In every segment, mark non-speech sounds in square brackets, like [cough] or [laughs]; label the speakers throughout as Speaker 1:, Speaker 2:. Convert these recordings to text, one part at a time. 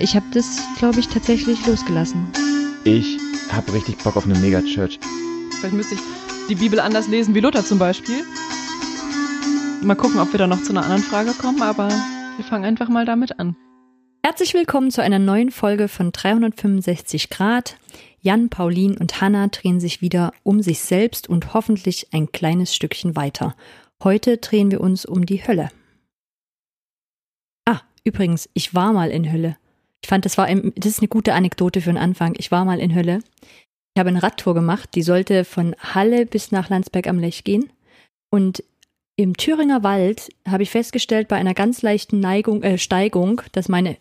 Speaker 1: Ich habe das, glaube ich, tatsächlich losgelassen.
Speaker 2: Ich habe richtig Bock auf eine Megachurch.
Speaker 3: Vielleicht müsste ich die Bibel anders lesen wie Luther zum Beispiel. Mal gucken, ob wir da noch zu einer anderen Frage kommen, aber wir fangen einfach mal damit an.
Speaker 1: Herzlich willkommen zu einer neuen Folge von 365 Grad. Jan, Pauline und Hanna drehen sich wieder um sich selbst und hoffentlich ein kleines Stückchen weiter. Heute drehen wir uns um die Hölle. Ah, übrigens, ich war mal in Hölle. Ich fand, das war im, das ist eine gute Anekdote für den Anfang. Ich war mal in Hölle. Ich habe eine Radtour gemacht, die sollte von Halle bis nach Landsberg am Lech gehen. Und im Thüringer Wald habe ich festgestellt, bei einer ganz leichten Neigung, äh, Steigung, dass meine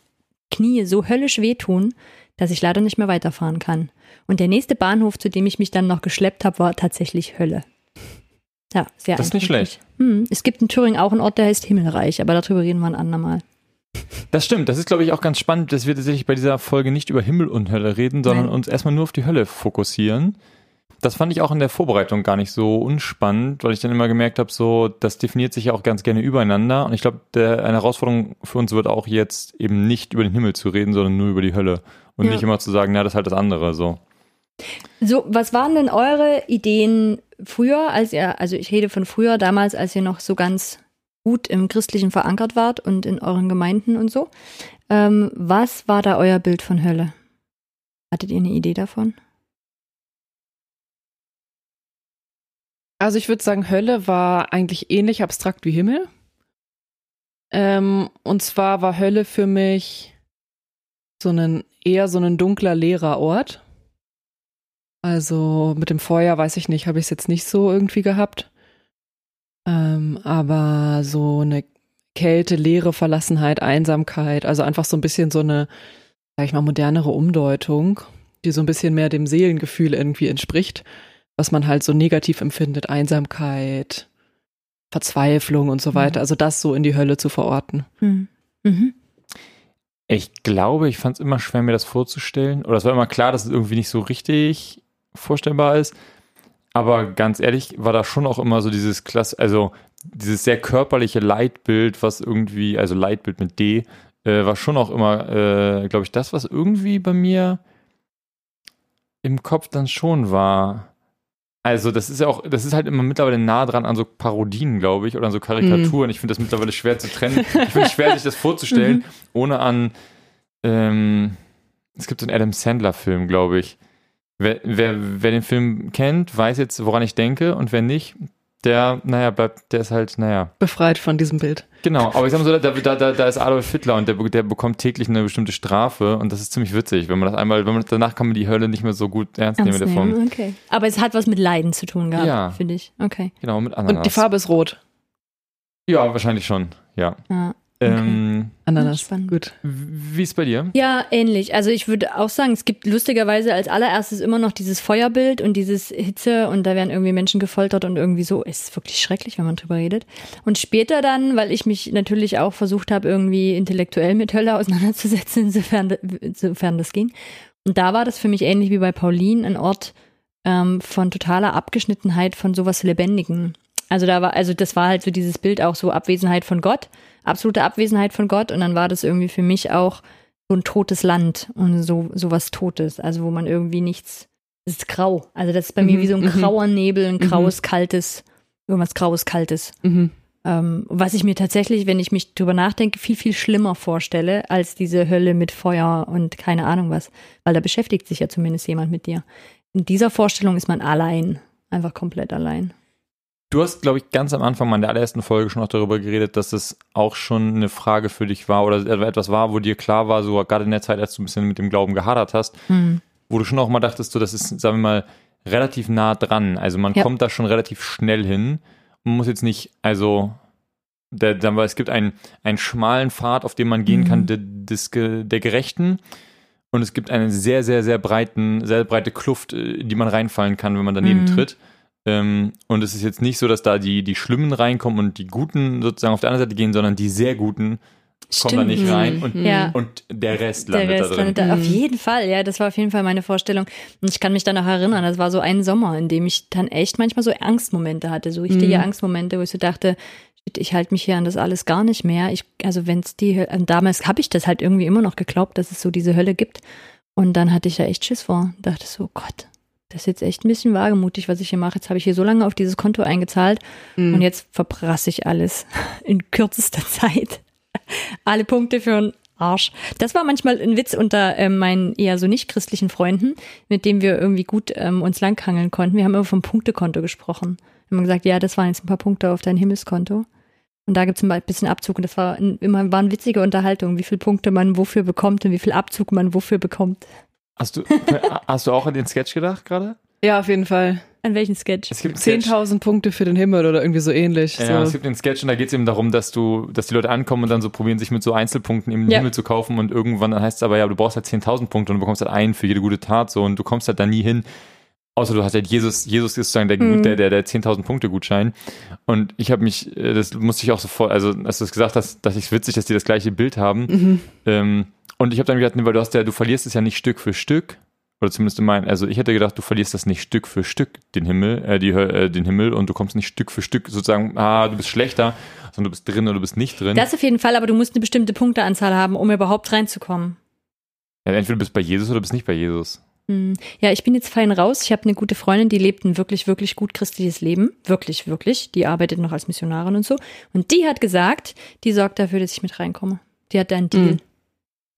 Speaker 1: Knie so höllisch wehtun, dass ich leider nicht mehr weiterfahren kann. Und der nächste Bahnhof, zu dem ich mich dann noch geschleppt habe, war tatsächlich Hölle. Ja, sehr
Speaker 2: Das ist nicht schlecht.
Speaker 1: Hm, es gibt in Thüringen auch einen Ort, der heißt Himmelreich, aber darüber reden wir ein andermal.
Speaker 2: Das stimmt. Das ist, glaube ich, auch ganz spannend, dass wir tatsächlich bei dieser Folge nicht über Himmel und Hölle reden, sondern
Speaker 1: Nein.
Speaker 2: uns erstmal nur auf die Hölle fokussieren. Das fand ich auch in der Vorbereitung gar nicht so unspannend, weil ich dann immer gemerkt habe, so, das definiert sich ja auch ganz gerne übereinander. Und ich glaube, eine Herausforderung für uns wird auch jetzt eben nicht über den Himmel zu reden, sondern nur über die Hölle. Und
Speaker 1: Ja.
Speaker 2: nicht immer zu sagen, na, das ist halt das andere, so.
Speaker 1: So, was waren denn eure Ideen früher, als ihr, also ich rede von früher, damals, als ihr noch so ganz gut im Christlichen verankert wart und in euren Gemeinden und so? Ähm, was war da euer Bild von Hölle? Hattet ihr eine Idee davon?
Speaker 3: Also ich würde sagen, Hölle war eigentlich ähnlich abstrakt wie Himmel. Ähm, und zwar war Hölle für mich so ein eher so ein dunkler, leerer Ort. Also mit dem Feuer weiß ich nicht, habe ich es jetzt nicht so irgendwie gehabt. Ähm, aber so eine Kälte, Leere, Verlassenheit, Einsamkeit, also einfach so ein bisschen so eine, sag ich mal, modernere Umdeutung, die so ein bisschen mehr dem Seelengefühl irgendwie entspricht was man halt so negativ empfindet, Einsamkeit, Verzweiflung und so weiter. Also das so in die Hölle zu verorten.
Speaker 1: Hm. Mhm.
Speaker 2: Ich glaube, ich fand es immer schwer, mir das vorzustellen. Oder es war immer klar, dass es irgendwie nicht so richtig vorstellbar ist. Aber ganz ehrlich, war da schon auch immer so dieses Klasse, also dieses sehr körperliche Leitbild, was irgendwie, also Leitbild mit D, äh, war schon auch immer, äh, glaube ich, das, was irgendwie bei mir im Kopf dann schon war. Also, das ist ja auch, das ist halt immer mittlerweile nah dran an so Parodien, glaube ich, oder an so Karikaturen. Ich finde das mittlerweile schwer zu trennen. Ich finde es schwer, sich das vorzustellen, [laughs] ohne an, ähm, es gibt so einen Adam Sandler-Film, glaube ich. Wer, wer, wer den Film kennt, weiß jetzt, woran ich denke, und wer nicht, der, naja, bleibt, der ist halt, naja.
Speaker 3: Befreit von diesem Bild.
Speaker 2: Genau, aber ich sag mal so, da, da, da, da ist Adolf Hitler und der, der bekommt täglich eine bestimmte Strafe und das ist ziemlich witzig, wenn man das einmal, wenn man danach kann man die Hölle nicht mehr so gut ernst, nehmen
Speaker 1: Ernst
Speaker 2: davon.
Speaker 1: nehmen, okay. Aber es hat was mit Leiden zu tun gehabt,
Speaker 2: Ja.
Speaker 1: finde ich. Okay.
Speaker 2: Genau, mit Ananas.
Speaker 3: Und die Farbe ist rot.
Speaker 2: Ja, wahrscheinlich schon, ja.
Speaker 1: Ja,
Speaker 2: Ähm,
Speaker 3: Ananas.
Speaker 1: Spannend.
Speaker 3: Gut.
Speaker 2: wie ist bei dir?
Speaker 1: ja ähnlich. Also ich würde auch sagen, es gibt lustigerweise als allererstes immer noch dieses Feuerbild und dieses Hitze und da werden irgendwie Menschen gefoltert und irgendwie so. Es ist wirklich schrecklich, wenn man drüber redet. Und später dann, weil ich mich natürlich auch versucht habe, irgendwie intellektuell mit Hölle auseinanderzusetzen, insofern, insofern das ging. Und da war das für mich ähnlich wie bei Pauline ein Ort ähm, von totaler Abgeschnittenheit von sowas Lebendigen. Also da war, also das war halt so dieses Bild auch so Abwesenheit von Gott, absolute Abwesenheit von Gott und dann war das irgendwie für mich auch so ein totes Land und so sowas Totes, also wo man irgendwie nichts, es ist grau. Also das ist bei mir
Speaker 3: Mhm,
Speaker 1: wie so ein
Speaker 3: mhm.
Speaker 1: grauer Nebel, ein graues, kaltes, irgendwas graues, kaltes.
Speaker 3: Mhm.
Speaker 1: Ähm, was ich mir tatsächlich, wenn ich mich drüber nachdenke, viel, viel schlimmer vorstelle als diese Hölle mit Feuer und keine Ahnung was. Weil da beschäftigt sich ja zumindest jemand mit dir. In dieser Vorstellung ist man allein. Einfach komplett allein.
Speaker 2: Du hast, glaube ich, ganz am Anfang mal in der allerersten Folge schon noch darüber geredet, dass es auch schon eine Frage für dich war oder etwas war, wo dir klar war, so gerade in der Zeit, als du ein bisschen mit dem Glauben gehadert hast,
Speaker 1: Hm.
Speaker 2: wo du schon auch mal dachtest, so, das ist, sagen wir mal, relativ nah dran. Also man
Speaker 1: Ja.
Speaker 2: kommt da schon relativ schnell hin. Man muss jetzt nicht, also der, der, es gibt einen, einen schmalen Pfad, auf dem man gehen
Speaker 1: Mhm.
Speaker 2: kann, de, des, der Gerechten. Und es gibt einen sehr, sehr, sehr breiten, sehr breite Kluft, äh, in die man reinfallen kann, wenn man daneben
Speaker 1: Mhm.
Speaker 2: tritt. Ähm, und es ist jetzt nicht so, dass da die, die Schlimmen reinkommen und die Guten sozusagen auf der anderen Seite gehen, sondern die sehr Guten kommen da nicht rein und,
Speaker 1: Ja.
Speaker 2: und der Rest
Speaker 1: Der
Speaker 2: landet
Speaker 1: Rest
Speaker 2: da drin.
Speaker 1: landet da. Auf
Speaker 3: Mhm.
Speaker 1: jeden Fall, ja, das war auf jeden Fall meine Vorstellung. Und ich kann mich dann noch erinnern, das war so ein Sommer, in dem ich dann echt manchmal so Angstmomente hatte, so richtige
Speaker 3: Mhm.
Speaker 1: Angstmomente, wo ich so dachte, ich halte mich hier an das alles gar nicht mehr. Ich, also wenn es die, damals habe ich das halt irgendwie immer noch geglaubt, dass es so diese Hölle gibt. Und dann hatte ich da echt Schiss vor. Dachte so, oh Gott, das ist jetzt echt ein bisschen wagemutig, was ich hier mache. Jetzt habe ich hier so lange auf dieses Konto eingezahlt
Speaker 3: Mhm.
Speaker 1: und jetzt verprasse ich alles [laughs] in kürzester Zeit. Alle Punkte für einen Arsch. Das war manchmal ein Witz unter ähm, meinen eher so nicht christlichen Freunden, mit dem wir irgendwie gut ähm, uns langhangeln konnten. Wir haben immer vom Punktekonto gesprochen. Wir haben gesagt, ja, das waren jetzt ein paar Punkte auf dein Himmelskonto. Und da gibt es ein bisschen Abzug. Und das war immer waren witzige Unterhaltung, wie viele Punkte man wofür bekommt und wie viel Abzug man wofür bekommt.
Speaker 2: Hast du, hast du auch an den Sketch gedacht gerade?
Speaker 3: Ja, auf jeden Fall.
Speaker 1: An welchen Sketch?
Speaker 2: Es gibt einen Sketch-
Speaker 3: 10.000 Punkte für den Himmel oder irgendwie so ähnlich.
Speaker 2: Ja, es
Speaker 3: so.
Speaker 2: gibt den Sketch und da geht es eben darum, dass du, dass die Leute ankommen und dann so probieren, sich mit so Einzelpunkten im
Speaker 1: Ja.
Speaker 2: Himmel zu kaufen und irgendwann dann heißt es aber, ja, du brauchst halt 10.000 Punkte und du bekommst halt einen für jede gute Tat so und du kommst halt da nie hin. Außer du hast halt Jesus, Jesus ist sozusagen der,
Speaker 1: Mhm.
Speaker 2: der, der, der 10.000 Punkte Gutschein. Und ich habe mich, äh, das musste ich auch sofort, also als du es gesagt hast, dass ich es witzig, dass die das gleiche Bild haben.
Speaker 3: Mhm.
Speaker 2: Ähm, und ich habe dann gedacht, nee, weil du hast ja, du verlierst es ja nicht Stück für Stück. Oder zumindest in meinen, also ich hätte gedacht, du verlierst das nicht Stück für Stück, den Himmel, äh, die, äh, den Himmel und du kommst nicht Stück für Stück sozusagen, ah, du bist schlechter, sondern du bist drin oder du bist nicht drin.
Speaker 1: Das auf jeden Fall, aber du musst eine bestimmte Punkteanzahl haben, um überhaupt reinzukommen.
Speaker 2: ja, entweder du bist bei Jesus oder du bist nicht bei Jesus.
Speaker 1: Hm. Ja, ich bin jetzt fein raus. Ich habe eine gute Freundin, die lebt ein wirklich, wirklich gut christliches Leben. Wirklich, wirklich. Die arbeitet noch als Missionarin und so. Und die hat gesagt, die sorgt dafür, dass ich mit reinkomme. Die hat da einen Deal.
Speaker 3: Mhm.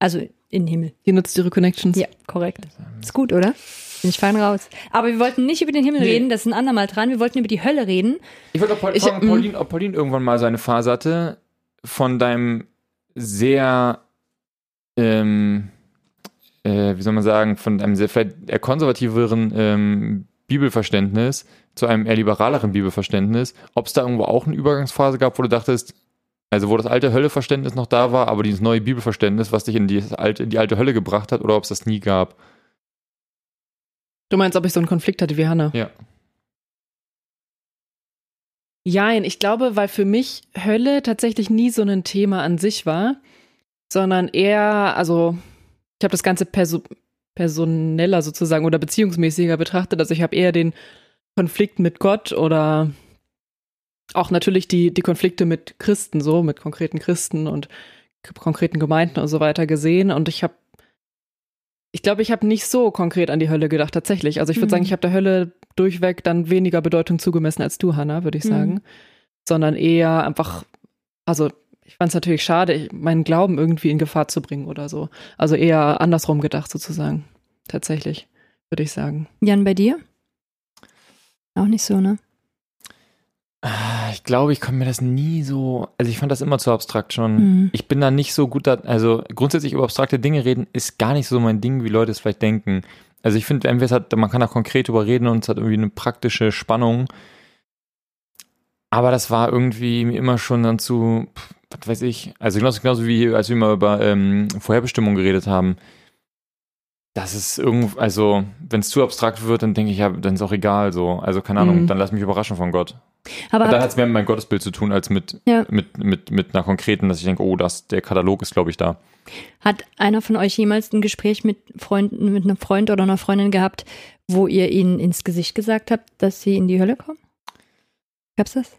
Speaker 1: Also in den Himmel.
Speaker 3: Die nutzt ihre Connections.
Speaker 1: Ja, korrekt. Ist gut, oder? Bin ich fein raus. Aber wir wollten nicht über den Himmel
Speaker 2: Nee.
Speaker 1: reden, das ist ein andermal dran. Wir wollten über die Hölle reden.
Speaker 2: Ich wollte auch Paul, fragen,
Speaker 3: mm.
Speaker 2: Pauline, ob Pauline irgendwann mal so eine Phase hatte von deinem sehr, ähm, äh, wie soll man sagen, von einem sehr vielleicht eher konservativeren ähm, Bibelverständnis zu einem eher liberaleren Bibelverständnis, ob es da irgendwo auch eine Übergangsphase gab, wo du dachtest, also wo das alte Hölleverständnis noch da war, aber dieses neue Bibelverständnis, was dich in die alte, in die alte Hölle gebracht hat, oder ob es das nie gab.
Speaker 3: Du meinst, ob ich so einen Konflikt hatte wie Hannah?
Speaker 2: Ja.
Speaker 3: Jein, ich glaube, weil für mich Hölle tatsächlich nie so ein Thema an sich war, sondern eher, also ich habe das Ganze perso personeller sozusagen oder beziehungsmäßiger betrachtet. Also ich habe eher den Konflikt mit Gott oder auch natürlich die, die Konflikte mit Christen, so mit konkreten Christen und konkreten Gemeinden und so weiter gesehen. Und ich habe, ich glaube, ich habe nicht so konkret an die Hölle gedacht, tatsächlich. Also ich würde
Speaker 1: Mhm.
Speaker 3: sagen, ich habe der Hölle durchweg dann weniger Bedeutung zugemessen als du, Hannah, würde ich
Speaker 1: Mhm.
Speaker 3: sagen. Sondern eher einfach, also ich fand es natürlich schade, meinen Glauben irgendwie in Gefahr zu bringen oder so. Also eher andersrum gedacht sozusagen. Tatsächlich, würde ich sagen.
Speaker 1: Jan, bei dir? Auch nicht so, ne?
Speaker 2: Ah, Ich glaube, ich konnte mir das nie so, also ich fand das immer zu abstrakt schon.
Speaker 1: Mhm.
Speaker 2: Ich bin da nicht so gut da, also grundsätzlich über abstrakte Dinge reden ist gar nicht so mein Ding, wie Leute es vielleicht denken. Also ich finde, entweder hat, man kann da konkret drüber reden und es hat irgendwie eine praktische Spannung. Aber das war irgendwie immer schon dann zu, was weiß ich, also genauso, genauso wie als wir mal über ähm, Vorherbestimmung geredet haben. Das ist irgendwo, also wenn es zu abstrakt wird, dann denke ich, ja, dann ist auch egal so. Also keine Ahnung,
Speaker 3: Mhm.
Speaker 2: dann lass mich überraschen von Gott.
Speaker 1: Aber
Speaker 2: Da
Speaker 1: hat,
Speaker 2: es mehr mit meinem Gottesbild zu tun, als mit,
Speaker 1: Ja.
Speaker 2: mit, mit, mit einer konkreten, dass ich denke, oh, das, der Katalog ist, glaube ich, da.
Speaker 1: hat einer von euch jemals ein Gespräch mit Freunden, mit einem Freund oder einer Freundin gehabt, wo ihr ihnen ins Gesicht gesagt habt, dass sie in die Hölle kommen? Gab's das?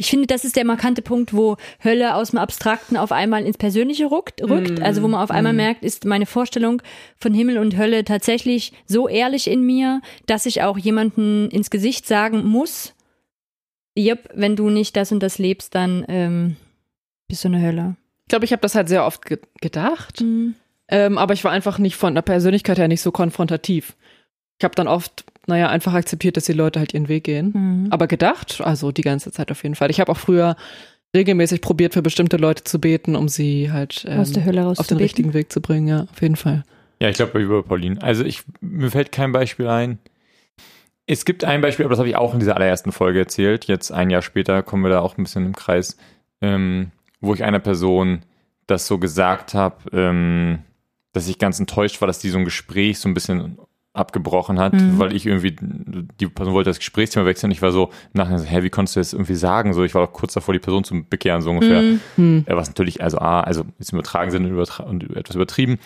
Speaker 1: Ich finde, das ist der markante Punkt, wo Hölle aus dem Abstrakten auf einmal ins Persönliche rückt, rückt.
Speaker 3: Mm,
Speaker 1: also wo man auf einmal
Speaker 3: mm.
Speaker 1: merkt, ist meine Vorstellung von Himmel und Hölle tatsächlich so ehrlich in mir, dass ich auch jemanden ins Gesicht sagen muss, yep, wenn du nicht das und das lebst, dann ähm, bist du eine Hölle.
Speaker 3: Ich glaube, ich habe das halt sehr oft ge gedacht.
Speaker 1: Mhm.
Speaker 3: Ähm, aber ich war einfach nicht von der Persönlichkeit her nicht so konfrontativ. Ich habe dann oft, naja, einfach akzeptiert, dass die Leute halt ihren Weg gehen.
Speaker 1: Mhm.
Speaker 3: Aber gedacht, also die ganze Zeit auf jeden Fall. Ich habe auch früher regelmäßig probiert, für bestimmte Leute zu beten, um sie halt ähm,
Speaker 1: Aus der Hölle raus
Speaker 3: auf den richtigen Weg zu bringen. Ja, auf jeden Fall.
Speaker 2: Ja, ich glaube über Pauline. Also ich, mir fällt kein Beispiel ein. Es gibt ein Beispiel, aber das habe ich auch in dieser allerersten Folge erzählt. Jetzt ein Jahr später kommen wir da auch ein bisschen im Kreis, ähm, wo ich einer Person das so gesagt habe, ähm, dass ich ganz enttäuscht war, dass die so ein Gespräch so ein bisschen abgebrochen hat,
Speaker 1: Mhm.
Speaker 2: weil ich irgendwie, die Person wollte das Gesprächsthema wechseln. Ich war so nachher so, hä, wie konntest du das irgendwie sagen? So, ich war auch kurz davor, die Person zu bekehren, so ungefähr.
Speaker 1: Mhm.
Speaker 3: Hm.
Speaker 2: Was natürlich, also A, also ist im übertragenen Sinne übertra und etwas übertrieben,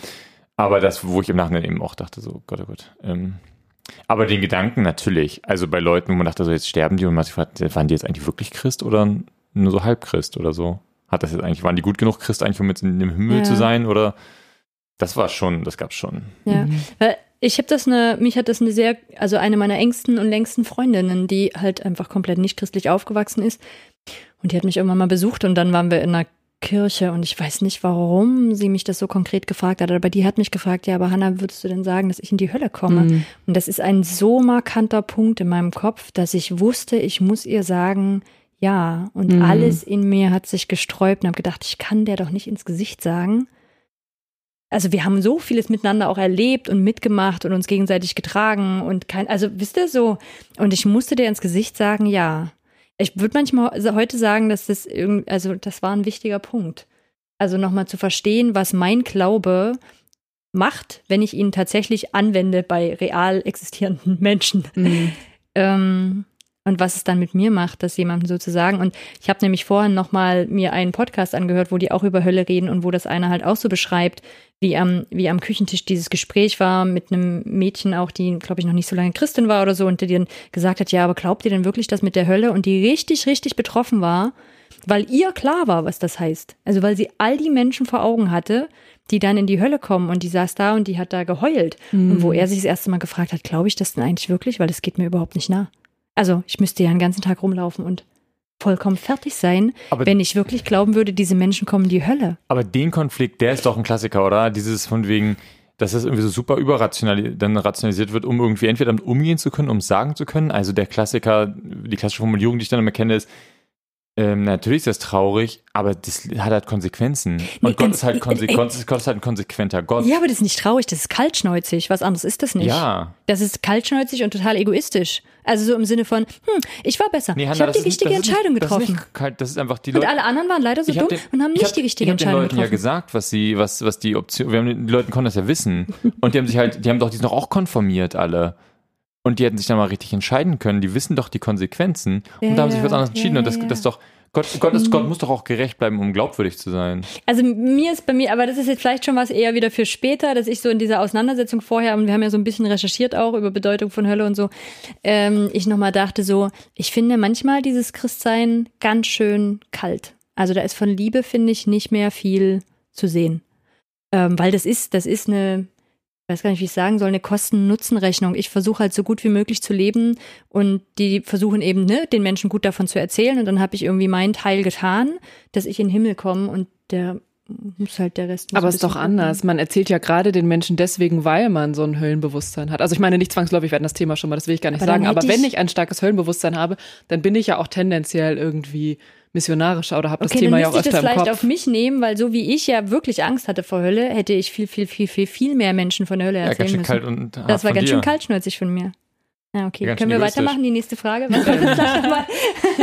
Speaker 2: aber das, wo ich im Nachhinein eben auch dachte, so Gott, oh Gott, ähm, Aber den Gedanken natürlich. Also bei Leuten, wo man dachte, so jetzt sterben die und man sich fragt, waren die jetzt eigentlich wirklich Christ oder nur so Halbchrist oder so? Hat das jetzt eigentlich, waren die gut genug Christ eigentlich, um jetzt in dem Himmel
Speaker 1: Ja.
Speaker 2: zu sein oder? Das war schon, das gab's schon.
Speaker 1: Ja,
Speaker 3: Mhm.
Speaker 1: Ich habe das eine, mich hat das eine sehr, also eine meiner engsten und längsten Freundinnen, die halt einfach komplett nicht christlich aufgewachsen ist. Und die hat mich irgendwann mal besucht und dann waren wir in einer Kirche und ich weiß nicht, warum sie mich das so konkret gefragt hat, aber die hat mich gefragt, ja, aber Hannah, würdest du denn sagen, dass ich in die Hölle komme?
Speaker 3: Mhm.
Speaker 1: Und das ist ein so markanter Punkt in meinem Kopf, dass ich wusste, ich muss ihr sagen, ja. Und
Speaker 3: Mhm.
Speaker 1: alles in mir hat sich gesträubt und habe gedacht, ich kann der doch nicht ins Gesicht sagen. Also wir haben so vieles miteinander auch erlebt und mitgemacht und uns gegenseitig getragen und kein, also wisst ihr so. Und ich musste dir ins Gesicht sagen, ja. Ich würde manchmal heute sagen, dass das irgendwie, also das war ein wichtiger Punkt. Also nochmal zu verstehen, was mein Glaube macht, wenn ich ihn tatsächlich anwende bei real existierenden [laughs] Menschen.
Speaker 3: Mhm.
Speaker 1: Ähm, und was es dann mit mir macht, das jemandem so zu sagen. Und ich habe nämlich vorhin nochmal mir einen Podcast angehört, wo die auch über Hölle reden und wo das eine halt auch so beschreibt, wie am, wie am Küchentisch dieses Gespräch war mit einem Mädchen auch, die, glaube ich, noch nicht so lange Christin war oder so und die dann gesagt hat, ja, aber glaubt ihr denn wirklich das mit der Hölle? Und die richtig, richtig betroffen war, weil ihr klar war, was das heißt. Also weil sie all die Menschen vor Augen hatte, die dann in die Hölle kommen und die saß da und die hat da geheult. Und wo er sich das erste Mal gefragt hat, glaube ich das denn eigentlich wirklich? Weil das geht mir überhaupt nicht nah. Also ich müsste ja den ganzen Tag rumlaufen und vollkommen fertig sein,
Speaker 2: Aber-
Speaker 1: wenn ich wirklich glauben würde, diese Menschen kommen in die Hölle.
Speaker 2: Aber den Konflikt, der ist doch ein Klassiker, oder? Dieses von wegen, dass das irgendwie so super überrational dann rationalisiert wird, um irgendwie entweder damit umgehen zu können, um sagen zu können. Also der Klassiker, die klassische Formulierung, die ich dann immer kenne, ist, ähm, natürlich ist das traurig, aber das hat halt Konsequenzen. Und
Speaker 1: Nee,
Speaker 2: Gott, ist halt konse
Speaker 1: äh,
Speaker 2: Gott, ist, halt ein konsequenter Gott.
Speaker 1: Ja, aber das ist nicht traurig, das ist kaltschnäuzig. Was anderes ist das nicht.
Speaker 2: Ja.
Speaker 1: Das ist kaltschnäuzig und total egoistisch. Also so im Sinne von, hm, ich war besser.
Speaker 2: Nee,
Speaker 1: ich
Speaker 2: Hanna,
Speaker 1: habe
Speaker 2: das
Speaker 1: die
Speaker 2: nicht-
Speaker 1: richtige Entscheidung
Speaker 2: nicht, Das
Speaker 1: getroffen.
Speaker 2: ist, nicht kalt, das ist einfach die
Speaker 1: Und alle anderen waren leider so
Speaker 2: Ich
Speaker 1: dumm
Speaker 2: den-
Speaker 1: und haben
Speaker 2: ich
Speaker 1: nicht
Speaker 2: hab-
Speaker 1: die richtige
Speaker 2: ich hab den
Speaker 1: Entscheidung
Speaker 2: Leuten ja
Speaker 1: getroffen.
Speaker 2: gesagt, was sie, was, was die Option, wir haben, die Leute konnten das ja wissen. [laughs] Und die haben sich halt, die haben doch, die sind doch auch konformiert alle. Und die hätten sich dann mal richtig entscheiden können. Die wissen doch die Konsequenzen. Und
Speaker 1: Ja,
Speaker 2: da haben sich was anderes entschieden.
Speaker 1: ja,
Speaker 2: und das, das ist doch, Gott, Gott, ist, Gott muss doch auch gerecht bleiben, um glaubwürdig zu sein.
Speaker 1: Also mir ist bei mir, aber das ist jetzt vielleicht schon was eher wieder für später, dass ich so in dieser Auseinandersetzung vorher, und wir haben ja so ein bisschen recherchiert auch über Bedeutung von Hölle und so, ähm, ich nochmal dachte so, ich finde manchmal dieses Christsein ganz schön kalt. Also da ist von Liebe, finde ich, nicht mehr viel zu sehen. Ähm, weil das ist, das ist eine, weiß gar nicht, wie ich sagen soll, eine Kosten-Nutzen-Rechnung. Ich versuche halt so gut wie möglich zu leben und die versuchen eben, ne, den Menschen gut davon zu erzählen und dann habe ich irgendwie meinen Teil getan, dass ich in den Himmel komme und der muss halt der Rest.
Speaker 3: Aber es ist doch
Speaker 1: gucken.
Speaker 3: anders. Man erzählt ja gerade den Menschen deswegen, weil man so ein Höllenbewusstsein hat. Also ich meine nicht zwangsläufig, hatten das Thema schon mal, das will ich gar nicht
Speaker 1: Aber
Speaker 3: sagen. Aber
Speaker 1: hätte
Speaker 3: wenn
Speaker 1: ich-
Speaker 3: ich ein starkes Höllenbewusstsein habe, dann bin ich ja auch tendenziell irgendwie missionarischer oder habe das
Speaker 1: Okay,
Speaker 3: Thema ja auch
Speaker 1: müsste ich
Speaker 3: öfter
Speaker 1: das
Speaker 3: im
Speaker 1: vielleicht
Speaker 3: Kopf.
Speaker 1: auf mich nehmen, weil so wie ich ja wirklich Angst hatte vor Hölle, hätte ich viel, viel, viel, viel, viel mehr Menschen von der Hölle
Speaker 2: Ja,
Speaker 1: erzählen
Speaker 2: ganz schön
Speaker 1: müssen.
Speaker 2: kalt und hart
Speaker 1: das war
Speaker 2: von
Speaker 1: ganz
Speaker 2: dir.
Speaker 1: schön kaltschnäuzig von mir. Ja, okay.
Speaker 2: Ja, ganz
Speaker 1: Können wir weitermachen? Die nächste Frage. Das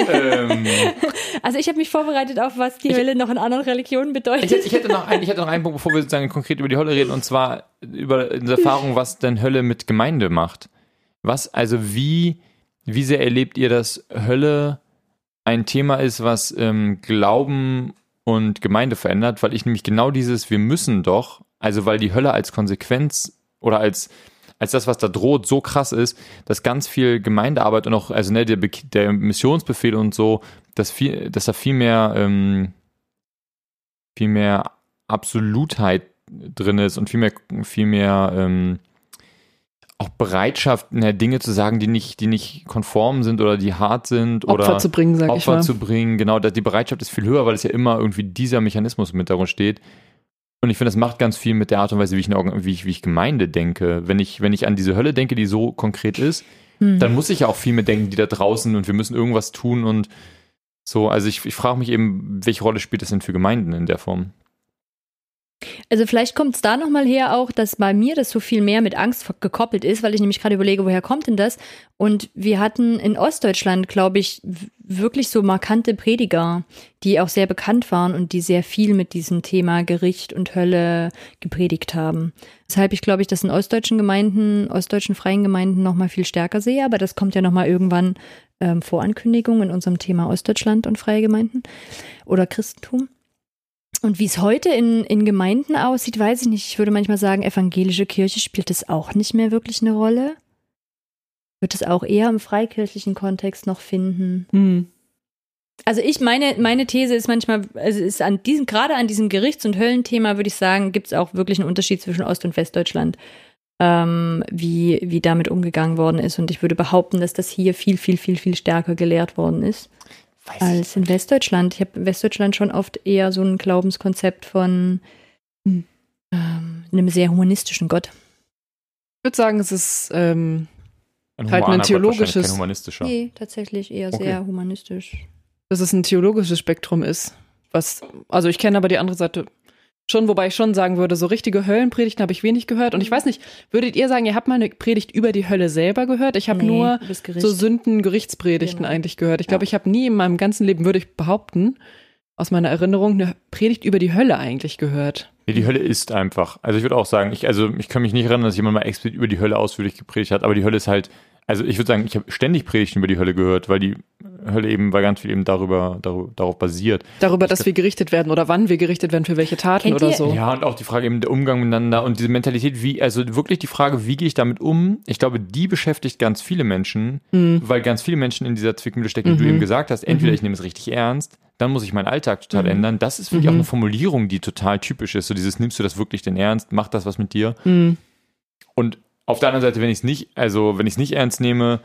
Speaker 2: ähm, [laughs]
Speaker 1: Also ich habe mich vorbereitet auf, was die Hölle noch in anderen Religionen bedeutet.
Speaker 2: ich, hätte- ich, hätte noch ein, ich hätte noch einen Punkt, bevor wir sozusagen konkret über die Hölle reden, und zwar über unsere Erfahrung, was denn Hölle mit Gemeinde macht. Was, also wie, wie sehr erlebt ihr, dass Hölle ein Thema ist, was ähm, Glauben und Gemeinde verändert? Weil ich nämlich genau dieses, wir müssen doch, also weil die Hölle als Konsequenz oder als als das, was da droht, so krass ist, dass ganz viel Gemeindearbeit und auch, also ne, der, der Missionsbefehl und so, dass viel, dass da viel mehr, ähm, viel mehr Absolutheit drin ist und viel mehr, viel mehr ähm, auch Bereitschaft, ne, Dinge zu sagen, die nicht, die nicht konform sind oder die hart sind
Speaker 3: Opfer
Speaker 2: oder
Speaker 3: zu bringen, sag ich
Speaker 2: Opfer
Speaker 3: mal.
Speaker 2: zu bringen. Genau, die Bereitschaft ist viel höher, weil es ja immer irgendwie dieser Mechanismus mit darum steht. Und ich finde, das macht ganz viel mit der Art und Weise, wie ich, eine wie ich, wie ich Gemeinde denke. Wenn ich, wenn ich an diese Hölle denke, die so konkret ist,
Speaker 1: Hm.
Speaker 2: dann muss ich ja auch viel mit denken, die da draußen und wir müssen irgendwas tun und so. Also ich, ich frage mich eben, welche Rolle spielt das denn für Gemeinden in der Form?
Speaker 1: Also vielleicht kommt es da nochmal her auch, dass bei mir das so viel mehr mit Angst gekoppelt ist, weil ich nämlich gerade überlege, woher kommt denn das? Und wir hatten in Ostdeutschland, glaube ich, wirklich so markante Prediger, die auch sehr bekannt waren und die sehr viel mit diesem Thema Gericht und Hölle gepredigt haben. Weshalb ich, glaube ich, das in ostdeutschen Gemeinden, ostdeutschen freien Gemeinden nochmal viel stärker sehe, aber das kommt ja nochmal irgendwann ähm, Vorankündigung in unserem Thema Ostdeutschland und freie Gemeinden oder Christentum. Und wie es heute in, in Gemeinden aussieht, weiß ich nicht. Ich würde manchmal sagen, evangelische Kirche spielt es auch nicht mehr wirklich eine Rolle. würde es auch eher im freikirchlichen Kontext noch finden.
Speaker 3: Hm.
Speaker 1: Also ich meine, meine These ist manchmal, also ist an diesem, gerade an diesem Gerichts- und Höllenthema würde ich sagen, gibt es auch wirklich einen Unterschied zwischen Ost- und Westdeutschland, ähm, wie, wie damit umgegangen worden ist. Und ich würde behaupten, dass das hier viel, viel, viel, viel stärker gelehrt worden ist
Speaker 2: Weiß
Speaker 1: als in Westdeutschland. Ich habe in Westdeutschland schon oft eher so ein Glaubenskonzept von
Speaker 3: Hm.
Speaker 1: ähm, einem sehr humanistischen Gott.
Speaker 3: Ich würde sagen, es ist ähm,
Speaker 2: Ein
Speaker 3: halt ein theologisches-
Speaker 2: Kein humanistischer.
Speaker 1: Nee, tatsächlich eher
Speaker 2: Okay.
Speaker 1: sehr humanistisch.
Speaker 3: dass es ein theologisches Spektrum ist. Was, also ich kenne aber die andere Seite schon, wobei ich schon sagen würde, so richtige Höllenpredigten habe ich wenig gehört. Und ich weiß nicht, würdet ihr sagen, ihr habt mal eine Predigt über die Hölle selber gehört? Ich habe
Speaker 1: Nee,
Speaker 3: nur so Sünden-Gerichtspredigten
Speaker 1: Genau.
Speaker 3: eigentlich gehört. Ich glaube, ich habe nie in meinem ganzen Leben, würde ich behaupten, aus meiner Erinnerung, eine Predigt über die Hölle eigentlich gehört.
Speaker 2: Nee, die Hölle ist einfach. Also ich würde auch sagen, ich, also ich kann mich nicht erinnern, dass jemand mal explizit über die Hölle ausführlich gepredigt hat, aber die Hölle ist halt, also ich würde sagen, ich habe ständig Predigten über die Hölle gehört, weil die Hölle eben, weil ganz viel eben darüber, darüber darauf basiert.
Speaker 3: Darüber, dass wir gerichtet werden oder wann wir gerichtet werden, für welche Taten
Speaker 1: Kennt
Speaker 3: oder
Speaker 1: ihr-
Speaker 3: so.
Speaker 2: Ja, und auch die Frage eben der Umgang miteinander und diese Mentalität, wie, also wirklich die Frage, wie gehe ich damit um? Ich glaube, die beschäftigt ganz viele Menschen,
Speaker 3: Mhm.
Speaker 2: weil ganz viele Menschen in dieser Zwickmühle stecken, wie du
Speaker 3: Mhm.
Speaker 2: eben gesagt hast. Entweder
Speaker 3: Mhm.
Speaker 2: ich nehme es richtig ernst, dann muss ich meinen Alltag total
Speaker 1: Mhm.
Speaker 2: ändern. Das ist wirklich
Speaker 3: Mhm.
Speaker 2: auch eine Formulierung, die total typisch ist. So dieses, nimmst du das wirklich denn ernst? Macht das was mit dir?
Speaker 3: Mhm.
Speaker 2: Und auf der anderen Seite, wenn ich es nicht, also wenn ich es nicht ernst nehme,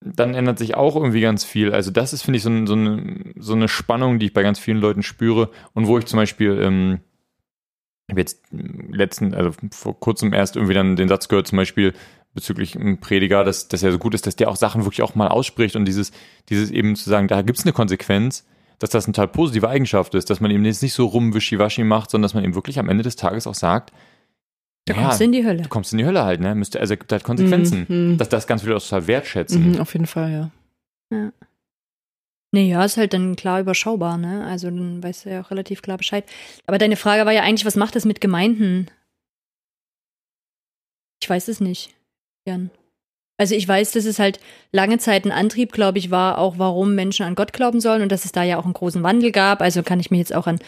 Speaker 2: dann ändert sich auch irgendwie ganz viel. Also das ist, finde ich, so, so, eine, so eine Spannung, die ich bei ganz vielen Leuten spüre und wo ich zum Beispiel, ähm, ich habe jetzt letzten, also vor kurzem erst irgendwie dann den Satz gehört, zum Beispiel bezüglich einem Prediger, dass, dass er so gut ist, dass der auch Sachen wirklich auch mal ausspricht und dieses, dieses eben zu sagen, da gibt es eine Konsequenz, dass das eine total positive Eigenschaft ist, dass man eben jetzt nicht so rumwischiwaschi macht, sondern dass man eben wirklich am Ende des Tages auch sagt,
Speaker 1: Da
Speaker 2: ja,
Speaker 1: kommst du in die Hölle.
Speaker 2: du kommst in die Hölle halt, ne? Müsste, also es gibt halt Konsequenzen.
Speaker 3: Mhm.
Speaker 2: Dass das ganz viele auch total wertschätzen.
Speaker 3: Mhm, auf jeden Fall, ja.
Speaker 1: Nee, ja, ist halt dann klar überschaubar, ne? Also dann weißt du ja auch relativ klar Bescheid. Aber deine Frage war ja eigentlich, was macht das mit Gemeinden? Ich weiß es nicht, Jan. Also ich weiß, dass es halt lange Zeit ein Antrieb, glaube ich, war, auch warum Menschen an Gott glauben sollen und dass es da ja auch einen großen Wandel gab. Also kann ich mich jetzt auch an,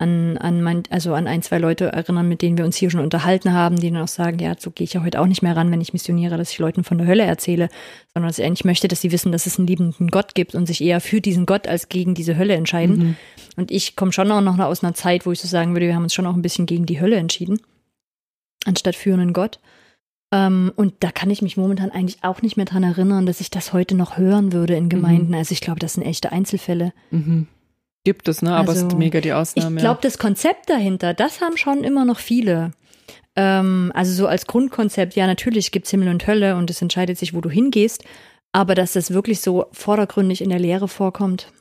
Speaker 1: an, an, mein, also an ein, zwei Leute erinnern, mit denen wir uns hier schon unterhalten haben, die dann auch sagen, ja, so gehe ich ja heute auch nicht mehr ran, wenn ich missioniere, dass ich Leuten von der Hölle erzähle, sondern dass ich eigentlich möchte, dass sie wissen, dass es einen liebenden Gott gibt und sich eher für diesen Gott als gegen diese Hölle entscheiden.
Speaker 3: Mhm.
Speaker 1: Und ich komme schon auch noch aus einer Zeit, wo ich so sagen würde, wir haben uns schon auch ein bisschen gegen die Hölle entschieden, anstatt für einen Gott. Ähm, und da kann ich mich momentan eigentlich auch nicht mehr dran erinnern, dass ich das heute noch hören würde in Gemeinden. Also ich glaube, das sind echte Einzelfälle.
Speaker 3: Mhm. Gibt es, ne? Aber es ist
Speaker 1: Also,
Speaker 3: mega die
Speaker 1: Ich
Speaker 3: Ausnahme.
Speaker 1: glaube, das Konzept dahinter, das haben schon immer noch viele. Ähm, also so als Grundkonzept, ja, natürlich gibt's Himmel und Hölle und es entscheidet sich, wo du hingehst, aber dass das wirklich so vordergründig in der Lehre vorkommt.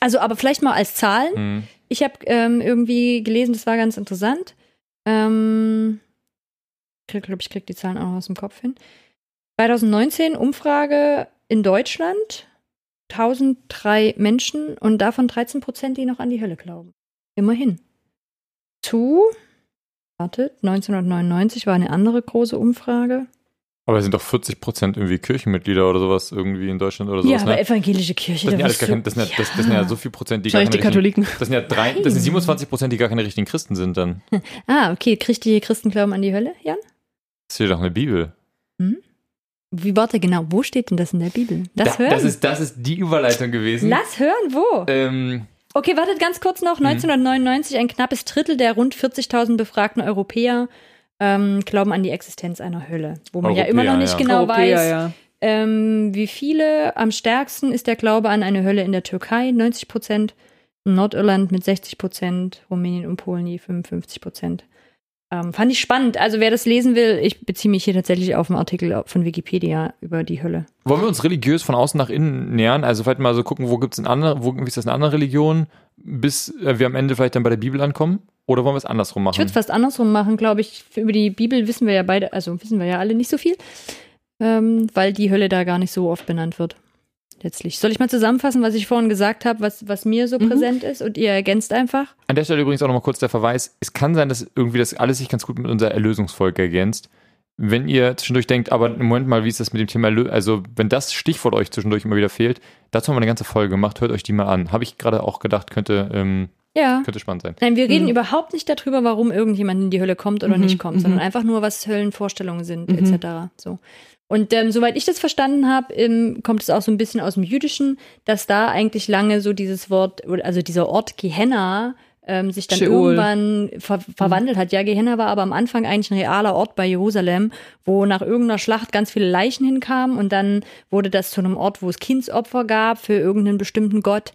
Speaker 1: Also, aber vielleicht mal als Zahlen.
Speaker 2: Mhm.
Speaker 1: Ich habe ähm, irgendwie gelesen, das war ganz interessant. Ähm, ich glaube, ich krieg die Zahlen auch noch aus dem Kopf hin. 2019 Umfrage in Deutschland. 1003 Menschen und davon 13 Prozent, die noch an die Hölle glauben. Immerhin. Zu, wartet, 1999 war eine andere große Umfrage.
Speaker 2: Aber es sind doch 40 Prozent irgendwie Kirchenmitglieder oder sowas irgendwie in Deutschland oder sowas,
Speaker 1: ja, aber
Speaker 2: ne?
Speaker 1: evangelische Kirche,
Speaker 2: Das sind, ja alles
Speaker 1: wirst
Speaker 2: gar
Speaker 1: du-
Speaker 2: kein, das, sind ja, das, das sind ja so viel Prozent, die gar
Speaker 3: Wahrscheinlich
Speaker 2: keine
Speaker 3: die
Speaker 2: richtigen,
Speaker 3: Katholiken.
Speaker 2: das sind ja drei, das sind
Speaker 1: Nein.
Speaker 2: 27 Prozent, die gar keine richtigen Christen sind dann. [laughs]
Speaker 1: Ah, okay, christliche Christen glauben an die Hölle, Jan?
Speaker 2: Das steht doch in der Bibel.
Speaker 1: Wie, warte, genau, wo steht denn das in der Bibel? Lass
Speaker 2: Da-
Speaker 1: hören.
Speaker 2: das, ist, das ist die Überleitung gewesen.
Speaker 1: Lass hören, wo?
Speaker 2: Ähm,
Speaker 1: Okay, wartet ganz kurz noch.
Speaker 2: Mhm.
Speaker 1: 1999, ein knappes Drittel der rund 40.000 befragten Europäer ähm, glauben an die Existenz einer Hölle. Wo man ja
Speaker 2: Europäer,
Speaker 1: immer noch nicht
Speaker 2: ja.
Speaker 1: genau
Speaker 3: Europäer,
Speaker 1: weiß,
Speaker 3: ja.
Speaker 1: ähm, wie viele. Am stärksten ist der Glaube an eine Hölle in der Türkei, 90 Prozent. Nordirland mit 60 Prozent, Rumänien und Polen je 55 Prozent. Ähm, fand ich spannend. Also wer das lesen will, ich beziehe mich hier tatsächlich auf einen Artikel von Wikipedia über die Hölle.
Speaker 2: wollen wir uns religiös von außen nach innen nähern? Also vielleicht mal so gucken, wo gibt's in andere, wo wie ist das in anderen Religionen, bis äh, wir am Ende vielleicht dann bei der Bibel ankommen? Oder wollen wir es andersrum
Speaker 1: Ich
Speaker 2: machen?
Speaker 1: würde es fast andersrum machen, glaube ich. Über die Bibel wissen wir ja beide, also wissen wir ja alle nicht so viel, ähm, weil die Hölle da gar nicht so oft benannt wird. Letztlich. Soll ich mal zusammenfassen, was ich vorhin gesagt habe, was, was mir so
Speaker 3: Mhm.
Speaker 1: präsent ist und ihr ergänzt einfach?
Speaker 2: An der Stelle übrigens auch nochmal kurz der Verweis. Es kann sein, dass irgendwie das alles sich ganz gut mit unserer Erlösungsfolge ergänzt. Wenn ihr zwischendurch denkt, aber im Moment mal, wie ist das mit dem Thema Erlösung? Also, wenn das Stichwort euch zwischendurch immer wieder fehlt, dazu haben wir eine ganze Folge gemacht. Hört euch die mal an. Habe ich gerade auch gedacht, könnte, ähm,
Speaker 1: Ja.
Speaker 2: Könnte spannend sein.
Speaker 1: Nein, wir reden
Speaker 3: Mhm.
Speaker 1: überhaupt nicht darüber, warum irgendjemand in die Hölle kommt oder
Speaker 3: Mhm,
Speaker 1: nicht kommt,
Speaker 3: mhm.
Speaker 1: sondern einfach nur, was Höllenvorstellungen sind,
Speaker 3: Mhm.
Speaker 1: etc. So. Und ähm, soweit ich das verstanden habe, ähm, kommt es auch so ein bisschen aus dem Jüdischen, dass da eigentlich lange so dieses Wort, also dieser Ort Gehenna ähm, sich dann
Speaker 3: Sheol.
Speaker 1: irgendwann ver verwandelt hat. Ja, Gehenna war aber am Anfang eigentlich ein realer Ort bei Jerusalem, wo nach irgendeiner Schlacht ganz viele Leichen hinkamen und dann wurde das zu einem Ort, wo es Kindsopfer gab für irgendeinen bestimmten Gott.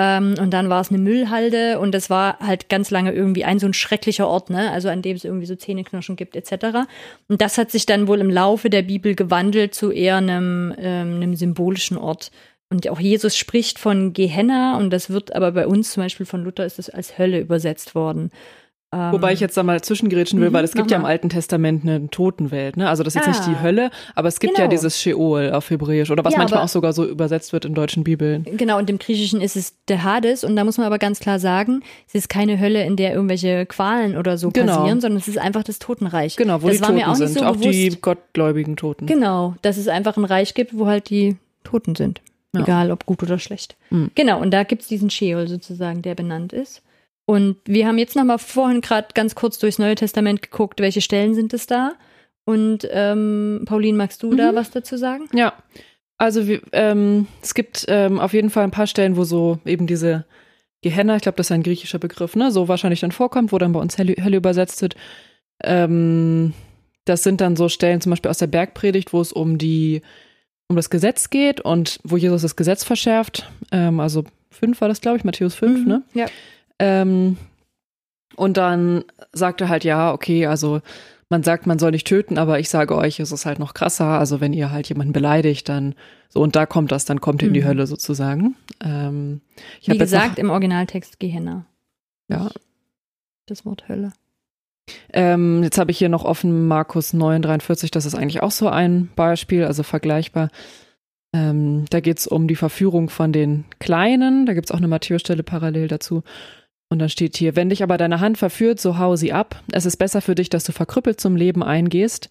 Speaker 1: Ähm, und dann war es eine Müllhalde und das war halt ganz lange irgendwie ein so ein schrecklicher Ort, ne? Also an dem es irgendwie so Zähneknirschen gibt etc. Und das hat sich dann wohl im Laufe der Bibel gewandelt zu eher einem, ähm, einem symbolischen Ort. Und auch Jesus spricht von Gehenna und das wird aber bei uns zum Beispiel von Luther ist es als Hölle übersetzt worden. Ähm,
Speaker 3: Wobei ich jetzt da mal zwischengrätschen will,
Speaker 1: Mhm,
Speaker 3: weil es gibt
Speaker 1: mach
Speaker 3: ja im. Alten Testament eine Totenwelt, ne? Also das ist jetzt nicht
Speaker 1: Ah.
Speaker 3: die Hölle, aber es gibt ja
Speaker 1: Genau.
Speaker 3: dieses Sheol auf Hebräisch oder was
Speaker 1: Ja,
Speaker 3: manchmal auch sogar so übersetzt wird in deutschen Bibeln.
Speaker 1: Genau, und im Griechischen ist es der Hades und da muss man aber ganz klar sagen, es ist keine Hölle, in der irgendwelche Qualen oder so
Speaker 3: Genau.
Speaker 1: passieren, sondern es ist einfach das Totenreich.
Speaker 3: Genau, wo
Speaker 1: das
Speaker 3: die
Speaker 1: war mir
Speaker 3: Toten
Speaker 1: auch nicht
Speaker 3: sind,
Speaker 1: so
Speaker 3: auch die
Speaker 1: bewusst.
Speaker 3: gottgläubigen Toten.
Speaker 1: Genau, dass es einfach ein Reich gibt, wo halt die Toten sind.
Speaker 3: Ja.
Speaker 1: Egal, ob gut oder schlecht.
Speaker 3: Mhm.
Speaker 1: Genau, und da gibt es diesen Sheol sozusagen, der benannt ist. Und wir haben jetzt nochmal vorhin gerade ganz kurz durchs Neue Testament geguckt, welche Stellen sind es da? Und ähm, Pauline, magst du da
Speaker 3: Mhm.
Speaker 1: was dazu sagen?
Speaker 3: Ja, also wir, ähm, es gibt ähm, auf jeden Fall ein paar Stellen, wo so eben diese Gehenna, ich glaube, das ist ein griechischer Begriff, ne, so wahrscheinlich dann vorkommt, wo dann bei uns Hölle, Hölle übersetzt wird. Ähm, das sind dann so Stellen zum Beispiel aus der Bergpredigt, wo es um die um das Gesetz geht und wo Jesus das Gesetz verschärft. Ähm, also fünf war das, glaube ich, Matthäus fünf,
Speaker 1: Mhm.
Speaker 3: ne?
Speaker 1: Ja.
Speaker 3: Ähm, und dann sagt er halt, ja, okay, also man sagt, man soll nicht töten, aber ich sage euch, es ist halt noch krasser. Also wenn ihr halt jemanden beleidigt, dann so und da kommt das, dann kommt ihr in die
Speaker 1: Mhm.
Speaker 3: Hölle sozusagen. Ähm, ich
Speaker 1: Wie gesagt, im Originaltext Gehenna.
Speaker 3: Noch, ja,
Speaker 1: Das Wort Hölle.
Speaker 3: ähm, jetzt habe ich hier noch offen Markus 9,43, das ist eigentlich auch so ein Beispiel, also vergleichbar. Ähm, da geht es um die Verführung von den Kleinen, da gibt es auch eine Matthäusstelle parallel dazu. Und dann steht hier, wenn dich aber deine Hand verführt, so hau sie ab. Es ist besser für dich, dass du verkrüppelt zum Leben eingehst,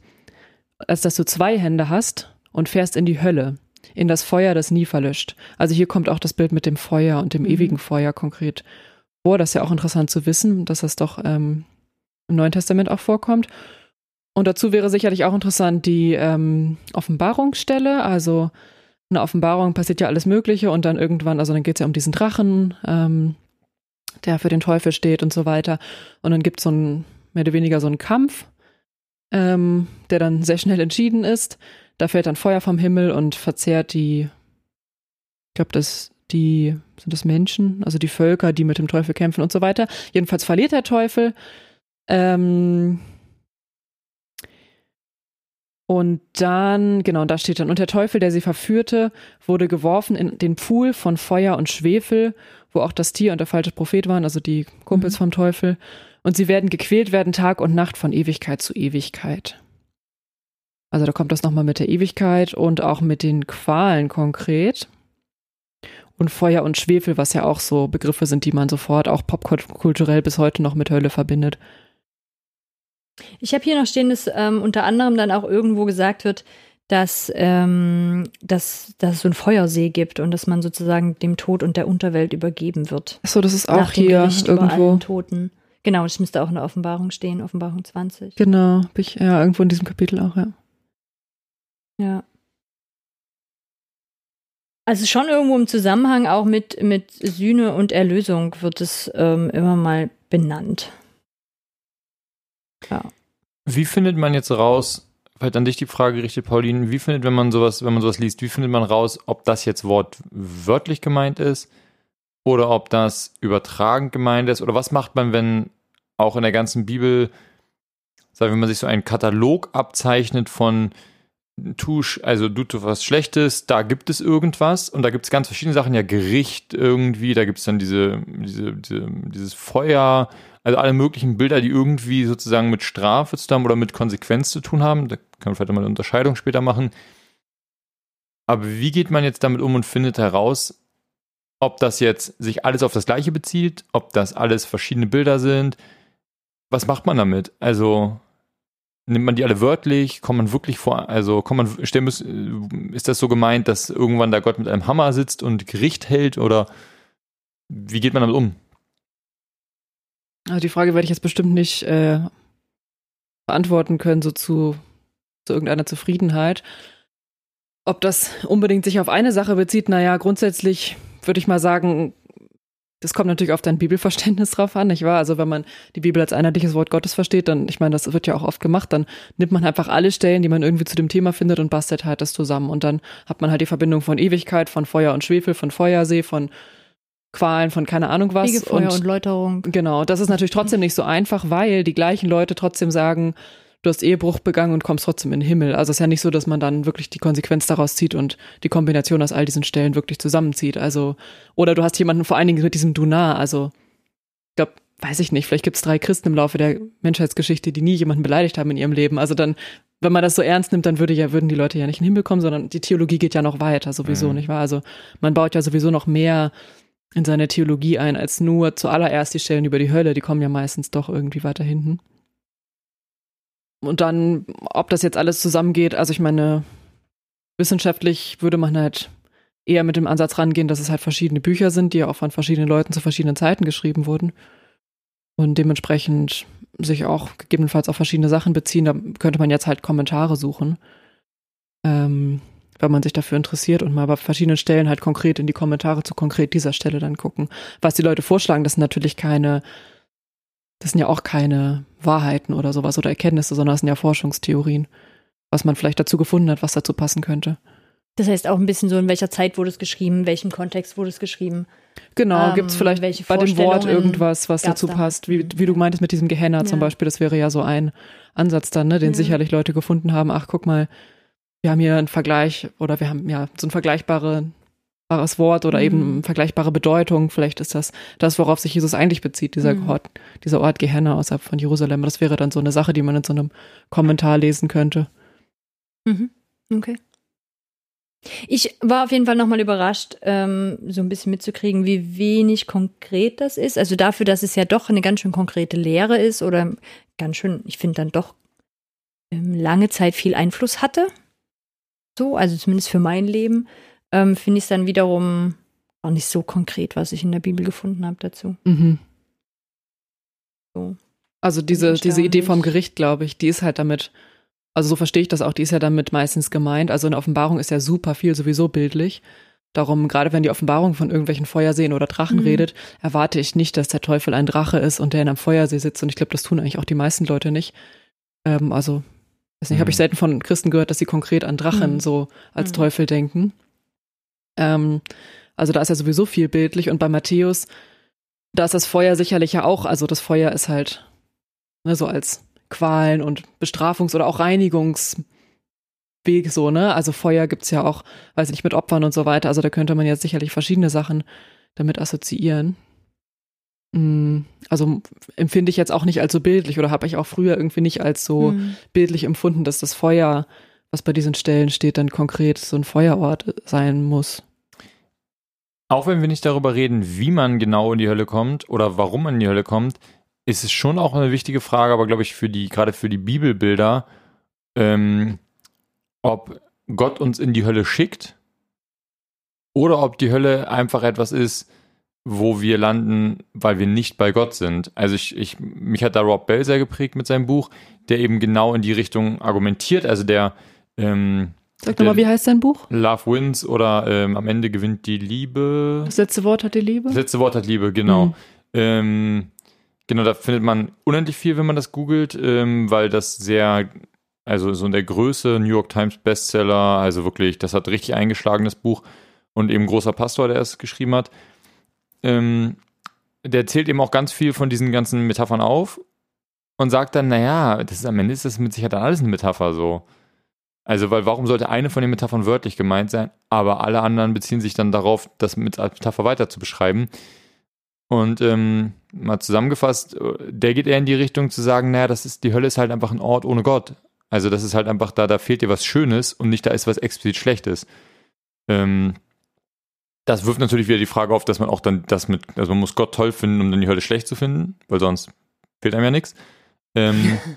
Speaker 3: als dass du zwei Hände hast und fährst in die Hölle, in das Feuer, das nie verlöscht. Also hier kommt auch das Bild mit dem Feuer und dem
Speaker 1: Mhm.
Speaker 3: ewigen Feuer konkret vor. Das ist ja auch interessant zu wissen, dass das doch ähm, im Neuen Testament auch vorkommt. Und dazu wäre sicherlich auch interessant die ähm, Offenbarungsstelle. Also eine Offenbarung passiert ja alles Mögliche und dann irgendwann, also dann geht es ja um diesen Drachen, ähm, der für den Teufel steht und so weiter. Und dann gibt es so ein, mehr oder weniger so einen Kampf, ähm, der dann sehr schnell entschieden ist. Da fällt dann Feuer vom Himmel und verzehrt die, ich glaube, das, die, sind das Menschen, also die Völker, die mit dem Teufel kämpfen und so weiter. Jedenfalls verliert der Teufel. Ähm, und dann, genau, da steht dann, und der Teufel, der sie verführte, wurde geworfen in den Pool von Feuer und Schwefel, wo auch das Tier und der falsche Prophet waren, also die Kumpels
Speaker 1: Mhm.
Speaker 3: vom Teufel. Und sie werden gequält werden Tag und Nacht von Ewigkeit zu Ewigkeit. Also da kommt das nochmal mit der Ewigkeit und auch mit den Qualen konkret. Und Feuer und Schwefel, was ja auch so Begriffe sind, die man sofort auch popkulturell bis heute noch mit Hölle verbindet.
Speaker 1: Ich habe hier noch stehen, dass ähm, unter anderem dann auch irgendwo gesagt wird, dass, ähm, dass, dass es so ein Feuersee gibt und dass man sozusagen dem Tod und der Unterwelt übergeben wird.
Speaker 3: Achso, das ist auch hier
Speaker 1: Gericht
Speaker 3: irgendwo.
Speaker 1: Toten. Genau, das müsste auch in der Offenbarung stehen, Offenbarung 20.
Speaker 3: Genau, ich, ja, irgendwo in diesem Kapitel auch, ja.
Speaker 1: Ja. Also schon irgendwo im Zusammenhang auch mit, mit Sühne und Erlösung wird es ähm, immer mal benannt. Ja.
Speaker 2: Wie findet man jetzt raus, vielleicht an dich die Frage gerichtet, Pauline, wie findet, wenn man sowas, wenn man sowas liest, wie findet man raus, ob das jetzt wortwörtlich gemeint ist oder ob das übertragend gemeint ist? Oder was macht man, wenn auch in der ganzen Bibel, sagen wir, wenn man sich so einen Katalog abzeichnet von tu, sch- also du tust was Schlechtes, da gibt es irgendwas und da gibt es ganz verschiedene Sachen, ja Gericht irgendwie, da gibt es dann diese, diese, diese, dieses Feuer, also alle möglichen Bilder, die irgendwie sozusagen mit Strafe zu tun haben oder mit Konsequenz zu tun haben. Da kann man vielleicht mal eine Unterscheidung später machen. Aber wie geht man jetzt damit um und findet heraus, ob das jetzt sich alles auf das Gleiche bezieht, ob das alles verschiedene Bilder sind? Was macht man damit? Also nimmt man die alle wörtlich? Kommt man wirklich vor, also kommt man, ist das so gemeint, dass irgendwann da Gott mit einem Hammer sitzt und Gericht hält oder wie geht man damit um?
Speaker 3: Also die Frage werde ich jetzt bestimmt nicht äh, beantworten können, so zu, zu irgendeiner Zufriedenheit. Ob das unbedingt sich auf eine Sache bezieht, naja, grundsätzlich würde ich mal sagen, das kommt natürlich auf dein Bibelverständnis drauf an, nicht wahr? Also wenn man die Bibel als einheitliches Wort Gottes versteht, dann, ich meine, das wird ja auch oft gemacht, dann nimmt man einfach alle Stellen, die man irgendwie zu dem Thema findet und bastelt halt das zusammen. Und dann hat man halt die Verbindung von Ewigkeit, von Feuer und Schwefel, von Feuersee, von Qualen, von keine Ahnung was.
Speaker 1: Fegefeuer und, und Läuterung.
Speaker 3: Genau, das ist natürlich trotzdem nicht so einfach, weil die gleichen Leute trotzdem sagen, du hast Ehebruch begangen und kommst trotzdem in den Himmel. Also es ist ja nicht so, dass man dann wirklich die Konsequenz daraus zieht und die Kombination aus all diesen Stellen wirklich zusammenzieht. Also, oder du hast jemanden vor allen Dingen mit diesem Dunar, also ich glaube, weiß ich nicht, vielleicht gibt es drei Christen im Laufe der Menschheitsgeschichte, die nie jemanden beleidigt haben in ihrem Leben. Also dann, wenn man das so ernst nimmt, dann würde ja, würden die Leute ja nicht in den Himmel kommen, sondern die Theologie geht ja noch weiter, sowieso, mhm. nicht wahr? Also man baut ja sowieso noch mehr in seine Theologie ein, als nur zuallererst die Stellen über die Hölle, die kommen ja meistens doch irgendwie weiter hinten. Und dann, ob das jetzt alles zusammengeht, also ich meine, wissenschaftlich würde man halt eher mit dem Ansatz rangehen, dass es halt verschiedene Bücher sind, die ja auch von verschiedenen Leuten zu verschiedenen Zeiten geschrieben wurden. Und dementsprechend sich auch gegebenenfalls auf verschiedene Sachen beziehen. Da könnte man jetzt halt Kommentare suchen, ähm, wenn man sich dafür interessiert und mal bei verschiedenen Stellen halt konkret in die Kommentare zu konkret dieser Stelle dann gucken. Was die Leute vorschlagen, das sind natürlich keine das sind ja auch keine Wahrheiten oder sowas oder Erkenntnisse, sondern das sind ja Forschungstheorien, was man vielleicht dazu gefunden hat, was dazu passen könnte.
Speaker 1: Das heißt auch ein bisschen so, in welcher Zeit wurde es geschrieben, in welchem Kontext wurde es geschrieben.
Speaker 3: Genau, ähm, gibt es vielleicht bei dem Wort irgendwas, was dazu da? passt, wie, wie du meintest mit diesem Gehenna ja. zum Beispiel, das wäre ja so ein Ansatz dann, ne, den ja. sicherlich Leute gefunden haben, ach guck mal, wir haben hier einen Vergleich oder wir haben ja so ein vergleichbare vergleichbares Wort oder mhm. eben vergleichbare Bedeutung. Vielleicht ist das das, worauf sich Jesus eigentlich bezieht, dieser mhm. Ort, dieser Ort Gehenna außerhalb von Jerusalem. Das wäre dann so eine Sache, die man in so einem Kommentar lesen könnte.
Speaker 1: Mhm. Okay. Ich war auf jeden Fall nochmal überrascht, ähm, so ein bisschen mitzukriegen, wie wenig konkret das ist. Also dafür, dass es ja doch eine ganz schön konkrete Lehre ist oder ganz schön, ich finde dann doch ähm, lange Zeit viel Einfluss hatte. So, also zumindest für mein Leben ähm, finde ich es dann wiederum auch nicht so konkret, was ich in der Bibel gefunden habe dazu. Mhm.
Speaker 3: So. Also diese, diese Idee vom Gericht, glaube ich, die ist halt damit, also so verstehe ich das auch, die ist ja damit meistens gemeint. Also eine Offenbarung ist ja super viel sowieso bildlich. Darum, gerade wenn die Offenbarung von irgendwelchen Feuerseen oder Drachen mhm. redet, erwarte ich nicht, dass der Teufel ein Drache ist und der in einem Feuersee sitzt. Und ich glaube, das tun eigentlich auch die meisten Leute nicht. Ähm, also, weiß nicht, mhm. habe ich selten von Christen gehört, dass sie konkret an Drachen mhm. so als mhm. Teufel denken. Ähm, also da ist ja sowieso viel bildlich und bei Matthäus, da ist das Feuer sicherlich ja auch, also das Feuer ist halt ne, so als Qualen und Bestrafungs- oder auch Reinigungsweg so, ne? Also Feuer gibt's ja auch, weiß ich nicht, mit Opfern und so weiter. Also da könnte man jetzt sicherlich verschiedene Sachen damit assoziieren. Mm, also empfinde ich jetzt auch nicht als so bildlich oder habe ich auch früher irgendwie nicht als so mhm. bildlich empfunden, dass das Feuer, was bei diesen Stellen steht, dann konkret so ein Feuerort sein muss.
Speaker 2: Auch wenn wir nicht darüber reden, wie man genau in die Hölle kommt oder warum man in die Hölle kommt, ist es schon auch eine wichtige Frage, aber glaube ich, für die, gerade für die Bibelbilder, ähm, ob Gott uns in die Hölle schickt oder ob die Hölle einfach etwas ist, wo wir landen, weil wir nicht bei Gott sind. Also ich, ich, mich hat da Rob Bell sehr geprägt mit seinem Buch, der eben genau in die Richtung argumentiert. Also der ähm,
Speaker 3: Sag nochmal, wie heißt sein Buch?
Speaker 2: Love Wins oder ähm, am Ende gewinnt die Liebe.
Speaker 3: Das letzte Wort hat die Liebe?
Speaker 2: Das letzte Wort hat Liebe, genau. Mhm. Ähm, genau, da findet man unendlich viel, wenn man das googelt, ähm, weil das sehr, also so in der Größe New York Times Bestseller, also wirklich, das hat richtig eingeschlagenes Buch und eben großer Pastor, der es geschrieben hat. Ähm, der zählt eben auch ganz viel von diesen ganzen Metaphern auf und sagt dann, naja, das ist, am Ende ist das mit Sicherheit dann alles eine Metapher so. Also, weil warum sollte eine von den Metaphern wörtlich gemeint sein, aber alle anderen beziehen sich dann darauf, das mit als Metapher weiter zu beschreiben. Und ähm, mal zusammengefasst, der geht eher in die Richtung zu sagen, naja, das ist, die Hölle ist halt einfach ein Ort ohne Gott. Also das ist halt einfach da, da fehlt dir was Schönes und nicht da ist was explizit Schlechtes. Ähm, das wirft natürlich wieder die Frage auf, dass man auch dann das mit, also man muss Gott toll finden, um dann die Hölle schlecht zu finden, weil sonst fehlt einem ja nichts. Ähm, [laughs]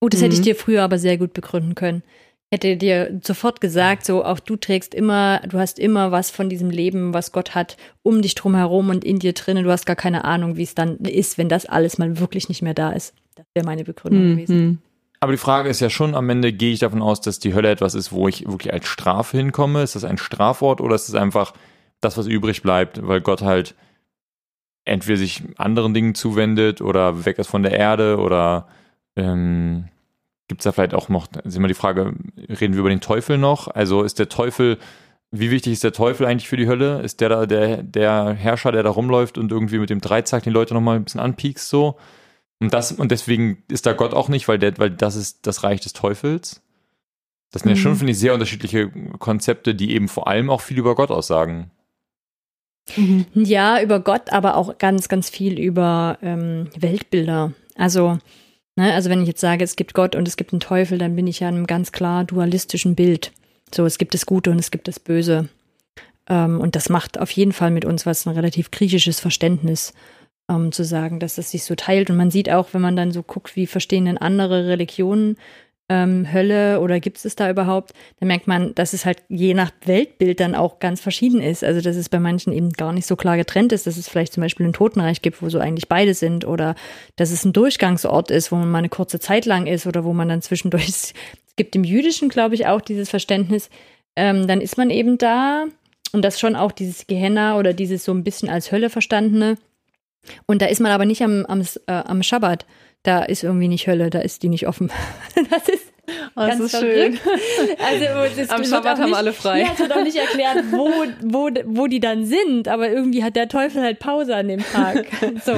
Speaker 1: Oh, das mhm. hätte ich mhm. dir früher aber sehr gut begründen können. hätte dir sofort gesagt, so auch du trägst immer, du hast immer was von diesem Leben, was Gott hat, um dich drum herum und in dir drinnen. Du hast gar keine Ahnung, wie es dann ist, wenn das alles mal wirklich nicht mehr da ist. Das wäre meine Begründung
Speaker 3: Mhm.
Speaker 1: gewesen.
Speaker 2: Aber die Frage ist ja schon, am Ende gehe ich davon aus, dass die Hölle etwas ist, wo ich wirklich als Strafe hinkomme. Ist das ein Strafort oder ist es einfach das, was übrig bleibt, weil Gott halt entweder sich anderen Dingen zuwendet oder weg ist von der Erde oder ähm, gibt es da vielleicht auch noch, ist immer die Frage, reden wir über den Teufel noch? Also ist der Teufel, wie wichtig ist der Teufel eigentlich für die Hölle? Ist der da der, der Herrscher, der da rumläuft und irgendwie mit dem Dreizack die Leute nochmal ein bisschen anpiekst so? Und das, und deswegen ist da Gott auch nicht, weil der, weil das ist das Reich des Teufels. Das sind ja
Speaker 3: Mhm.
Speaker 2: schon, finde ich, sehr unterschiedliche Konzepte, die eben vor allem auch viel über Gott aussagen.
Speaker 3: Mhm.
Speaker 1: Ja, über Gott, aber auch ganz, ganz viel über ähm, Weltbilder. Also, ne, also wenn ich jetzt sage, es gibt Gott und es gibt einen Teufel, dann bin ich ja in einem ganz klar dualistischen Bild. So, es gibt das Gute und es gibt das Böse. Ähm, und das macht auf jeden Fall mit uns was ein relativ griechisches Verständnis, ähm, zu sagen, dass das sich so teilt. Und man sieht auch, wenn man dann so guckt, wie verstehen denn andere Religionen ähm, Hölle oder gibt es da überhaupt, dann merkt man, dass es halt je nach Weltbild dann auch ganz verschieden ist. Also dass es bei manchen eben gar nicht so klar getrennt ist, dass es vielleicht zum Beispiel ein Totenreich gibt, wo so eigentlich beide sind oder dass es ein Durchgangsort ist, wo man mal eine kurze Zeit lang ist oder wo man dann zwischendurch, [laughs] es gibt im Jüdischen, glaube ich, auch dieses Verständnis, ähm, dann ist man eben da und das schon auch dieses Gehenna oder dieses so ein bisschen als Hölle verstandene. Und da ist man aber nicht am, am, äh, am Schabbat. Da ist irgendwie nicht Hölle, da ist die nicht offen. [laughs] Das ist
Speaker 3: Oh, das
Speaker 1: ganz
Speaker 3: ist schön.
Speaker 1: Also das
Speaker 3: Am Schabbat
Speaker 1: auch
Speaker 3: haben
Speaker 1: nicht,
Speaker 3: alle frei.
Speaker 1: Ja, es wird auch nicht erklärt, wo, wo, wo die dann sind, aber irgendwie hat der Teufel halt Pause an dem Tag. [laughs] So.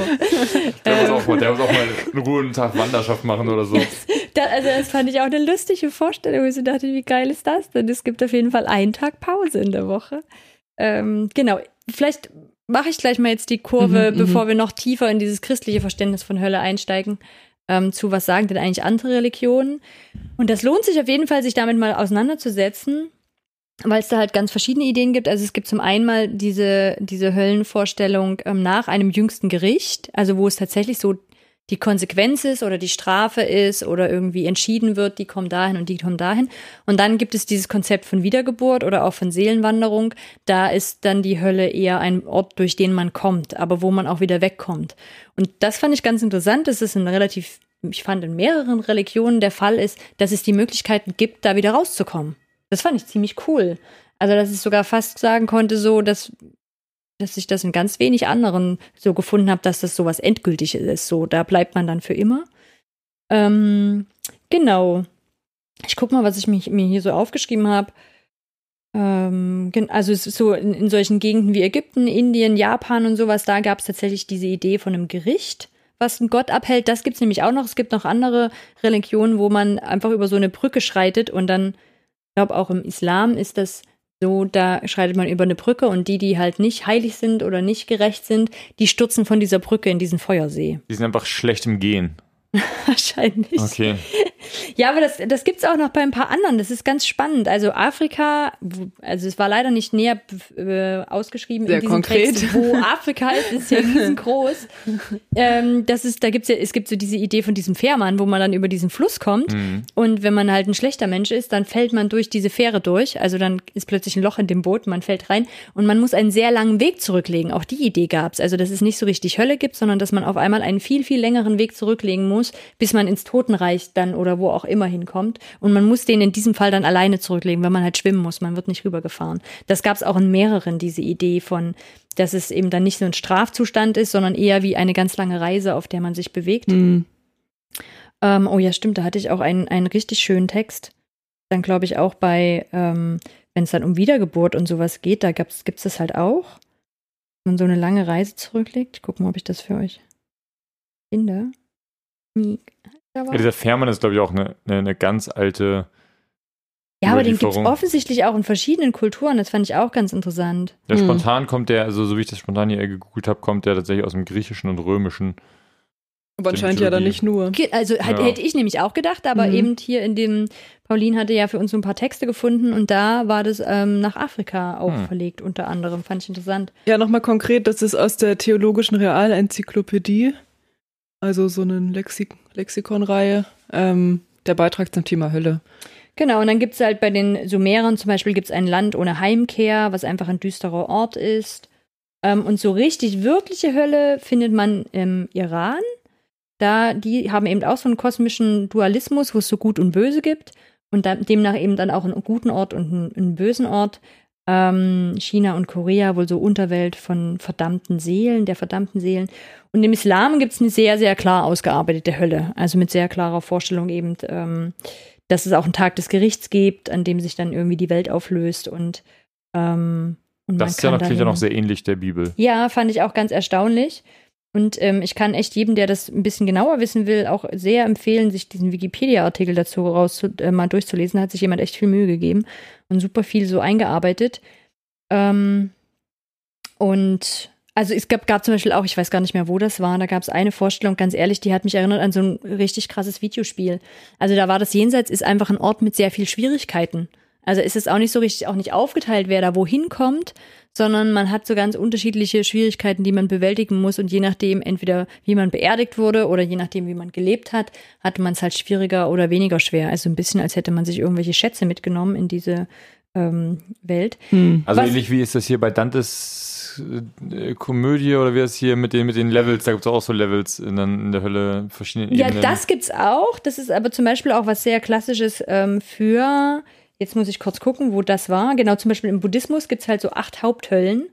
Speaker 2: Der,
Speaker 1: Ähm,
Speaker 2: muss auch mal, der muss auch mal einen guten Tag Wanderschaft machen oder so.
Speaker 1: Da, also das fand ich auch eine lustige Vorstellung, wo ich dachte, wie geil ist das denn? Es gibt auf jeden Fall einen Tag Pause in der Woche. Ähm, genau, vielleicht mache ich gleich mal jetzt die Kurve,
Speaker 3: Mhm, mhm.
Speaker 1: bevor wir noch tiefer in dieses christliche Verständnis von Hölle einsteigen, ähm, zu was sagen denn eigentlich andere Religionen. Und das lohnt sich auf jeden Fall, sich damit mal auseinanderzusetzen, weil es da halt ganz verschiedene Ideen gibt. Also es gibt zum einen mal diese, diese Höllenvorstellung ähm, nach einem jüngsten Gericht, also wo es tatsächlich so die Konsequenz ist oder die Strafe ist oder irgendwie entschieden wird, die kommen dahin und die kommen dahin. Und dann gibt es dieses Konzept von Wiedergeburt oder auch von Seelenwanderung. Da ist dann die Hölle eher ein Ort, durch den man kommt, aber wo man auch wieder wegkommt. Und das fand ich ganz interessant. Das ist in relativ, ich fand in mehreren Religionen der Fall ist, dass es die Möglichkeiten gibt, da wieder rauszukommen. Das fand ich ziemlich cool. Also, dass ich sogar fast sagen konnte, so, dass dass ich das in ganz wenig anderen so gefunden habe, dass das sowas Endgültiges ist. So, da bleibt man dann für immer. Ähm, genau. Ich guck mal, was ich mich, mir hier so aufgeschrieben habe. Ähm, also es so in, in solchen Gegenden wie Ägypten, Indien, Japan und sowas, da gab es tatsächlich diese Idee von einem Gericht, was einen Gott abhält. Das gibt's nämlich auch noch. Es gibt noch andere Religionen, wo man einfach über so eine Brücke schreitet und dann, ich glaube auch im Islam ist das so, da schreitet man über eine Brücke und die, die halt nicht heilig sind oder nicht gerecht sind, die stürzen von dieser Brücke in diesen Feuersee.
Speaker 2: Die sind einfach schlecht im Gehen. [laughs]
Speaker 1: Wahrscheinlich.
Speaker 2: Okay.
Speaker 1: Ja, aber das, das gibt's auch noch bei ein paar anderen. Das ist ganz spannend. Also Afrika, also es war leider nicht näher äh, ausgeschrieben
Speaker 3: Sehr
Speaker 1: in diesem
Speaker 3: konkret.
Speaker 1: Text, wo Afrika ist, ist ja riesengroß. [laughs] ähm, das ist, da gibt's ja, es gibt so diese Idee von diesem Fährmann, wo man dann über diesen Fluss kommt.
Speaker 2: Mhm.
Speaker 1: Und wenn man halt ein schlechter Mensch ist, dann fällt man durch diese Fähre durch. Also dann ist plötzlich ein Loch in dem Boot, man fällt rein und man muss einen sehr langen Weg zurücklegen. Auch die Idee gab's. Also dass es nicht so richtig Hölle gibt, sondern dass man auf einmal einen viel, viel längeren Weg zurücklegen muss, bis man ins Totenreich dann oder wo auch immer hinkommt. Und man muss den in diesem Fall dann alleine zurücklegen, weil man halt schwimmen muss. Man wird nicht rübergefahren. Das gab's auch in mehreren, diese Idee von, dass es eben dann nicht so ein Strafzustand ist, sondern eher wie eine ganz lange Reise, auf der man sich bewegt.
Speaker 3: Hm.
Speaker 1: Ähm, oh ja, stimmt, da hatte ich auch einen, einen richtig schönen Text. Dann glaube ich auch bei, ähm, wenn es dann um Wiedergeburt und sowas geht, da gibt es das halt auch. Wenn man so eine lange Reise zurücklegt. Ich gucke mal, ob ich das für euch finde.
Speaker 2: Ja, dieser Fährmann ist, glaube ich, auch eine, eine, eine ganz alte.
Speaker 1: Ja, aber den gibt es offensichtlich auch in verschiedenen Kulturen. Das fand ich auch ganz interessant.
Speaker 2: Der
Speaker 3: Hm.
Speaker 2: spontan kommt der, also so wie ich das spontan hier gegoogelt habe, kommt der tatsächlich aus dem Griechischen und Römischen.
Speaker 3: Aber anscheinend ja dann nicht nur.
Speaker 1: Also halt,
Speaker 2: Ja.
Speaker 1: hätte ich nämlich auch gedacht, aber
Speaker 3: Mhm.
Speaker 1: eben hier in dem, Pauline hatte ja für uns so ein paar Texte gefunden und da war das ähm, nach Afrika auch
Speaker 2: Hm.
Speaker 1: verlegt, unter anderem. Fand ich interessant.
Speaker 3: Ja, nochmal konkret, das ist aus der Theologischen Realenzyklopädie, also so eine Lexik Lexikonreihe, ähm, der Beitrag zum Thema Hölle.
Speaker 1: Genau, und dann gibt's halt bei den Sumerern zum Beispiel gibt's ein Land ohne Heimkehr, was einfach ein düsterer Ort ist. Ähm, und so richtig wirkliche Hölle findet man im Iran. Da, die haben eben auch so einen kosmischen Dualismus, wo es so gut und böse gibt. Und da, demnach eben dann auch einen guten Ort und einen, einen bösen Ort. Ähm, China und Korea wohl so Unterwelt von verdammten Seelen, der verdammten Seelen. Und im Islam gibt es eine sehr, sehr klar ausgearbeitete Hölle. Also mit sehr klarer Vorstellung eben, ähm, dass es auch einen Tag des Gerichts gibt, an dem sich dann irgendwie die Welt auflöst und ähm, und
Speaker 2: das ist ja natürlich noch sehr ähnlich der Bibel.
Speaker 1: Ja, fand ich auch ganz erstaunlich. Und ähm, ich kann echt jedem, der das ein bisschen genauer wissen will, auch sehr empfehlen, sich diesen Wikipedia-Artikel dazu raus äh, mal durchzulesen. Da hat sich jemand echt viel Mühe gegeben und super viel so eingearbeitet. Ähm, und also es gab, gab zum Beispiel auch, ich weiß gar nicht mehr, wo das war, da gab es eine Vorstellung, ganz ehrlich, die hat mich erinnert an so ein richtig krasses Videospiel. Also da war das Jenseits, ist einfach ein Ort mit sehr viel Schwierigkeiten. Also ist es auch nicht so richtig, auch nicht aufgeteilt, wer da wohin kommt, sondern man hat so ganz unterschiedliche Schwierigkeiten, die man bewältigen muss und je nachdem, entweder wie man beerdigt wurde oder je nachdem, wie man gelebt hat, hatte man es halt schwieriger oder weniger schwer. Also ein bisschen, als hätte man sich irgendwelche Schätze mitgenommen in diese ähm, Welt.
Speaker 2: Hm. Also Was, ähnlich wie ist das hier bei Dantes äh, Komödie oder wie ist das hier mit den, mit den Levels, da gibt es auch so Levels in, in der Hölle, verschiedene
Speaker 1: Ja, Ebenen. das gibt's auch. Das ist aber zum Beispiel auch was sehr Klassisches ähm, für Jetzt muss ich kurz gucken, wo das war. Genau, zum Beispiel im Buddhismus gibt es halt so acht Haupthöllen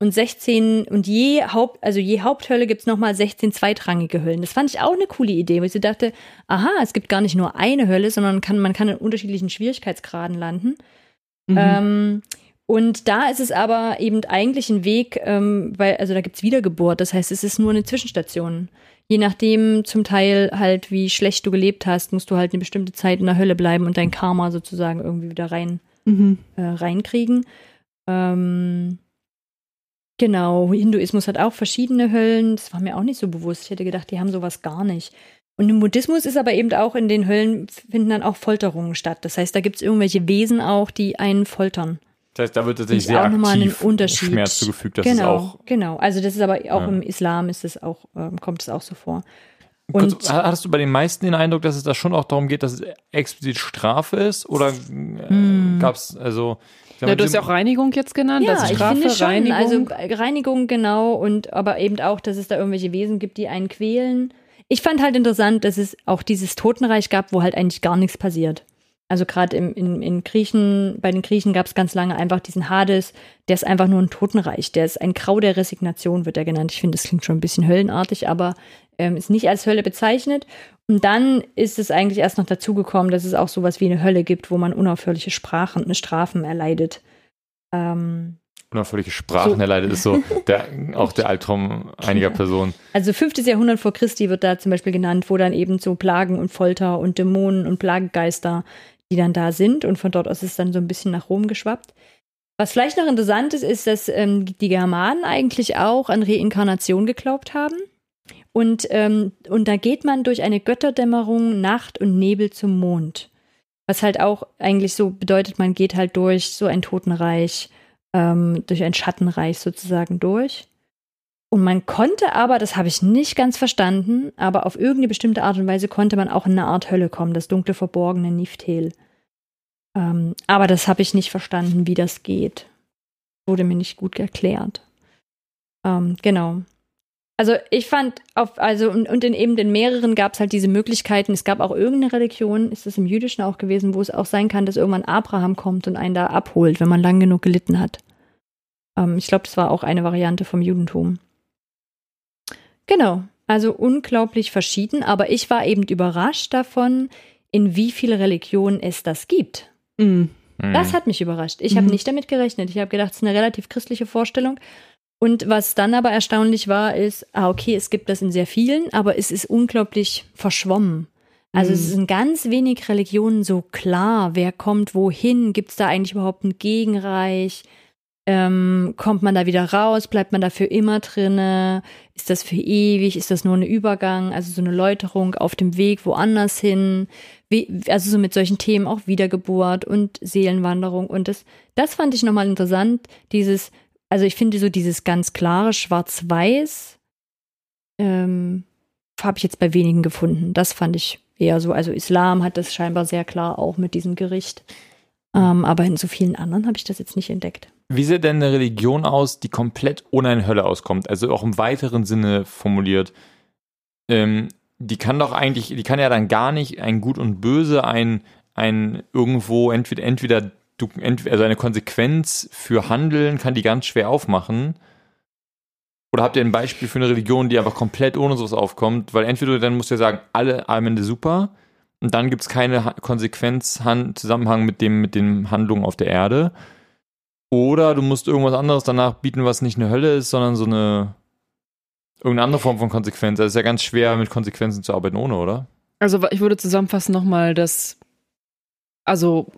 Speaker 1: und 16 und je Haupt, also je Haupthölle gibt es nochmal 16 zweitrangige Höllen. Das fand ich auch eine coole Idee, weil ich dachte, aha, es gibt gar nicht nur eine Hölle, sondern kann, man kann in unterschiedlichen Schwierigkeitsgraden landen. Mhm. Ähm, und da ist es aber eben eigentlich ein Weg, ähm, weil, also da gibt es Wiedergeburt, das heißt, es ist nur eine Zwischenstation je nachdem zum Teil halt, wie schlecht du gelebt hast, musst du halt eine bestimmte Zeit in der Hölle bleiben und dein Karma sozusagen irgendwie wieder rein mhm. äh, reinkriegen. Ähm, genau, Hinduismus hat auch verschiedene Höllen. Das war mir auch nicht so bewusst. Ich hätte gedacht, die haben sowas gar nicht. Und im Buddhismus ist aber eben auch in den Höllen finden dann auch Folterungen statt. Das heißt, da gibt es irgendwelche Wesen auch, die einen foltern.
Speaker 2: Das heißt, da wird tatsächlich sehr aktiv Schmerz zugefügt.
Speaker 1: Das genau, ist auch genau. Also das ist aber auch ja. im Islam ist es auch, ähm, kommt es auch so vor.
Speaker 2: Und Kurz, hattest du bei den meisten den Eindruck, dass es da schon auch darum geht, dass es explizit Strafe ist? Oder äh, hm. gab es, also.
Speaker 3: Ja, du hast ja auch Reinigung jetzt genannt.
Speaker 1: Ja, das Strafe, ich finde schon, Reinigung. Also Reinigung, genau. Und aber eben auch, dass es da irgendwelche Wesen gibt, die einen quälen. Ich fand halt interessant, dass es auch dieses Totenreich gab, wo halt eigentlich gar nichts passiert. Also gerade im, in, in Griechen, bei den Griechen gab es ganz lange einfach diesen Hades, der ist einfach nur ein Totenreich, der ist ein Grau der Resignation, wird er genannt. Ich finde, das klingt schon ein bisschen höllenartig, aber ähm, ist nicht als Hölle bezeichnet. Und dann ist es eigentlich erst noch dazugekommen, dass es auch sowas wie eine Hölle gibt, wo man unaufhörliche Sprachen, Strafen erleidet. Ähm,
Speaker 2: unaufhörliche Sprachen so. erleidet, ist so [laughs] der, auch der Albtraum einiger Personen.
Speaker 1: Also fünftes Jahrhundert vor Christi wird da zum Beispiel genannt, wo dann eben so Plagen und Folter und Dämonen und Plagegeister die dann da sind. Und von dort aus ist es dann so ein bisschen nach Rom geschwappt. Was vielleicht noch interessant ist, ist, dass ähm, die Germanen eigentlich auch an Reinkarnation geglaubt haben. Und, ähm, und da geht man durch eine Götterdämmerung, Nacht und Nebel zum Mond. Was halt auch eigentlich so bedeutet, man geht halt durch so ein Totenreich, ähm, durch ein Schattenreich sozusagen durch. Und man konnte aber, das habe ich nicht ganz verstanden, aber auf irgendeine bestimmte Art und Weise konnte man auch in eine Art Hölle kommen, das dunkle verborgene Niftel. Ähm, aber das habe ich nicht verstanden, wie das geht. Wurde mir nicht gut erklärt. Ähm, genau. Also ich fand auf, also und, und in eben den mehreren gab es halt diese Möglichkeiten. Es gab auch irgendeine Religion, ist das im Jüdischen auch gewesen, wo es auch sein kann, dass irgendwann Abraham kommt und einen da abholt, wenn man lang genug gelitten hat. Ähm, ich glaube, das war auch eine Variante vom Judentum. Genau, also unglaublich verschieden, aber ich war eben überrascht davon, in wie viele Religionen es das gibt. Mhm. Das hat mich überrascht. Ich mhm. habe nicht damit gerechnet. Ich habe gedacht, es ist eine relativ christliche Vorstellung. Und was dann aber erstaunlich war, ist, ah, okay, es gibt das in sehr vielen, aber es ist unglaublich verschwommen. Also mhm. es sind ganz wenig Religionen so klar, wer kommt wohin, gibt es da eigentlich überhaupt ein Gegenreich? Ähm, kommt man da wieder raus? Bleibt man da für immer drinne? Ist das für ewig? Ist das nur ein Übergang? Also so eine Läuterung auf dem Weg woanders hin? Wie, also so mit solchen Themen auch Wiedergeburt und Seelenwanderung. Und das, das fand ich nochmal interessant. Dieses, also ich finde so dieses ganz klare Schwarz-Weiß ähm, habe ich jetzt bei wenigen gefunden. Das fand ich eher so, also Islam hat das scheinbar sehr klar auch mit diesem Gericht. Ähm, aber in so vielen anderen habe ich das jetzt nicht entdeckt.
Speaker 2: Wie sieht denn eine Religion aus, die komplett ohne eine Hölle auskommt? Also auch im weiteren Sinne formuliert. Ähm, die kann doch eigentlich, die kann ja dann gar nicht ein Gut und Böse, ein, ein irgendwo entweder, entweder, also eine Konsequenz für Handeln kann die ganz schwer aufmachen. Oder habt ihr ein Beispiel für eine Religion, die einfach komplett ohne sowas aufkommt? Weil entweder dann musst du ja sagen, alle am Ende super und dann gibt es keine Konsequenz, Zusammenhang mit dem, mit den Handlungen auf der Erde. Oder du musst irgendwas anderes danach bieten, was nicht eine Hölle ist, sondern so eine irgendeine andere Form von Konsequenz. Also es ist ja ganz schwer, mit Konsequenzen zu arbeiten ohne, oder?
Speaker 3: Also ich würde zusammenfassen nochmal, dass also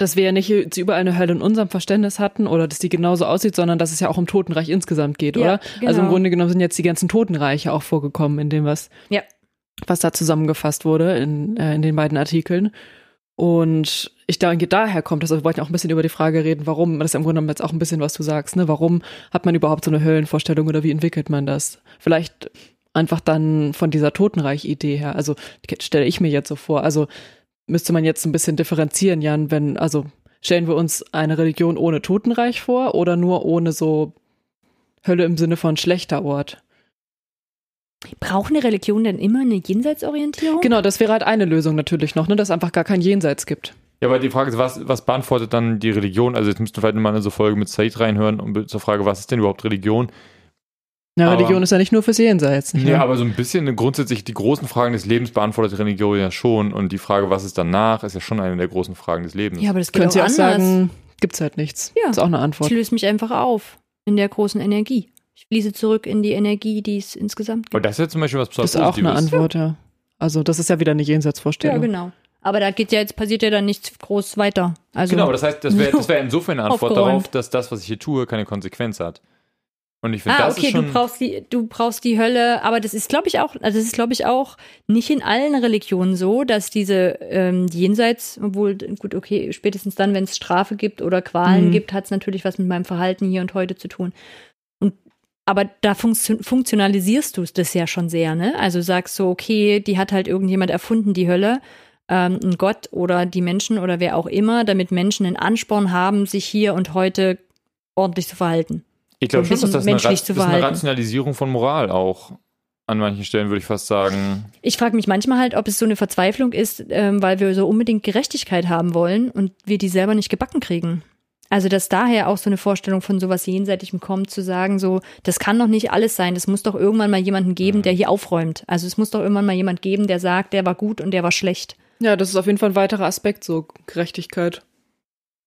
Speaker 3: dass wir ja nicht überall eine Hölle in unserem Verständnis hatten oder dass die genauso aussieht, sondern dass es ja auch um Totenreich insgesamt geht, ja, oder? Genau. Also im Grunde genommen sind jetzt die ganzen Totenreiche auch vorgekommen in dem, was, ja. was da zusammengefasst wurde in, äh, in den beiden Artikeln. Und ich denke, daher kommt das. Also wir wollten auch ein bisschen über die Frage reden, warum, das ist im Grunde genommen jetzt auch ein bisschen, was du sagst, ne? Warum hat man überhaupt so eine Höllenvorstellung oder wie entwickelt man das? Vielleicht einfach dann von dieser Totenreich-Idee her. Also stelle ich mir jetzt so vor. Also müsste man jetzt ein bisschen differenzieren, Jan, wenn, also stellen wir uns eine Religion ohne Totenreich vor oder nur ohne so Hölle im Sinne von schlechter Ort?
Speaker 1: Braucht eine Religion denn immer eine Jenseitsorientierung?
Speaker 3: Genau, das wäre halt eine Lösung natürlich noch, ne, dass es einfach gar kein Jenseits gibt.
Speaker 2: Ja, aber die Frage ist, was, was beantwortet dann die Religion? Also jetzt müssten wir vielleicht mal eine so Folge mit Said reinhören und zur Frage, was ist denn überhaupt Religion?
Speaker 3: Na, Religion aber, ist ja nicht nur fürs Jenseits.
Speaker 2: Nicht ja, aber so ein bisschen grundsätzlich die großen Fragen des Lebens beantwortet Religion ja schon und die Frage, was ist danach, ist ja schon eine der großen Fragen des Lebens.
Speaker 3: Ja, aber das könnte auch, auch sagen, gibt's halt nichts. Ja, das ist auch eine Antwort.
Speaker 1: Ich löse mich einfach auf in der großen Energie. Ich fließe zurück in die Energie, die es insgesamt gibt.
Speaker 2: Aber das ist ja zum Beispiel was
Speaker 3: besonders Das ist auch eine Antwort, ja. Also das ist ja wieder eine Jenseitsvorstellung. Ja,
Speaker 1: genau. Aber da geht ja jetzt, passiert ja dann nichts groß weiter. Also
Speaker 2: genau, das heißt, das wäre das wär [laughs] insofern eine Antwort darauf, dass das, was ich hier tue, keine Konsequenz hat. Und ich finde, ah,
Speaker 1: das okay, ist schon du brauchst die, du brauchst die Hölle, aber das ist, glaube ich, auch, also das ist, glaube ich, auch nicht in allen Religionen so, dass diese ähm, Jenseits, obwohl, gut, okay, spätestens dann, wenn es Strafe gibt oder Qualen mhm. gibt, hat es natürlich was mit meinem Verhalten hier und heute zu tun. Und aber da funktio funktionalisierst du das ja schon sehr, ne? Also sagst so, okay, die hat halt irgendjemand erfunden, die Hölle, ähm, ein Gott oder die Menschen oder wer auch immer, damit Menschen einen Ansporn haben, sich hier und heute ordentlich zu verhalten.
Speaker 2: Ich glaube schon, dass das eine, das ist eine Rationalisierung von Moral auch an manchen Stellen, würde ich fast sagen.
Speaker 1: Ich frage mich manchmal halt, ob es so eine Verzweiflung ist, ähm, weil wir so unbedingt Gerechtigkeit haben wollen und wir die selber nicht gebacken kriegen. Also, dass daher auch so eine Vorstellung von sowas Jenseitigem kommt, zu sagen, so, das kann doch nicht alles sein. Es muss doch irgendwann mal jemanden geben, der hier aufräumt. Also, es muss doch irgendwann mal jemand geben, der sagt, der war gut und der war schlecht.
Speaker 3: Ja, das ist auf jeden Fall ein weiterer Aspekt, so Gerechtigkeit.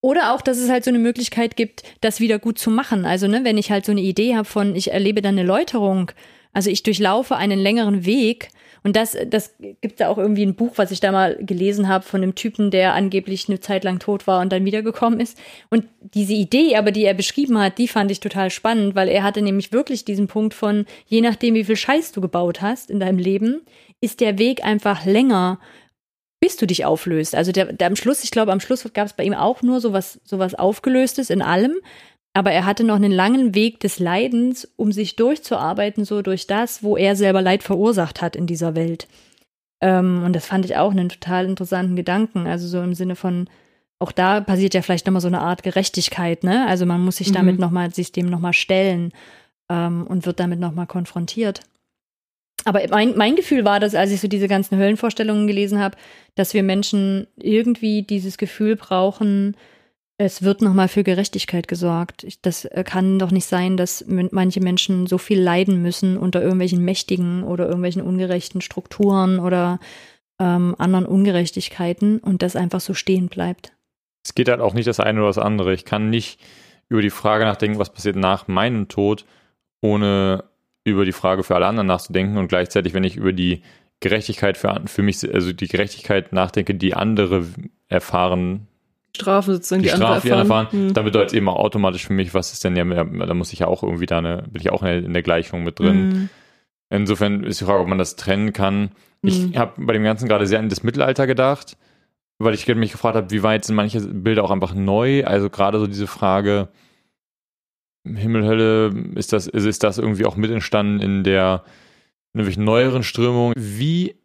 Speaker 1: Oder auch, dass es halt so eine Möglichkeit gibt, das wieder gut zu machen. Also, ne, wenn ich halt so eine Idee habe von, ich erlebe dann eine Läuterung, also ich durchlaufe einen längeren Weg. Und das, das gibt da auch irgendwie ein Buch, was ich da mal gelesen habe von einem Typen, der angeblich eine Zeit lang tot war und dann wiedergekommen ist. Und diese Idee, aber die er beschrieben hat, die fand ich total spannend, weil er hatte nämlich wirklich diesen Punkt von, je nachdem, wie viel Scheiß du gebaut hast in deinem Leben, ist der Weg einfach länger bis du dich auflöst. Also der, der am Schluss, ich glaube, am Schluss gab es bei ihm auch nur sowas, sowas Aufgelöstes in allem. Aber er hatte noch einen langen Weg des Leidens, um sich durchzuarbeiten, so durch das, wo er selber Leid verursacht hat in dieser Welt. Ähm, und das fand ich auch einen total interessanten Gedanken. Also so im Sinne von, auch da passiert ja vielleicht nochmal so eine Art Gerechtigkeit, ne? Also man muss sich mhm. damit nochmal, sich dem nochmal stellen ähm, und wird damit nochmal konfrontiert. Aber mein, mein Gefühl war, dass als ich so diese ganzen Höllenvorstellungen gelesen habe, dass wir Menschen irgendwie dieses Gefühl brauchen, es wird nochmal für Gerechtigkeit gesorgt. Das äh, kann doch nicht sein, dass manche Menschen so viel leiden müssen unter irgendwelchen mächtigen oder irgendwelchen ungerechten Strukturen oder ähm, anderen Ungerechtigkeiten und das einfach so stehen bleibt.
Speaker 2: Es geht halt auch nicht das eine oder das andere. Ich kann nicht über die Frage nachdenken, was passiert nach meinem Tod, ohne über die Frage für alle anderen nachzudenken und gleichzeitig, wenn ich über die Gerechtigkeit für, für mich, also die Gerechtigkeit nachdenke, die andere erfahren,
Speaker 3: Strafe sozusagen,
Speaker 2: die, die Strafe, andere erfahren, erfahren mhm. dann bedeutet es eben auch automatisch für mich, was ist denn ja, da muss ich ja auch irgendwie da eine, bin ich auch in der, in Gleichung mit drin. Mhm. Insofern ist die Frage, ob man das trennen kann. Mhm. Ich habe bei dem Ganzen gerade sehr an das Mittelalter gedacht, weil ich mich gefragt habe, wie weit sind manche Bilder auch einfach neu, also gerade so diese Frage, Himmel, Hölle, ist das, ist, ist das irgendwie auch mit entstanden in der in neueren Strömung? Wie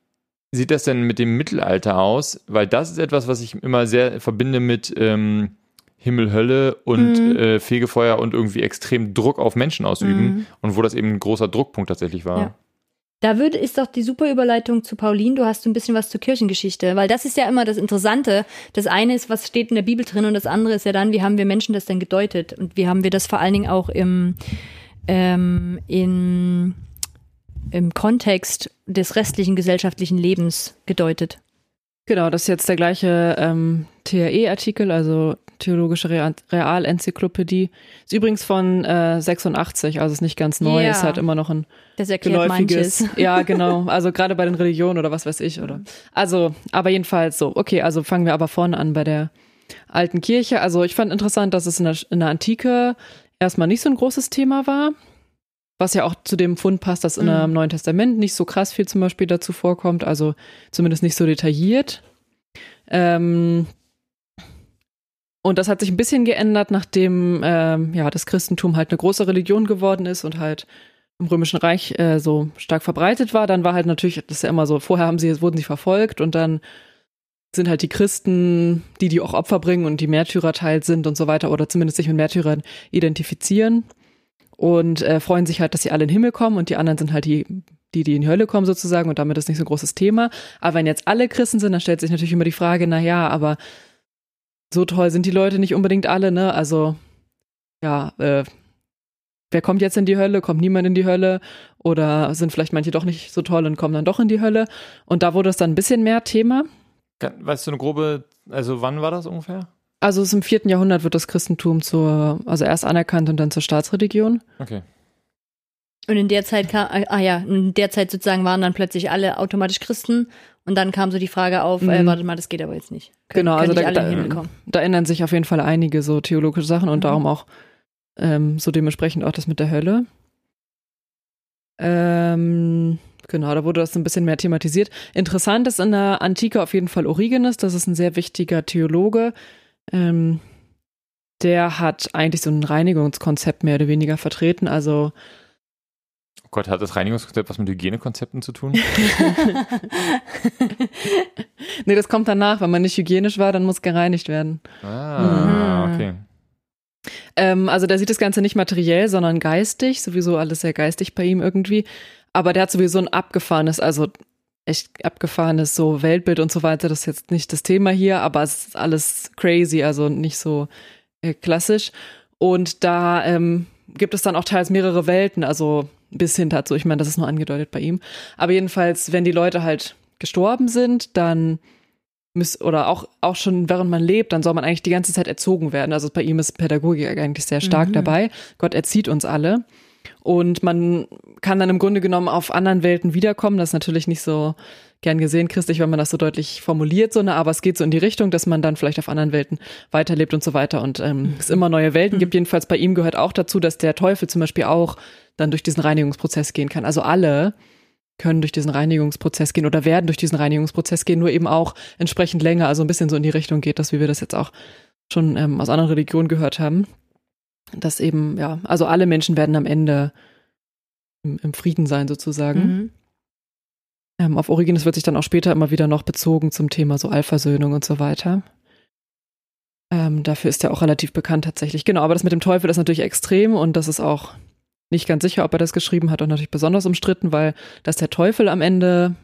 Speaker 2: sieht das denn mit dem Mittelalter aus? Weil das ist etwas, was ich immer sehr verbinde mit ähm, Himmel, Hölle und
Speaker 1: Mhm.
Speaker 2: äh, Fegefeuer und irgendwie extrem Druck auf Menschen ausüben
Speaker 1: Mhm.
Speaker 2: und wo das eben ein großer Druckpunkt tatsächlich war.
Speaker 1: Ja. Da würde, ist doch die super Überleitung zu Pauline. Du hast ein bisschen was zur Kirchengeschichte, weil das ist ja immer das Interessante. Das eine ist, was steht in der Bibel drin und das andere ist ja dann, wie haben wir Menschen das denn gedeutet und wie haben wir das vor allen Dingen auch im, ähm, in, im Kontext des restlichen gesellschaftlichen Lebens gedeutet.
Speaker 3: Genau, das ist jetzt der gleiche ähm, TRE-Artikel, also Theologische Real Realenzyklopädie. Ist übrigens von äh, 86, also ist nicht ganz neu,
Speaker 1: Ja.
Speaker 3: ist halt immer noch ein
Speaker 1: Das erklärt
Speaker 3: geläufiges.
Speaker 1: manches.
Speaker 3: Ja, [laughs] genau. Also gerade bei den Religionen oder was weiß ich, oder. Also, aber jedenfalls so. Okay, also fangen wir aber vorne an bei der alten Kirche. Also ich fand interessant, dass es in der, in der Antike erstmal nicht so ein großes Thema war. Was ja auch zu dem Fund passt, dass in
Speaker 1: Mhm.
Speaker 3: im Neuen Testament nicht so krass viel zum Beispiel dazu vorkommt, also zumindest nicht so detailliert. Ähm, und das hat sich ein bisschen geändert, nachdem ähm, ja das Christentum halt eine große Religion geworden ist und halt im Römischen Reich äh, so stark verbreitet war. Dann war halt natürlich, das ist ja immer so, vorher haben sie, wurden sie verfolgt und dann sind halt die Christen, die die auch Opfer bringen und die Märtyrer teilt sind und so weiter oder zumindest sich mit Märtyrern identifizieren und äh, freuen sich halt, dass sie alle in den Himmel kommen und die anderen sind halt die, die, die in die Hölle kommen sozusagen und damit ist nicht so ein großes Thema. Aber wenn jetzt alle Christen sind, dann stellt sich natürlich immer die Frage, na ja, aber so toll sind die Leute nicht unbedingt alle, ne? Also ja, äh, wer kommt jetzt in die Hölle? Kommt niemand in die Hölle? Oder sind vielleicht manche doch nicht so toll und kommen dann doch in die Hölle? Und da wurde es dann ein bisschen mehr Thema.
Speaker 2: Weißt du eine grobe, also wann war das ungefähr?
Speaker 3: Also im vierten Jahrhundert wird das Christentum zur, also erst anerkannt und dann zur Staatsreligion.
Speaker 2: Okay.
Speaker 1: Und in der Zeit kam, ah ja, in der Zeit sozusagen waren dann plötzlich alle automatisch Christen und dann kam so die Frage auf, äh,
Speaker 3: Mhm.
Speaker 1: warte mal, das geht aber jetzt nicht. Können,
Speaker 3: Genau, also
Speaker 1: nicht
Speaker 3: da- da-. Da ändern sich auf jeden Fall einige so theologische Sachen und
Speaker 1: Mhm.
Speaker 3: darum auch ähm, so dementsprechend auch das mit der Hölle. Ähm, genau, da wurde das ein bisschen mehr thematisiert. Interessant ist in der Antike auf jeden Fall Origenes, das ist ein sehr wichtiger Theologe. Ähm, der hat eigentlich so ein Reinigungskonzept mehr oder weniger vertreten. Also
Speaker 2: Oh Gott, hat das Reinigungskonzept was mit Hygienekonzepten zu tun? [laughs]
Speaker 3: nee, das kommt danach. Wenn man nicht hygienisch war, dann muss gereinigt werden.
Speaker 2: Ah,
Speaker 1: Mhm.
Speaker 2: okay.
Speaker 3: Ähm, also der sieht das Ganze nicht materiell, sondern geistig, sowieso alles sehr geistig bei ihm irgendwie. Aber der hat sowieso ein abgefahrenes, also echt abgefahrenes so Weltbild und so weiter. Das ist jetzt nicht das Thema hier, aber es ist alles crazy, also nicht so äh, klassisch. Und da ähm, gibt es dann auch teils mehrere Welten, also bis hin dazu. Ich meine, das ist nur angedeutet bei ihm. Aber jedenfalls, wenn die Leute halt gestorben sind, dann müß, oder auch, auch schon während man lebt, dann soll man eigentlich die ganze Zeit erzogen werden. Also bei ihm ist Pädagogik eigentlich sehr stark
Speaker 1: Mhm.
Speaker 3: dabei. Gott erzieht uns alle. Und man kann dann im Grunde genommen auf anderen Welten wiederkommen. Das ist natürlich nicht so gern gesehen, christlich, wenn man das so deutlich formuliert, so, ne, aber es geht so in die Richtung, dass man dann vielleicht auf anderen Welten weiterlebt und so weiter und ähm, es immer neue Welten gibt. Jedenfalls bei ihm gehört auch dazu, dass der Teufel zum Beispiel auch dann durch diesen Reinigungsprozess gehen kann. Also alle können durch diesen Reinigungsprozess gehen oder werden durch diesen Reinigungsprozess gehen, nur eben auch entsprechend länger, also ein bisschen so in die Richtung geht, dass wie wir das jetzt auch schon ähm, aus anderen Religionen gehört haben. Dass eben, ja, also alle Menschen werden am Ende im, im Frieden sein sozusagen.
Speaker 1: Mhm.
Speaker 3: Ähm, auf Origenes wird sich dann auch später immer wieder noch bezogen zum Thema so Allversöhnung und so weiter. Ähm, dafür ist er auch relativ bekannt tatsächlich. Genau, aber das mit dem Teufel ist natürlich extrem und das ist auch nicht ganz sicher, ob er das geschrieben hat und natürlich besonders umstritten, weil dass der Teufel am Ende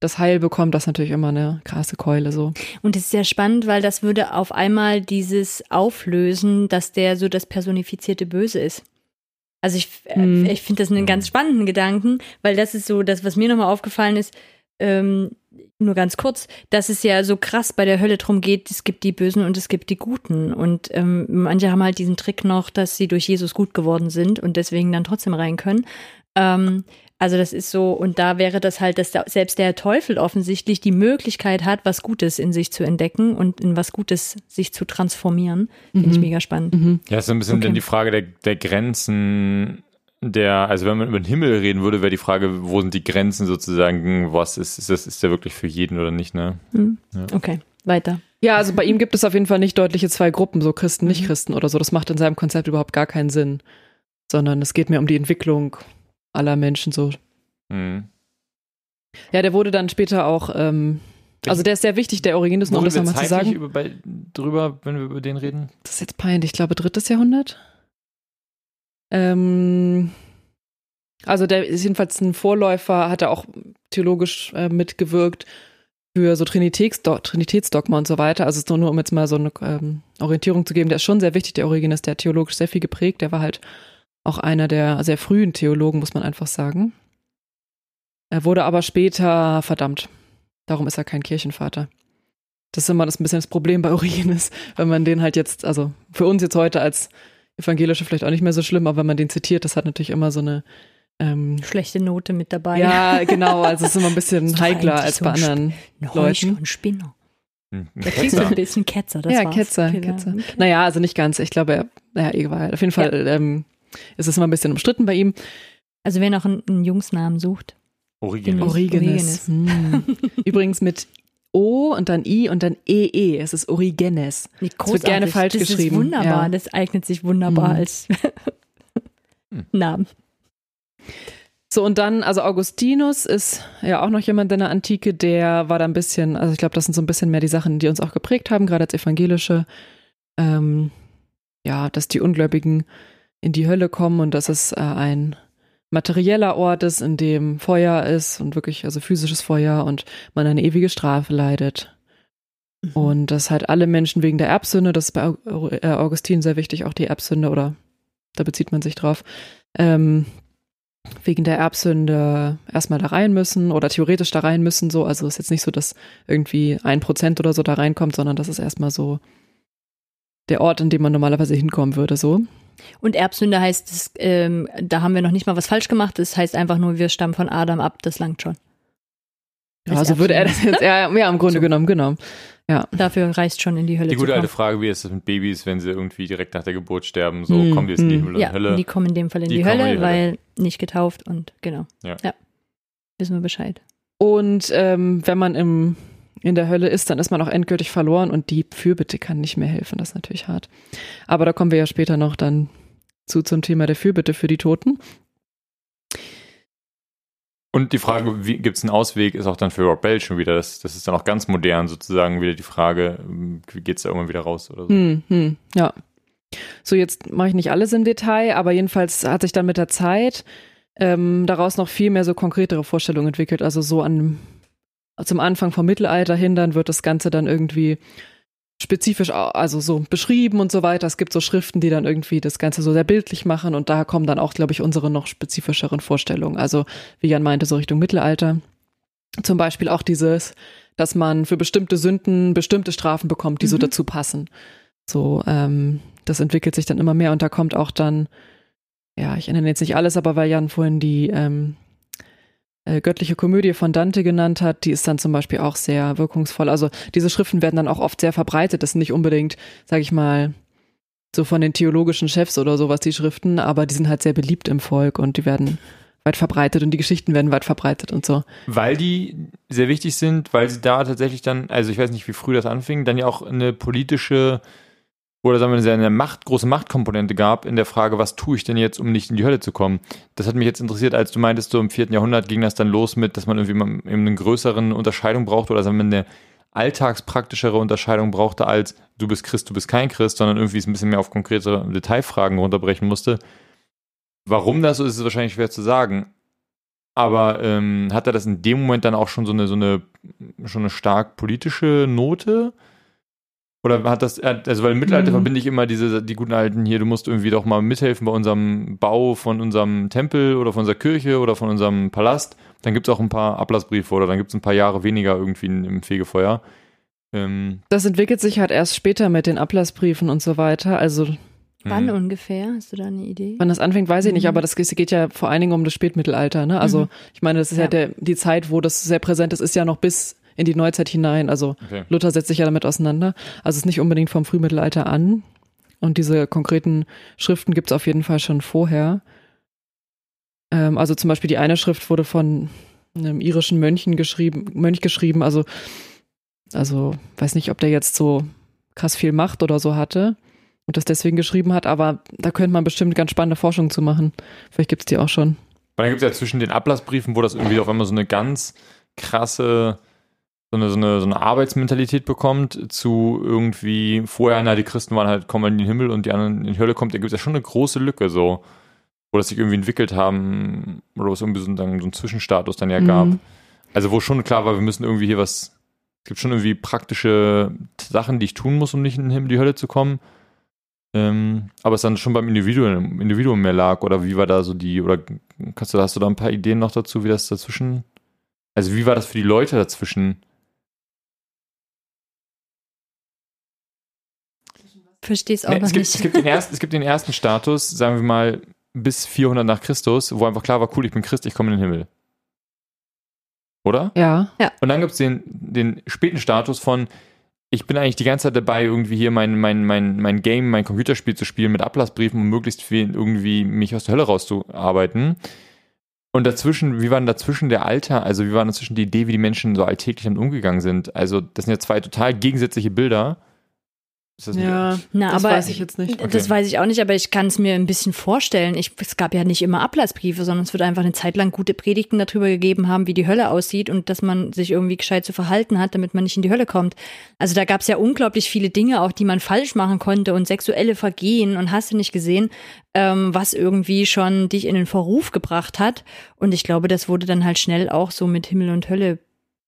Speaker 3: das Heil bekommt, das ist natürlich immer eine krasse Keule so.
Speaker 1: Und es ist sehr spannend, weil das würde auf einmal dieses auflösen, dass der so das personifizierte Böse ist. Also ich,
Speaker 3: Mhm.
Speaker 1: ich finde das einen ganz spannenden Gedanken, weil das ist so das, was mir nochmal aufgefallen ist, ähm, nur ganz kurz, dass es ja so krass bei der Hölle drum geht, es gibt die Bösen und es gibt die Guten. Und ähm, manche haben halt diesen Trick noch, dass sie durch Jesus gut geworden sind und deswegen dann trotzdem rein können. Ähm, also das ist so, und da wäre das halt, dass da selbst der Teufel offensichtlich die Möglichkeit hat, was Gutes in sich zu entdecken und in was Gutes sich zu transformieren. Finde ich
Speaker 3: Mhm.
Speaker 1: mega spannend.
Speaker 3: Mhm.
Speaker 2: Ja, ist so ein bisschen
Speaker 1: Okay.
Speaker 2: dann die Frage der, der Grenzen der, also wenn man über den Himmel reden würde, wäre die Frage, wo sind die Grenzen sozusagen, was ist, ist das, ist der wirklich für jeden oder nicht, ne?
Speaker 1: Hm.
Speaker 2: Ja.
Speaker 1: Okay, weiter.
Speaker 3: Ja, also bei ihm gibt es auf jeden Fall nicht deutliche zwei Gruppen, so Christen,
Speaker 1: Mhm.
Speaker 3: Nicht-Christen oder so. Das macht in seinem Konzept überhaupt gar keinen Sinn. Sondern es geht mehr um die Entwicklung aller Menschen so.
Speaker 2: Mhm.
Speaker 3: Ja, der wurde dann später auch, ähm, also der ist sehr wichtig, der Originus, nur um das nochmal zu sagen.
Speaker 2: Über, bei, drüber, wenn wir über den reden?
Speaker 3: Das ist jetzt peinlich, ich glaube drittes Jahrhundert. Ähm, also der ist jedenfalls ein Vorläufer, hat er auch theologisch äh, mitgewirkt für so Trinitätsdo Trinitätsdogma und so weiter. Also es ist nur, nur um jetzt mal so eine ähm, Orientierung zu geben, der ist schon sehr wichtig, der Origenes, der hat theologisch sehr viel geprägt. Der war halt auch einer der sehr frühen Theologen, muss man einfach sagen. Er wurde aber später verdammt. Darum ist er kein Kirchenvater. Das ist immer das ein bisschen das Problem bei Origenes, wenn man den halt jetzt, also für uns jetzt heute als Evangelische vielleicht auch nicht mehr so schlimm, aber wenn man den zitiert, das hat natürlich immer so eine ähm,
Speaker 1: Schlechte Note mit dabei.
Speaker 3: ja, genau, also es ist immer ein bisschen [laughs] heikler als
Speaker 1: so
Speaker 3: bei anderen.
Speaker 1: Ein
Speaker 3: Leuten.
Speaker 1: Ein Spinner.
Speaker 2: Hm, ein
Speaker 1: Da du
Speaker 2: Ketzer.
Speaker 1: ein bisschen Ketzer, das
Speaker 3: ja,
Speaker 1: war's.
Speaker 3: Ketzer,
Speaker 1: Okay,
Speaker 3: Ketzer.
Speaker 1: okay.
Speaker 3: Naja, also nicht ganz. Ich glaube, er, naja, egal. Auf jeden Fall ähm, ist es immer ein bisschen umstritten bei ihm.
Speaker 1: Also wer noch einen, einen Jungsnamen sucht,
Speaker 2: Original.
Speaker 1: Origenes.
Speaker 3: Hm. [laughs] Übrigens mit O und dann I und dann EE. Es ist Origenes.
Speaker 1: Nee,
Speaker 3: Es wird gerne falsch
Speaker 1: das
Speaker 3: geschrieben,
Speaker 1: Ist wunderbar,
Speaker 3: ja.
Speaker 1: das eignet sich wunderbar
Speaker 3: Mhm.
Speaker 1: als
Speaker 2: Hm.
Speaker 1: Namen.
Speaker 3: So, und dann, also Augustinus ist ja auch noch jemand in der Antike, der war da ein bisschen, also ich glaube, das sind so ein bisschen mehr die Sachen, die uns auch geprägt haben, gerade als Evangelische. Ähm, ja, dass die Ungläubigen in die Hölle kommen und dass es äh, ein materieller Ort ist, in dem Feuer ist und wirklich, also physisches Feuer und man eine ewige Strafe leidet.
Speaker 1: Mhm.
Speaker 3: Und dass halt alle Menschen wegen der Erbsünde, das ist bei äh, Augustin sehr wichtig, auch die Erbsünde, oder da bezieht man sich drauf, ähm, wegen der Erbsünde erstmal da rein müssen oder theoretisch da rein müssen, so. Also ist jetzt nicht so, dass irgendwie ein Prozent oder so da reinkommt, sondern das ist erstmal so der Ort, an dem man normalerweise hinkommen würde, so.
Speaker 1: Und Erbsünde heißt, das, ähm, da haben wir noch nicht mal was falsch gemacht. Das heißt einfach nur, wir stammen von Adam ab. Das langt schon.
Speaker 3: Ja,
Speaker 1: Als
Speaker 3: also würde er das jetzt, ja, ja, im Grunde
Speaker 1: So.
Speaker 3: genommen, genau.
Speaker 1: Dafür reist schon in die Hölle
Speaker 2: Die gute
Speaker 1: zu
Speaker 2: alte. Frage, wie ist es mit Babys, wenn sie irgendwie direkt nach der Geburt sterben? So,
Speaker 3: Hm,
Speaker 2: kommen die jetzt in die
Speaker 3: hm.
Speaker 2: Und
Speaker 1: Ja,
Speaker 2: Hölle?
Speaker 1: die kommen in dem Fall in
Speaker 2: Die
Speaker 1: die,
Speaker 2: in
Speaker 1: Hölle,
Speaker 2: Hölle.
Speaker 1: weil nicht getauft und genau.
Speaker 2: Ja.
Speaker 1: Wissen wir Bescheid.
Speaker 3: Und ähm, wenn man im, in der Hölle ist, dann ist man auch endgültig verloren und die Fürbitte kann nicht mehr helfen. Das ist natürlich hart. Aber da kommen wir ja später noch dann zu zum Thema der Fürbitte für die Toten.
Speaker 2: Und die Frage, wie gibt es einen Ausweg, ist auch dann für Rob Bell schon wieder, das, das ist dann auch ganz modern sozusagen wieder die Frage, wie geht es da irgendwann wieder raus oder so.
Speaker 3: Hm, hm, ja. So, jetzt mache ich nicht alles im Detail, aber jedenfalls hat sich dann mit der Zeit ähm, daraus noch viel mehr so konkretere Vorstellungen entwickelt. Also so an zum Anfang vom Mittelalter hin, dann wird das Ganze dann irgendwie spezifisch, also so beschrieben und so weiter. Es gibt so Schriften, die dann irgendwie das Ganze so sehr bildlich machen und da kommen dann auch, glaube ich, unsere noch spezifischeren Vorstellungen. Also wie Jan meinte, so Richtung Mittelalter. Zum Beispiel auch dieses, dass man für bestimmte Sünden bestimmte Strafen bekommt, die so
Speaker 1: Mhm.
Speaker 3: dazu passen. So, ähm, das entwickelt sich dann immer mehr und da kommt auch dann, ja, ich erinnere jetzt nicht alles, aber weil Jan vorhin die ähm, äh, göttliche Komödie von Dante genannt hat, die ist dann zum Beispiel auch sehr wirkungsvoll. Also diese Schriften werden dann auch oft sehr verbreitet. Das sind nicht unbedingt, sag ich mal, so von den theologischen Chefs oder sowas, die Schriften, aber die sind halt sehr beliebt im Volk und die werden weit verbreitet und die Geschichten werden weit verbreitet und so.
Speaker 2: Weil die sehr wichtig sind, weil sie da tatsächlich dann, also ich weiß nicht, wie früh das anfing, dann ja auch eine politische oder sagen wir eine Macht, große Machtkomponente gab in der Frage, was tue ich denn jetzt, um nicht in die Hölle zu kommen? Das hat mich jetzt interessiert, als du meintest, so im vierten Jahrhundert ging das dann los mit, dass man irgendwie eine größeren Unterscheidung brauchte oder sagen wir eine alltagspraktischere Unterscheidung brauchte als du bist Christ, du bist kein Christ, sondern irgendwie es ein bisschen mehr auf konkrete Detailfragen runterbrechen musste. Warum das so ist, ist wahrscheinlich schwer zu sagen. Aber ähm, hat er das in dem Moment dann auch schon so eine, so eine, schon eine stark politische Note? Oder hat das, also weil im Mittelalter
Speaker 3: Mhm.
Speaker 2: verbinde ich immer diese, die guten alten hier, du musst irgendwie doch mal mithelfen bei unserem Bau von unserem Tempel oder von unserer Kirche oder von unserem Palast. Dann gibt es auch ein paar Ablassbriefe oder dann gibt es ein paar Jahre weniger irgendwie im Fegefeuer. Ähm,
Speaker 3: Das entwickelt sich halt erst später mit den Ablassbriefen und so weiter. Also
Speaker 1: Wann
Speaker 2: hm.
Speaker 1: ungefähr? Hast du da eine Idee?
Speaker 3: wann das anfängt, weiß ich nicht,
Speaker 1: Mhm.
Speaker 3: aber das geht ja vor allen Dingen um das Spätmittelalter. Ne? Also
Speaker 1: Mhm.
Speaker 3: ich meine, das ist ja,
Speaker 1: Ja.
Speaker 3: der, die Zeit, wo das sehr präsent ist, ist ja noch bis in die Neuzeit hinein. Also
Speaker 2: Okay.
Speaker 3: Luther setzt sich ja damit auseinander. Also es ist nicht unbedingt vom Frühmittelalter an. Und diese konkreten Schriften gibt es auf jeden Fall schon vorher. Ähm, also zum Beispiel die eine Schrift wurde von einem irischen Mönchen geschrieben, Mönch geschrieben. Also, also weiß nicht, ob der jetzt so krass viel Macht oder so hatte und das deswegen geschrieben hat, aber da könnte man bestimmt ganz spannende Forschung zu machen. Vielleicht gibt es die auch schon.
Speaker 2: Weil dann gibt es ja zwischen den Ablassbriefen, wo das irgendwie auf einmal so eine ganz krasse so eine, so eine, so eine Arbeitsmentalität bekommt zu irgendwie vorher, na, die Christen waren halt, kommen in den Himmel und die anderen in die Hölle kommt, da gibt es ja schon eine große Lücke so, wo das sich irgendwie entwickelt haben oder was irgendwie so, ein, so einen Zwischenstatus dann ja gab.
Speaker 3: Mhm.
Speaker 2: Also wo schon klar war, wir müssen irgendwie hier was, es gibt schon irgendwie praktische Sachen, die ich tun muss, um nicht in den Himmel, die Hölle zu kommen. Ähm, aber es dann schon beim Individuum, Individuum mehr lag oder wie war da so die, oder kannst du, hast du da ein paar Ideen noch dazu, wie das dazwischen, also wie war das für die Leute dazwischen?
Speaker 1: Versteh's auch
Speaker 2: Nee,
Speaker 1: noch
Speaker 2: es, gibt,
Speaker 1: nicht.
Speaker 2: es, gibt den ersten, es gibt den ersten Status, sagen wir mal, bis 400 nach Christus, wo einfach klar war, cool, ich bin Christ, ich komme in den Himmel. Oder?
Speaker 3: Ja.
Speaker 2: Und dann gibt es den, den späten Status von, ich bin eigentlich die ganze Zeit dabei, irgendwie hier mein, mein, mein, mein Game, mein Computerspiel zu spielen mit Ablassbriefen, um möglichst viel irgendwie mich aus der Hölle rauszuarbeiten. Und dazwischen, wie war denn dazwischen der Alter, also wie war denn dazwischen die Idee, wie die Menschen so alltäglich damit umgegangen sind? Also, das sind ja zwei total gegensätzliche Bilder. Ist das nicht-
Speaker 3: Ja,
Speaker 1: Na,
Speaker 3: das
Speaker 1: aber
Speaker 3: weiß ich jetzt nicht.
Speaker 1: Das weiß ich auch nicht, aber ich kann es mir ein bisschen vorstellen. Ich, es gab ja nicht immer Ablassbriefe, sondern es wird einfach eine Zeit lang gute Predigten darüber gegeben haben, wie die Hölle aussieht und dass man sich irgendwie gescheit zu verhalten hat, damit man nicht in die Hölle kommt. Also da gab es ja unglaublich viele Dinge, auch die man falsch machen konnte und sexuelle Vergehen und hast du nicht gesehen, ähm, was irgendwie schon dich in den Verruf gebracht hat. Und ich glaube, das wurde dann halt schnell auch so mit Himmel und Hölle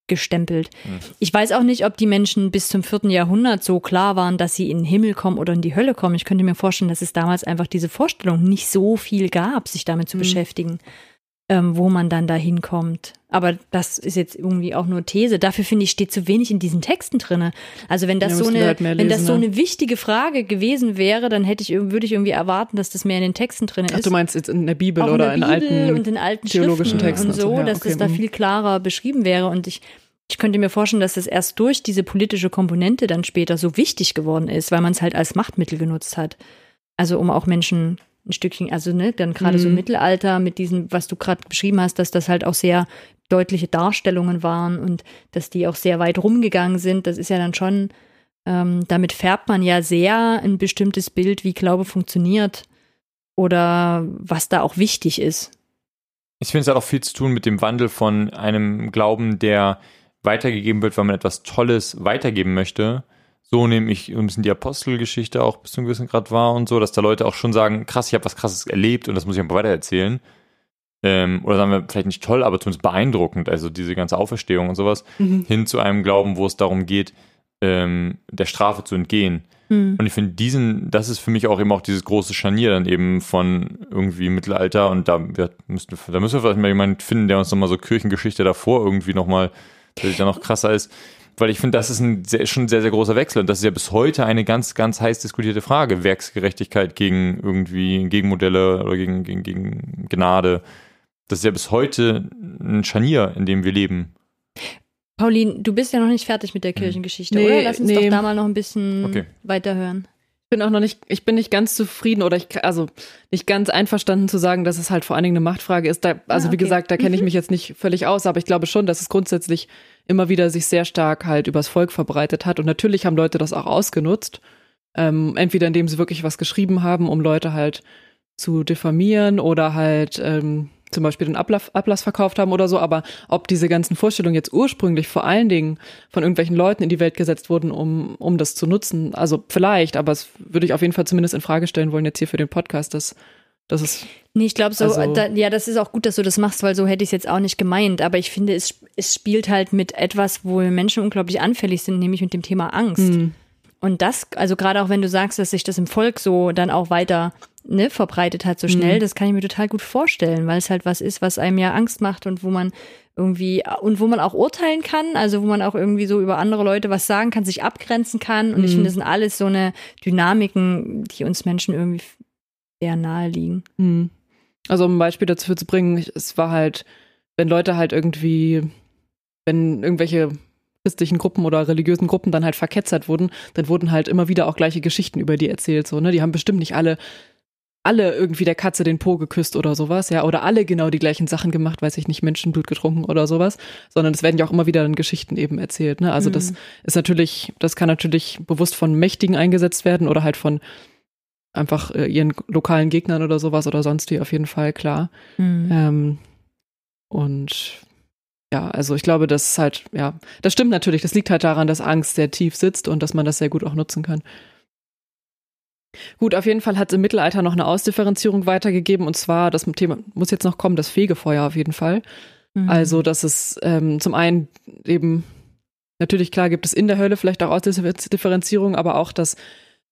Speaker 1: gestempelt. Ich weiß auch nicht, ob die Menschen bis zum vierten Jahrhundert so klar waren, dass sie in den Himmel kommen oder in die Hölle kommen. Ich könnte mir vorstellen, dass es damals einfach diese Vorstellung nicht so viel gab, sich damit zu
Speaker 3: Mhm.
Speaker 1: beschäftigen, ähm, wo man dann da hinkommt. Aber das ist jetzt irgendwie auch nur These. Dafür finde ich, steht zu wenig in diesen Texten drinne. Also wenn das
Speaker 3: Ja,
Speaker 1: so eine,
Speaker 3: halt mehr
Speaker 1: wenn das
Speaker 3: lesen,
Speaker 1: so
Speaker 3: ne?
Speaker 1: eine wichtige Frage gewesen wäre, dann hätte ich, würde ich irgendwie erwarten, dass das mehr in den Texten drin
Speaker 3: Ach,
Speaker 1: ist
Speaker 3: du meinst jetzt in der Bibel
Speaker 1: auch
Speaker 3: oder
Speaker 1: in der Bibel
Speaker 3: alten
Speaker 1: und in alten
Speaker 3: theologischen
Speaker 1: Schriften
Speaker 3: Texten
Speaker 1: und so,
Speaker 3: und so, ja,
Speaker 1: dass
Speaker 3: okay,
Speaker 1: das da
Speaker 3: mhm.
Speaker 1: viel klarer beschrieben wäre. Und ich, ich könnte mir vorstellen, dass das erst durch diese politische Komponente dann später so wichtig geworden ist, weil man es halt als Machtmittel genutzt hat. Also um auch Menschen ein Stückchen, also ne, dann gerade so
Speaker 3: Mhm.
Speaker 1: Mittelalter mit diesem, was du gerade beschrieben hast, dass das halt auch sehr deutliche Darstellungen waren und dass die auch sehr weit rumgegangen sind. Das ist ja dann schon, ähm, damit färbt man ja sehr ein bestimmtes Bild, wie Glaube funktioniert oder was da auch wichtig ist.
Speaker 2: Ich finde, es hat auch viel zu tun mit dem Wandel von einem Glauben, der weitergegeben wird, weil man etwas Tolles weitergeben möchte. So nehme ich ein bisschen die Apostelgeschichte auch bis zu einem gewissen Grad wahr und so, dass da Leute auch schon sagen, krass, ich habe was krasses erlebt und das muss ich einfach weitererzählen. Ähm, oder sagen wir, vielleicht nicht toll, aber zumindest beeindruckend, also diese ganze Auferstehung und sowas,
Speaker 3: Mhm.
Speaker 2: hin zu einem Glauben, wo es darum geht, ähm, der Strafe zu entgehen.
Speaker 1: Hm.
Speaker 2: Und ich finde, diesen, das ist für mich auch eben auch dieses große Scharnier dann eben von irgendwie Mittelalter und da, wir müssten, da müssen wir vielleicht mal jemanden finden, der uns nochmal so Kirchengeschichte davor irgendwie nochmal, der sich da noch krasser ist. Weil ich finde, das ist ein sehr, schon ein sehr, sehr großer Wechsel und das ist ja bis heute eine ganz, ganz heiß diskutierte Frage. Werksgerechtigkeit gegen irgendwie Gegenmodelle oder gegen, gegen, gegen Gnade. Das ist ja bis heute ein Scharnier, in dem wir leben.
Speaker 1: Pauline, du bist ja noch nicht fertig mit der Kirchengeschichte,
Speaker 3: Nee,
Speaker 1: oder? Lass uns
Speaker 3: nee.
Speaker 1: doch da mal noch ein bisschen
Speaker 2: Okay.
Speaker 1: weiterhören.
Speaker 3: Ich bin auch noch nicht, ich bin nicht ganz zufrieden oder ich, also nicht ganz einverstanden zu sagen, dass es halt vor allen Dingen eine Machtfrage ist. Da, also
Speaker 1: Ah,
Speaker 3: wie
Speaker 1: okay.
Speaker 3: gesagt, da kenne ich
Speaker 1: Mhm.
Speaker 3: mich jetzt nicht völlig aus, aber ich glaube schon, dass es grundsätzlich immer wieder sich sehr stark halt übers Volk verbreitet hat. Und natürlich haben Leute das auch ausgenutzt. Ähm, entweder indem sie wirklich was geschrieben haben, um Leute halt zu diffamieren oder halt ähm, zum Beispiel den Ablass, Ablass verkauft haben oder so, aber ob diese ganzen Vorstellungen jetzt ursprünglich vor allen Dingen von irgendwelchen Leuten in die Welt gesetzt wurden, um, um das zu nutzen, also vielleicht, aber es würde ich auf jeden Fall zumindest in Frage stellen wollen jetzt hier für den Podcast, dass das ist
Speaker 1: Nee, ich glaube so,
Speaker 3: Also-
Speaker 1: da, ja, das ist auch gut, dass du das machst, weil so hätte ich es jetzt auch nicht gemeint. Aber ich finde, es, es spielt halt mit etwas, wo Menschen unglaublich anfällig sind, nämlich mit dem Thema Angst.
Speaker 3: Hm.
Speaker 1: Und das, also gerade auch wenn du sagst, dass sich das im Volk so dann auch weiter ne, verbreitet hat, so schnell,
Speaker 3: Mhm.
Speaker 1: das kann ich mir total gut vorstellen, weil es halt was ist, was einem ja Angst macht und wo man irgendwie und wo man auch urteilen kann, also wo man auch irgendwie so über andere Leute was sagen kann, sich abgrenzen kann. Und ich
Speaker 3: Mhm.
Speaker 1: finde, das sind alles so eine Dynamiken, die uns Menschen irgendwie sehr nahe liegen.
Speaker 3: Hm. Also um ein Beispiel dazu zu bringen, es war halt, wenn Leute halt irgendwie, wenn irgendwelche christlichen Gruppen oder religiösen Gruppen dann halt verketzert wurden, dann wurden halt immer wieder auch gleiche Geschichten über die erzählt, so, ne? Die haben bestimmt nicht alle, alle irgendwie der Katze den Po geküsst oder sowas, ja, oder alle genau die gleichen Sachen gemacht, weiß ich nicht, Menschenblut getrunken oder sowas, sondern es werden ja auch immer wieder dann Geschichten eben erzählt, ne? Also das
Speaker 1: Mhm.
Speaker 3: ist natürlich, das kann natürlich bewusst von Mächtigen eingesetzt werden oder halt von einfach äh, ihren lokalen Gegnern oder sowas oder sonst wie auf jeden Fall, klar.
Speaker 1: Mhm.
Speaker 3: Ähm, und ja, also ich glaube, das ist halt, ja, das stimmt natürlich. Das liegt halt daran, dass Angst sehr tief sitzt und dass man das sehr gut auch nutzen kann. Gut, auf jeden Fall hat es im Mittelalter noch eine Ausdifferenzierung weitergegeben und zwar, das Thema muss jetzt noch kommen, das Fegefeuer auf jeden Fall. Mhm. Also, dass es ähm, zum einen eben, natürlich klar gibt es in der Hölle vielleicht auch Ausdifferenzierung, aber auch, dass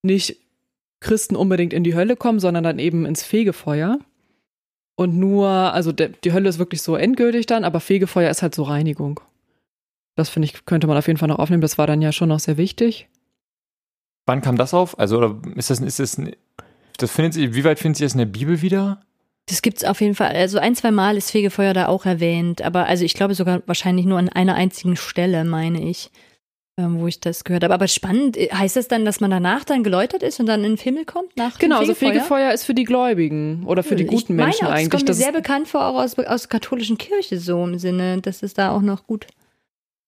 Speaker 3: nicht Christen unbedingt in die Hölle kommen, sondern dann eben ins Fegefeuer. Und nur, also der, die Hölle ist wirklich so endgültig dann, aber Fegefeuer ist halt so Reinigung. Das finde ich, könnte man auf jeden Fall noch aufnehmen. Das war dann ja schon noch sehr wichtig.
Speaker 2: Wann kam das auf? Also, oder ist das, ist das, das findet Sie, wie weit findet sich das in der Bibel wieder?
Speaker 1: Das gibt es auf jeden Fall. Also ein, zwei Mal ist Fegefeuer da auch erwähnt, aber also ich glaube sogar wahrscheinlich nur an einer einzigen Stelle, meine ich wo ich das gehört habe. Aber spannend, äh, heißt das dann, dass man danach dann geläutert ist und dann in den Himmel kommt? Nach
Speaker 3: genau, also Fegefeuer ist für die Gläubigen oder für die guten ich Menschen
Speaker 1: meine,
Speaker 3: eigentlich.
Speaker 1: Das kommt mir sehr bekannt vor, auch aus, aus der katholischen Kirche so im Sinne, dass es da auch noch gut.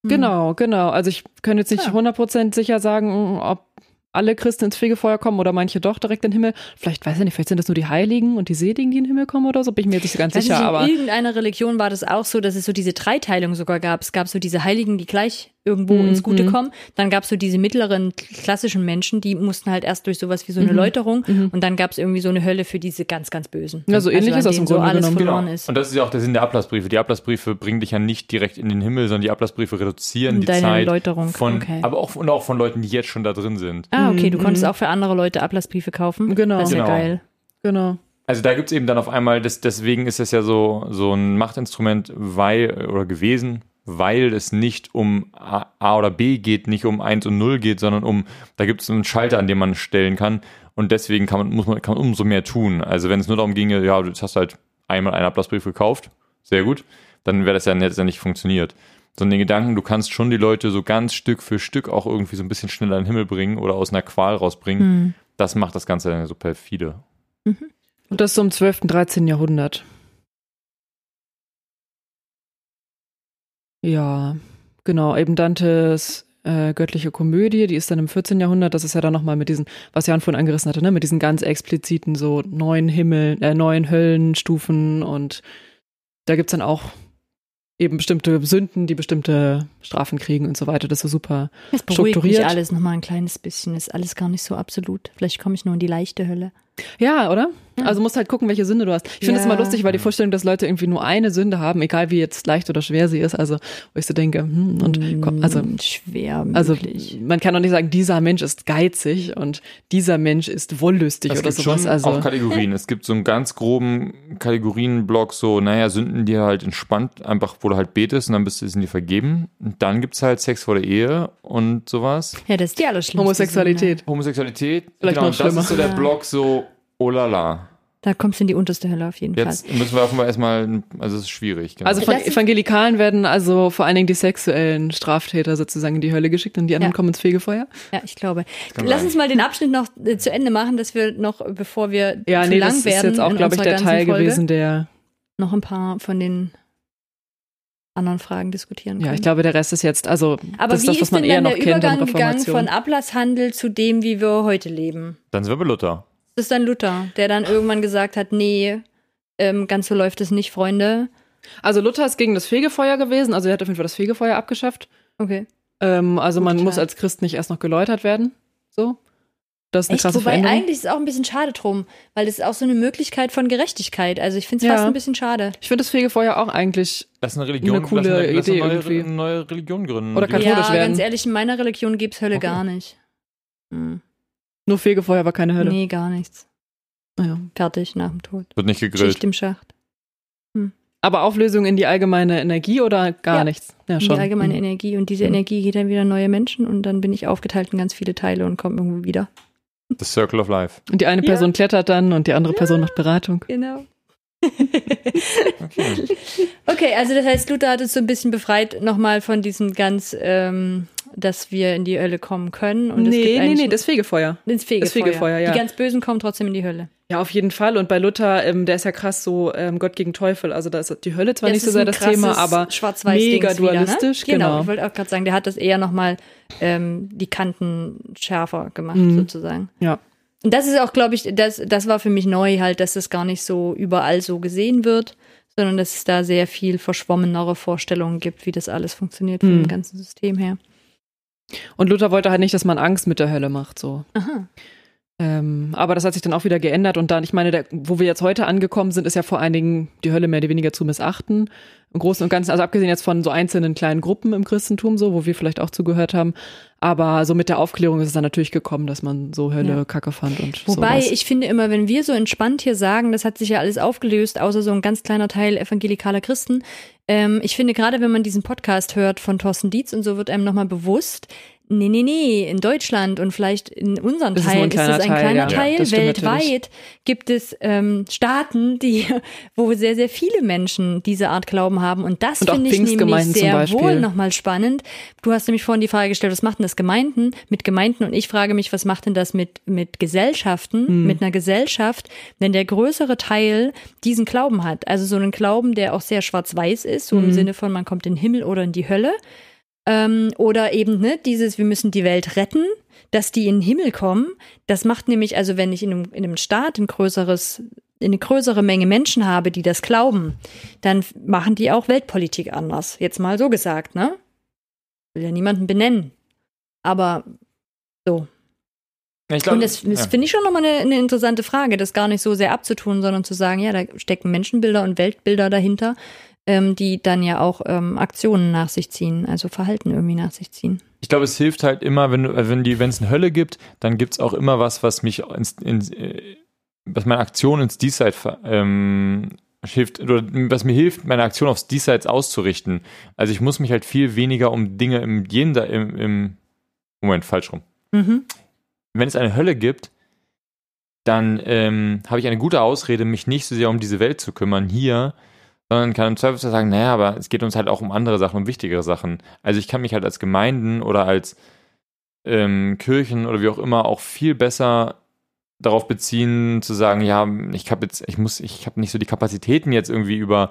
Speaker 3: Hm. Genau, genau. Also ich könnte jetzt nicht ja. 100% sicher sagen, ob alle Christen ins Fegefeuer kommen oder manche doch direkt in den Himmel. Vielleicht weiß ich nicht, vielleicht sind das nur die Heiligen und die Seligen, die in den Himmel kommen oder so, bin ich mir jetzt nicht ganz sicher.
Speaker 1: In
Speaker 3: aber
Speaker 1: irgendeiner Religion war das auch so, dass es so diese Dreiteilung sogar gab. Es gab so diese Heiligen, die gleich irgendwo mhm. ins Gute kommen. Dann gab es so diese mittleren klassischen Menschen, die mussten halt erst durch sowas wie so eine mhm. Läuterung mhm. und dann gab es irgendwie so eine Hölle für diese ganz, ganz Bösen.
Speaker 3: Ja, so ähnlich also ist das im Grunde so alles
Speaker 2: verloren genau. ist. Und das ist ja auch der Sinn der Ablassbriefe. Die Ablassbriefe bringen dich ja nicht direkt in den Himmel, sondern die Ablassbriefe reduzieren die
Speaker 1: Deine
Speaker 2: Zeit
Speaker 1: Läuterung.
Speaker 2: von,
Speaker 1: okay.
Speaker 2: aber auch, und auch von Leuten, die jetzt schon da drin sind.
Speaker 1: Ah, okay, du konntest mhm. auch für andere Leute Ablassbriefe kaufen.
Speaker 3: Genau.
Speaker 1: Das ist
Speaker 3: genau.
Speaker 1: ja geil.
Speaker 3: Genau.
Speaker 2: Also da gibt es eben dann auf einmal, das, deswegen ist es ja so, so ein Machtinstrument, weil, oder gewesen, weil es nicht um A oder B geht, nicht um 1 und 0 geht, sondern um, da gibt es einen Schalter, an dem man stellen kann. Und deswegen kann man, muss man, kann man umso mehr tun. Also wenn es nur darum ginge, ja, du hast halt einmal einen Ablassbrief gekauft, sehr gut, dann wäre das ja, hätte ja nicht funktioniert. Sondern den Gedanken, du kannst schon die Leute so ganz Stück für Stück auch irgendwie so ein bisschen schneller in den Himmel bringen oder aus einer Qual rausbringen, mhm. das macht das Ganze dann so perfide.
Speaker 3: Mhm. Und das so im 12., 13. Jahrhundert. Ja, genau, eben Dantes äh, göttliche Komödie, die ist dann im 14. Jahrhundert, das ist ja dann nochmal mit diesen, was Jan vorhin angerissen hatte, ne, mit diesen ganz expliziten so neuen Himmel, äh, neuen Höllenstufen und da gibt's dann auch eben bestimmte Sünden, die bestimmte Strafen kriegen und so weiter. Das ist so super
Speaker 1: das beruhigt strukturiert. mich alles nochmal ein kleines bisschen. Ist alles gar nicht so absolut. Vielleicht komme ich nur in die leichte Hölle.
Speaker 3: Ja, oder? Also musst halt gucken, welche Sünde du hast. Ich finde es ja. immer lustig, weil die Vorstellung, dass Leute irgendwie nur eine Sünde haben, egal wie jetzt leicht oder schwer sie ist, also wo ich so denke, hm, und
Speaker 1: mm, also schwer
Speaker 3: möglich. Also man kann doch nicht sagen, dieser Mensch ist geizig und dieser Mensch ist wollüstig
Speaker 2: es
Speaker 3: oder
Speaker 2: gibt
Speaker 3: sowas.
Speaker 2: Schon
Speaker 3: also
Speaker 2: auch Kategorien. Es gibt so einen ganz groben Kategorienblock, so, naja, Sünden, die halt entspannt, einfach, wo du halt betest und dann bist du sind die vergeben. Und dann gibt es halt Sex vor der Ehe und sowas.
Speaker 1: Ja, das ist die allerschlimmste
Speaker 3: Homosexualität.
Speaker 2: Homosexualität.
Speaker 3: Vielleicht
Speaker 2: genau,
Speaker 3: noch schlimmer.
Speaker 2: Das ist so der Block so, oh la la.
Speaker 1: Da kommst du in die unterste Hölle auf jeden
Speaker 2: Jetzt
Speaker 1: Fall.
Speaker 2: müssen wir offenbar erstmal, also es ist schwierig.
Speaker 3: Genau. Also von Evangelikalen werden also vor allen Dingen die sexuellen Straftäter sozusagen in die Hölle geschickt und die anderen ja. kommen ins Fegefeuer.
Speaker 1: Ja, ich glaube. Lass sein. uns mal den Abschnitt noch äh, zu Ende machen, dass wir noch, bevor wir
Speaker 3: ja,
Speaker 1: zu
Speaker 3: nee,
Speaker 1: lang
Speaker 3: das
Speaker 1: werden.
Speaker 3: ist jetzt auch, glaube ich, der Teil
Speaker 1: Folge,
Speaker 3: gewesen, der
Speaker 1: noch ein paar von den anderen Fragen diskutieren können.
Speaker 3: Ja, ich glaube, der Rest ist jetzt, also
Speaker 1: Aber
Speaker 3: das
Speaker 1: wie
Speaker 3: ist das, was man
Speaker 1: denn
Speaker 3: eher
Speaker 1: dann
Speaker 3: noch
Speaker 1: der
Speaker 3: kennt
Speaker 1: Übergang gegangen von Ablasshandel zu dem, wie wir heute leben?
Speaker 2: Dann sind wir bei Luther.
Speaker 1: Das ist dann Luther, der dann irgendwann gesagt hat, nee, ähm, ganz so läuft es nicht, Freunde.
Speaker 3: Also Luther ist gegen das Fegefeuer gewesen, also er hat auf jeden Fall das Fegefeuer abgeschafft.
Speaker 1: Okay.
Speaker 3: Ähm, also Gut, man klar. muss als Christ nicht erst noch geläutert werden. So. Das ist eine
Speaker 1: Echt?
Speaker 3: krasse
Speaker 1: Wobei
Speaker 3: Veränderung.
Speaker 1: eigentlich ist es auch ein bisschen schade drum, weil es ist auch so eine Möglichkeit von Gerechtigkeit. Also ich finde es
Speaker 3: Ja.
Speaker 1: fast ein bisschen schade.
Speaker 3: Ich finde das Fegefeuer auch eigentlich
Speaker 2: Lass eine Religion,
Speaker 3: Eine coole
Speaker 2: lass eine, lass eine
Speaker 3: Idee
Speaker 2: neue,
Speaker 3: irgendwie.
Speaker 2: eine neue Religion gründen.
Speaker 3: Oder katholisch
Speaker 1: ja,
Speaker 3: werden.
Speaker 1: ganz ehrlich, in meiner Religion gibt's Hölle
Speaker 2: Okay.
Speaker 1: gar nicht. Hm.
Speaker 3: Nur Fegefeuer, aber keine Hölle.
Speaker 1: Nee, gar nichts.
Speaker 3: Naja.
Speaker 1: Fertig nach dem Tod.
Speaker 2: Wird nicht gegrillt.
Speaker 1: Schicht im Schacht.
Speaker 3: Aber Auflösung in die allgemeine Energie oder gar
Speaker 1: Ja.
Speaker 3: nichts? Ja,
Speaker 1: In
Speaker 3: schon.
Speaker 1: Die allgemeine
Speaker 3: Mhm.
Speaker 1: Energie. Und diese. Energie geht dann wieder in neue Menschen und dann bin ich aufgeteilt in ganz viele Teile und komme irgendwo wieder.
Speaker 2: The Circle of Life.
Speaker 3: Und die eine
Speaker 1: Ja.
Speaker 3: Person klettert dann und die andere Person macht Beratung.
Speaker 1: Genau.
Speaker 2: Okay. [laughs]
Speaker 1: Okay, also das heißt, Luther hat uns so ein bisschen befreit nochmal von diesem ganz, ähm, dass wir in die Hölle kommen können. Und es
Speaker 3: nee, nee, nee, das Fegefeuer.
Speaker 1: ins Fegefeuer.
Speaker 3: das Fegefeuer, ja.
Speaker 1: Die ganz Bösen kommen trotzdem in die Hölle.
Speaker 3: Ja, auf jeden Fall. Und bei Luther, ähm, der ist ja krass so ähm, Gott gegen Teufel. Also da ist die Hölle zwar
Speaker 1: Das
Speaker 3: nicht so sehr das Thema, aber mega dualistisch,
Speaker 1: Wieder, ne?
Speaker 3: genau.
Speaker 1: ich wollte auch gerade sagen, der hat das eher nochmal ähm, die Kanten schärfer gemacht,
Speaker 3: Mhm.
Speaker 1: sozusagen.
Speaker 3: ja.
Speaker 1: Und das ist auch, glaube ich, das, das war für mich neu halt, dass das gar nicht so überall so gesehen wird, sondern dass es da sehr viel verschwommenere Vorstellungen gibt, wie das alles funktioniert vom
Speaker 3: Hm.
Speaker 1: ganzen System her.
Speaker 3: Und Luther wollte halt nicht, dass man Angst mit der Hölle macht, so.
Speaker 1: Aha.
Speaker 3: Ähm, aber das hat sich dann auch wieder geändert und dann, ich meine, der, wo wir jetzt heute angekommen sind, ist ja vor allen Dingen die Hölle mehr oder weniger zu missachten. Im Großen und Ganzen, also abgesehen jetzt von so einzelnen kleinen Gruppen im Christentum, so, wo wir vielleicht auch zugehört haben. Aber so mit der Aufklärung ist es dann natürlich gekommen, dass man so Hölle
Speaker 1: Ja.
Speaker 3: kacke fand und
Speaker 1: Wobei
Speaker 3: sowas.
Speaker 1: ich finde immer, wenn wir so entspannt hier sagen, das hat sich ja alles aufgelöst, außer so ein ganz kleiner Teil evangelikaler Christen. Ähm, ich finde gerade, wenn man diesen Podcast hört von Thorsten Dietz und so, wird einem nochmal bewusst, nee, nee, nee, in Deutschland und vielleicht in unseren
Speaker 3: Das ist
Speaker 1: Teilen
Speaker 3: ein
Speaker 1: ist es ein
Speaker 3: Teil,
Speaker 1: kleiner
Speaker 3: ja.
Speaker 1: Teil.
Speaker 3: Das stimmt
Speaker 1: Weltweit
Speaker 3: natürlich.
Speaker 1: gibt es ähm, Staaten, die, [laughs] wo sehr, sehr viele Menschen diese Art Glauben haben. Und das finde ich nämlich sehr wohl nochmal spannend. Du hast nämlich vorhin die Frage gestellt, was macht denn das Gemeinden mit Gemeinden? Und ich frage mich, was macht denn das mit, mit Gesellschaften,
Speaker 3: Hm.
Speaker 1: mit einer Gesellschaft, wenn der größere Teil diesen Glauben hat? Also so einen Glauben, der auch sehr schwarz-weiß ist, so im
Speaker 3: Hm.
Speaker 1: Sinne von, man kommt in den Himmel oder in die Hölle. Ähm, oder eben, ne, dieses, wir müssen die Welt retten, dass die in den Himmel kommen. Das macht nämlich, also wenn ich in einem, in einem Staat ein größeres, eine größere Menge Menschen habe, die das glauben, dann machen die auch Weltpolitik anders. Jetzt mal so gesagt, ne? Will ja niemanden benennen. Aber so.
Speaker 2: Glaub,
Speaker 1: Und das, das
Speaker 2: ja.
Speaker 1: finde ich schon nochmal eine, eine interessante Frage, das gar nicht so sehr abzutun, sondern zu sagen, ja, da stecken Menschenbilder und Weltbilder dahinter, ähm, die dann ja auch ähm, Aktionen nach sich ziehen, also Verhalten irgendwie nach sich ziehen.
Speaker 2: Ich glaube, es hilft halt immer, wenn du, wenn die, wenn es eine Hölle gibt, dann gibt es auch immer was, was mich ins, ins, äh, was meine Aktion ins Diesseits ähm, hilft, oder was mir hilft, meine Aktion aufs Diesseits auszurichten. Also ich muss mich halt viel weniger um Dinge im Jenseits, im, im Moment, falsch rum.
Speaker 1: Mhm.
Speaker 2: Wenn es eine Hölle gibt, dann ähm, habe ich eine gute Ausrede, mich nicht so sehr um diese Welt zu kümmern hier, sondern kann im Zweifelsfall sagen, naja, aber es geht uns halt auch um andere Sachen, um wichtigere Sachen. Also ich kann mich halt als Gemeinden oder als ähm, Kirchen oder wie auch immer auch viel besser darauf beziehen, zu sagen, ja, ich habe jetzt, ich muss, ich habe nicht so die Kapazitäten jetzt irgendwie über,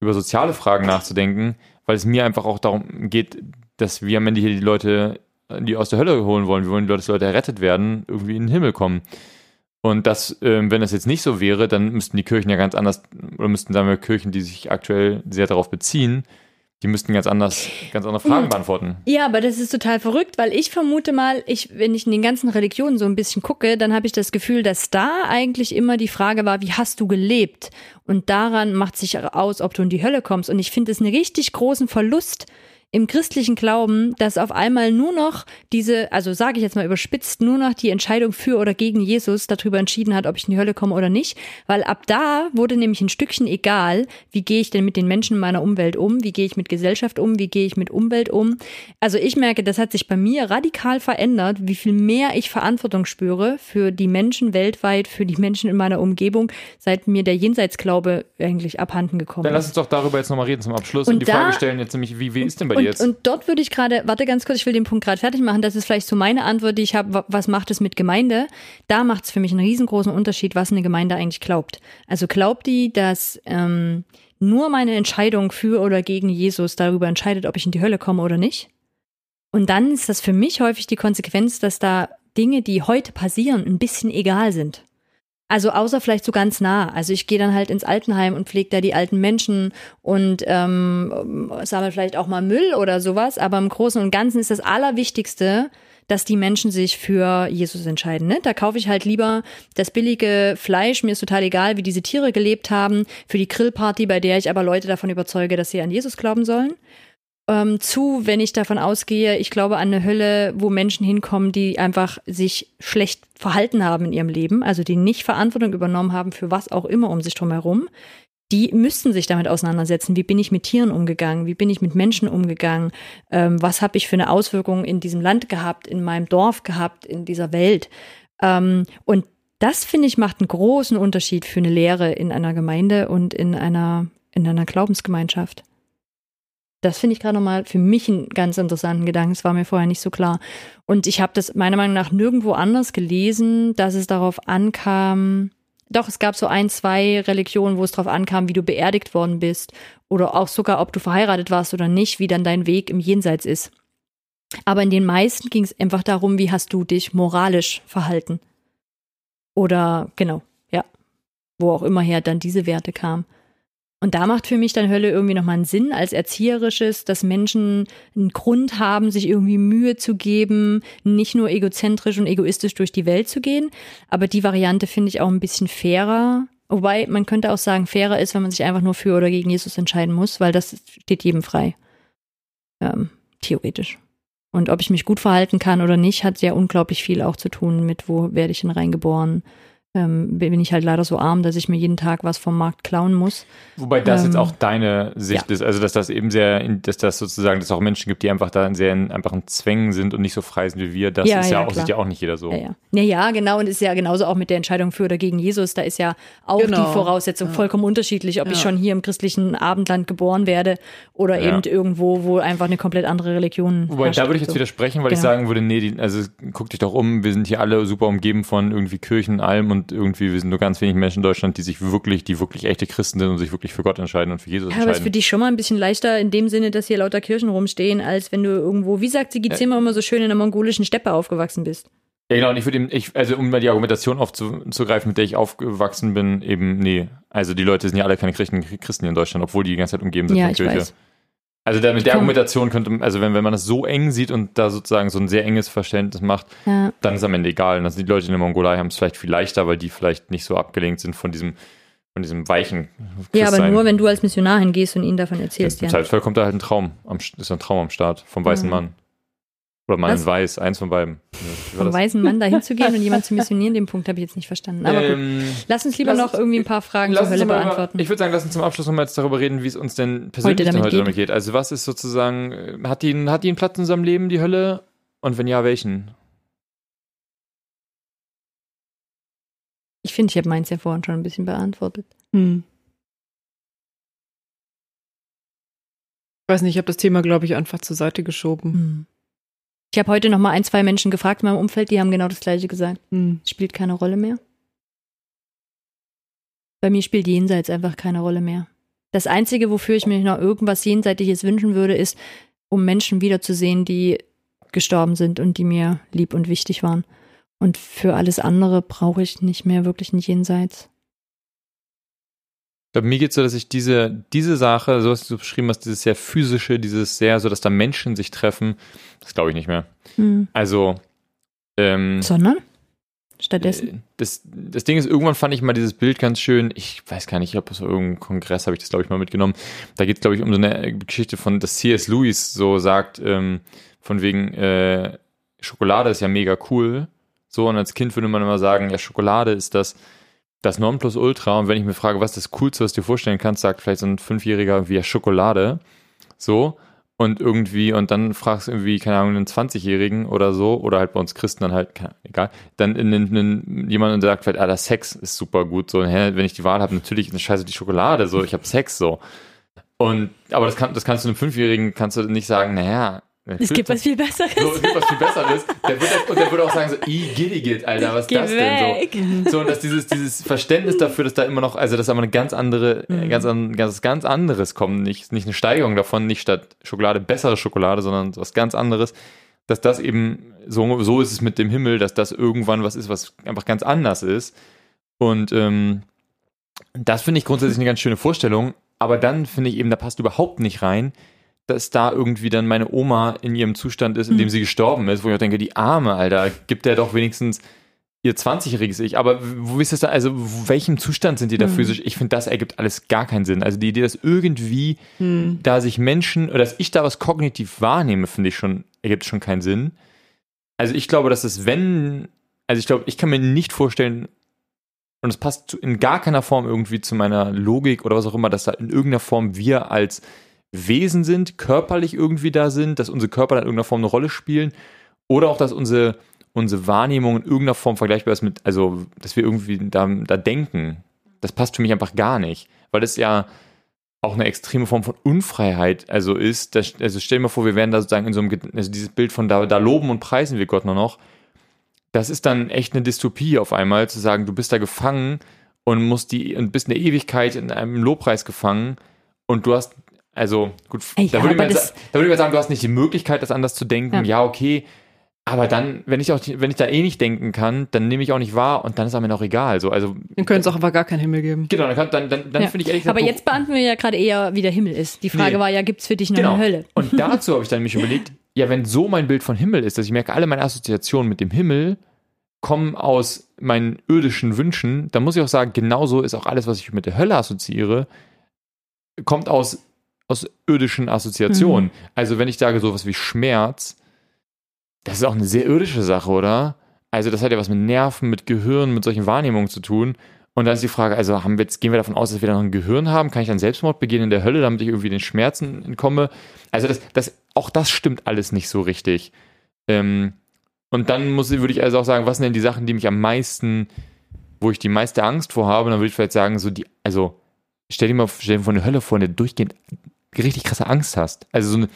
Speaker 2: über soziale Fragen nachzudenken, weil es mir einfach auch darum geht, dass wir am Ende hier die Leute, die aus der Hölle holen wollen, wir wollen, dass Leute errettet werden, irgendwie in den Himmel kommen. Und das, ähm, wenn das jetzt nicht so wäre, dann müssten die Kirchen ja ganz anders, oder müssten, sagen wir, Kirchen, die sich aktuell sehr darauf beziehen, die müssten ganz anders, ganz andere Fragen
Speaker 1: Hm.
Speaker 2: beantworten.
Speaker 1: Ja, aber das ist total verrückt, weil ich vermute mal, ich, wenn ich in den ganzen Religionen so ein bisschen gucke, dann habe ich das Gefühl, dass da eigentlich immer die Frage war, wie hast du gelebt? Und daran macht sich aus, ob du in die Hölle kommst. Und ich finde es einen richtig großen Verlust im christlichen Glauben, dass auf einmal nur noch diese, also sage ich jetzt mal überspitzt, nur noch die Entscheidung für oder gegen Jesus darüber entschieden hat, ob ich in die Hölle komme oder nicht. Weil ab da wurde nämlich ein Stückchen egal, wie gehe ich denn mit den Menschen in meiner Umwelt um, wie gehe ich mit Gesellschaft um, wie gehe ich mit Umwelt um. Also ich merke, das hat sich bei mir radikal verändert, wie viel mehr ich Verantwortung spüre für die Menschen weltweit, für die Menschen in meiner Umgebung, seit mir der Jenseitsglaube eigentlich abhanden gekommen
Speaker 2: Dann lass
Speaker 1: ist.
Speaker 2: uns doch darüber jetzt nochmal reden zum Abschluss
Speaker 1: Und
Speaker 2: und, die
Speaker 1: da-
Speaker 2: Frage stellen jetzt nämlich, wie, wie ist denn bei dir jetzt?
Speaker 1: und dort würde ich gerade, warte ganz kurz, ich will den Punkt gerade fertig machen. Das ist vielleicht so meine Antwort, die ich habe. wa- Was macht es mit Gemeinde? Da macht es für mich einen riesengroßen Unterschied, was eine Gemeinde eigentlich glaubt. Also glaubt die, dass ähm, nur meine Entscheidung für oder gegen Jesus darüber entscheidet, ob ich in die Hölle komme oder nicht? Und dann ist das für mich häufig die Konsequenz, dass da Dinge, die heute passieren, ein bisschen egal sind. Also außer vielleicht so ganz nah. Also ich gehe dann halt ins Altenheim und pflege da die alten Menschen und ähm, sammle vielleicht auch mal Müll oder sowas. Aber im Großen und Ganzen ist das Allerwichtigste, dass die Menschen sich für Jesus entscheiden. Ne? Da kaufe ich halt lieber das billige Fleisch. Mir ist total egal, wie diese Tiere gelebt haben. Für die Grillparty, bei der ich aber Leute davon überzeuge, dass sie an Jesus glauben sollen ähm, zu, wenn ich davon ausgehe, ich glaube an eine Hölle, wo Menschen hinkommen, die einfach sich schlecht verhalten haben in ihrem Leben, also die nicht Verantwortung übernommen haben für was auch immer um sich drum herum. Die müssten sich damit auseinandersetzen. Wie bin ich mit Tieren umgegangen? Wie bin ich mit Menschen umgegangen? Ähm, was habe ich für eine Auswirkung in diesem Land gehabt, in meinem Dorf gehabt, in dieser Welt? Ähm, und das, finde ich, macht einen großen Unterschied für eine Lehre in einer Gemeinde und in einer, in einer Glaubensgemeinschaft. Das finde ich gerade nochmal für mich einen ganz interessanten Gedanken. Das war mir vorher nicht so klar. Und ich habe das meiner Meinung nach nirgendwo anders gelesen, dass es darauf ankam. Doch, es gab so ein, zwei Religionen, wo es darauf ankam, wie du beerdigt worden bist oder auch sogar, ob du verheiratet warst oder nicht, wie dann dein Weg im Jenseits ist. Aber in den meisten ging es einfach darum, wie hast du dich moralisch verhalten. Oder genau, ja, wo auch immer her dann diese Werte kamen. Und da macht für mich dann Hölle irgendwie nochmal einen Sinn als erzieherisches, dass Menschen einen Grund haben, sich irgendwie Mühe zu geben, nicht nur egozentrisch und egoistisch durch die Welt zu gehen. Aber die Variante finde ich auch ein bisschen fairer. Wobei man könnte auch sagen, fairer ist, wenn man sich einfach nur für oder gegen Jesus entscheiden muss, weil das steht jedem frei. Ähm, theoretisch. Und ob ich mich gut verhalten kann oder nicht, hat sehr unglaublich viel auch zu tun mit, wo werde ich denn reingeboren, ähm, bin ich halt leider so arm, dass ich mir jeden Tag was vom Markt klauen muss.
Speaker 2: Wobei das
Speaker 1: Ähm,
Speaker 2: jetzt auch deine Sicht
Speaker 1: ja.
Speaker 2: ist, also dass das eben sehr, dass das sozusagen, dass es auch Menschen gibt, die einfach da in sehr in einfachen Zwängen sind und nicht so frei sind wie wir. Das
Speaker 1: Ja,
Speaker 2: ist ja,
Speaker 1: ja,
Speaker 2: auch,
Speaker 1: klar.
Speaker 2: sieht ja auch nicht jeder so.
Speaker 1: Ja, ja. Ja, genau. Und ist ja genauso auch mit der Entscheidung für oder gegen Jesus. Da ist ja auch
Speaker 3: Genau.
Speaker 1: die Voraussetzung vollkommen unterschiedlich, ob ich schon hier im christlichen Abendland geboren werde oder
Speaker 2: Ja.
Speaker 1: eben irgendwo, wo einfach eine komplett andere Religion
Speaker 2: Wobei,
Speaker 1: herrscht.
Speaker 2: da würde ich jetzt
Speaker 1: So.
Speaker 2: widersprechen, weil ich
Speaker 1: Genau.
Speaker 2: sagen würde, nee, die, also guck dich doch um, wir sind hier alle super umgeben von irgendwie Kirchen, allem und irgendwie, wir sind nur ganz wenig Menschen in Deutschland, die sich wirklich, die wirklich echte Christen sind und sich wirklich für Gott entscheiden und für Jesus
Speaker 1: Ja, aber ist für dich schon mal ein bisschen leichter in dem Sinne, dass hier lauter Kirchen rumstehen, als wenn du irgendwo, wie sagt Sigi Zimmer immer so schön in der mongolischen Steppe aufgewachsen bist.
Speaker 2: Ja, genau, und ich würde eben, ich, also um mal die Argumentation aufzugreifen, mit der ich aufgewachsen bin, eben, nee. Also die Leute sind ja alle keine Christen, Christen hier in Deutschland, obwohl die die ganze Zeit umgeben sind
Speaker 1: Ja,
Speaker 2: von Kirche.
Speaker 1: weiß.
Speaker 2: Also da, mit der. Argumentation könnte, also wenn, wenn man das so eng sieht und da sozusagen so ein sehr enges Verständnis macht,
Speaker 1: Ja.
Speaker 2: dann ist am Ende egal. Also die Leute in der Mongolei haben es vielleicht viel leichter, weil die vielleicht nicht so abgelenkt sind von diesem, von diesem weichen
Speaker 1: Ja, aber nur, wenn du als Missionar hingehst und ihnen davon erzählst,
Speaker 2: Im
Speaker 1: ja.
Speaker 2: Zweifelsfall kommt da halt ein Traum, am, ist ein Traum am Start vom weißen
Speaker 1: Mhm.
Speaker 2: Mann. Oder
Speaker 1: Was?
Speaker 2: in weiß, eins von beiden. Ja,
Speaker 1: Vom weißen Mann dahin zu gehen und jemanden zu missionieren, den Punkt habe ich jetzt nicht verstanden. Aber gut.
Speaker 2: Ähm,
Speaker 1: Lass uns lieber
Speaker 2: lass
Speaker 1: noch
Speaker 2: uns-
Speaker 1: irgendwie ein paar Fragen zur Hölle
Speaker 2: mal
Speaker 1: beantworten.
Speaker 2: Ich würde sagen, lass uns zum Abschluss nochmal jetzt darüber reden, wie es uns denn persönlich
Speaker 1: damit
Speaker 2: dann heute
Speaker 1: geht.
Speaker 2: damit geht. Also was ist sozusagen, äh, hat die, hat die einen Platz in unserem Leben, die Hölle? Und wenn ja, welchen?
Speaker 1: Ich finde, ich habe meins ja vorhin schon ein bisschen beantwortet.
Speaker 3: Hm. Ich weiß nicht, ich habe das Thema, glaube ich, einfach zur Seite geschoben.
Speaker 1: Hm. Ich habe heute noch mal ein, zwei Menschen gefragt in meinem Umfeld, die haben genau das Gleiche gesagt.
Speaker 3: Hm.
Speaker 1: Es spielt keine Rolle mehr. Bei mir spielt Jenseits einfach keine Rolle mehr. Das Einzige, wofür ich mir noch irgendwas Jenseitiges wünschen würde, ist, um Menschen wiederzusehen, die gestorben sind und die mir lieb und wichtig waren. Und für alles andere brauche ich nicht mehr wirklich ein Jenseits.
Speaker 2: Glaube, mir geht es so, dass ich diese, diese Sache, so was du beschrieben hast, dieses sehr physische, dieses sehr, so dass da Menschen sich treffen, das glaube ich nicht mehr.
Speaker 1: Hm.
Speaker 2: Also, ähm,
Speaker 1: Sondern? Stattdessen?
Speaker 2: Äh, Das, das Ding ist, irgendwann fand ich mal dieses Bild ganz schön. Ich weiß gar nicht, ob es irgendeinem Kongress habe ich das, glaube ich, mal mitgenommen. Da geht es, glaube ich, um so eine Geschichte von, dass C.S. Lewis so sagt, ähm, von wegen, äh, Schokolade ist ja mega cool. So, und als Kind würde man immer sagen, ja, Schokolade ist das, das Nonplusultra. Und wenn ich mir frage, was das Coolste, was du dir vorstellen kannst, sagt vielleicht so ein Fünfjähriger wie Schokolade. So. Und irgendwie, und dann fragst du irgendwie, keine Ahnung, einen 20-Jährigen oder so, oder halt bei uns Christen dann halt, keine, egal, dann in, in, in, jemand sagt vielleicht, ah, das Sex ist super gut, so, hä, wenn ich die Wahl habe, natürlich ist eine Scheiße die Schokolade, so, ich habe Sex, so. Und, aber das, kann, das kannst du einem Fünfjährigen, kannst du nicht sagen, naja,
Speaker 1: es gibt was viel Besseres.
Speaker 2: so, es gibt was viel Besseres. Der wird, und der würde auch sagen so, i Gilligit, Alter, was ist das denn so?
Speaker 1: weg.
Speaker 2: So, und dass dieses, dieses Verständnis dafür, dass da immer noch, also dass aber eine ganz andere,
Speaker 1: Mhm.
Speaker 2: ganz, an, ganz, ganz anderes kommt, nicht, nicht eine Steigerung davon, nicht statt Schokolade bessere Schokolade, sondern was ganz anderes, dass das eben, so, so ist es mit dem Himmel, dass das irgendwann was ist, was einfach ganz anders ist. Und ähm, das finde ich grundsätzlich eine ganz schöne Vorstellung, aber dann finde ich eben, da passt überhaupt nicht rein, dass da irgendwie dann meine Oma in ihrem Zustand ist, in dem
Speaker 1: Mhm.
Speaker 2: sie gestorben ist, wo ich auch denke, die Arme, Alter, gibt der doch wenigstens ihr 20-jähriges Ich. Aber wo ist das da, also welchem Zustand sind die da
Speaker 1: Mhm.
Speaker 2: physisch? Ich finde, das ergibt alles gar keinen Sinn. Also die Idee, dass irgendwie
Speaker 3: Hm.
Speaker 2: da sich Menschen, oder dass ich da was kognitiv wahrnehme, finde ich schon, ergibt schon keinen Sinn. Also ich glaube, dass es, wenn, also ich glaube, ich kann mir nicht vorstellen, und es passt in gar keiner Form irgendwie zu meiner Logik oder was auch immer, dass da in irgendeiner Form wir als Wesen sind, körperlich irgendwie da sind, dass unsere Körper in irgendeiner Form eine Rolle spielen oder auch, dass unsere, unsere Wahrnehmung in irgendeiner Form vergleichbar ist mit, also, dass wir irgendwie da, da denken. Das passt für mich einfach gar nicht, weil das ja auch eine extreme Form von Unfreiheit also ist. Das, also stell dir mal vor, wir wären da sozusagen in so einem, also dieses Bild von da, da loben und preisen wir Gott nur noch. Das ist dann echt eine Dystopie auf einmal, zu sagen, du bist da gefangen und musst die, und bist eine Ewigkeit in einem Lobpreis gefangen und du hast, also gut,
Speaker 1: Ey,
Speaker 2: da,
Speaker 1: ja,
Speaker 2: würde ich sa- da würde ich mal sagen, du hast nicht die Möglichkeit, das anders zu denken.
Speaker 1: Ja.
Speaker 2: Ja, okay, Aber dann, wenn ich auch, wenn ich da eh nicht denken kann, dann nehme ich auch nicht wahr und dann ist am Ende auch egal. So, also
Speaker 3: Dann könnte es auch einfach gar keinen Himmel geben.
Speaker 2: genau, dann, kann- dann, dann, dann
Speaker 1: Ja.
Speaker 2: finde ich ehrlich gesagt
Speaker 1: Aber jetzt beantworten wir ja gerade eher, wie der Himmel ist. Die Frage
Speaker 2: Nee.
Speaker 1: war ja, gibt's für dich noch
Speaker 2: Genau.
Speaker 1: eine Hölle?
Speaker 2: Und [laughs] dazu habe ich dann mich überlegt, ja, wenn so mein Bild von Himmel ist, dass ich merke, alle meine Assoziationen mit dem Himmel kommen aus meinen irdischen Wünschen, dann muss ich auch sagen, genauso ist auch alles, was ich mit der Hölle assoziiere, kommt aus, aus irdischen Assoziationen. Also wenn ich sage sowas wie Schmerz, das ist auch eine sehr irdische Sache, oder? Also das hat ja was mit Nerven, mit Gehirn, mit solchen Wahrnehmungen zu tun. Und dann ist die Frage, also haben wir jetzt, gehen wir davon aus, dass wir da noch ein Gehirn haben? Kann ich dann Selbstmord begehen in der Hölle, damit ich irgendwie den Schmerzen entkomme? Also das, das, auch das stimmt alles nicht so richtig. Ähm, und dann muss, würde ich also auch sagen, was sind denn die Sachen, die mich am meisten, wo ich die meiste Angst vor habe? Und dann würde ich vielleicht sagen, so die, also stell dir mal, stell dir vor eine Hölle vor, in der du durchgehend richtig krasse Angst hast. Also so eine,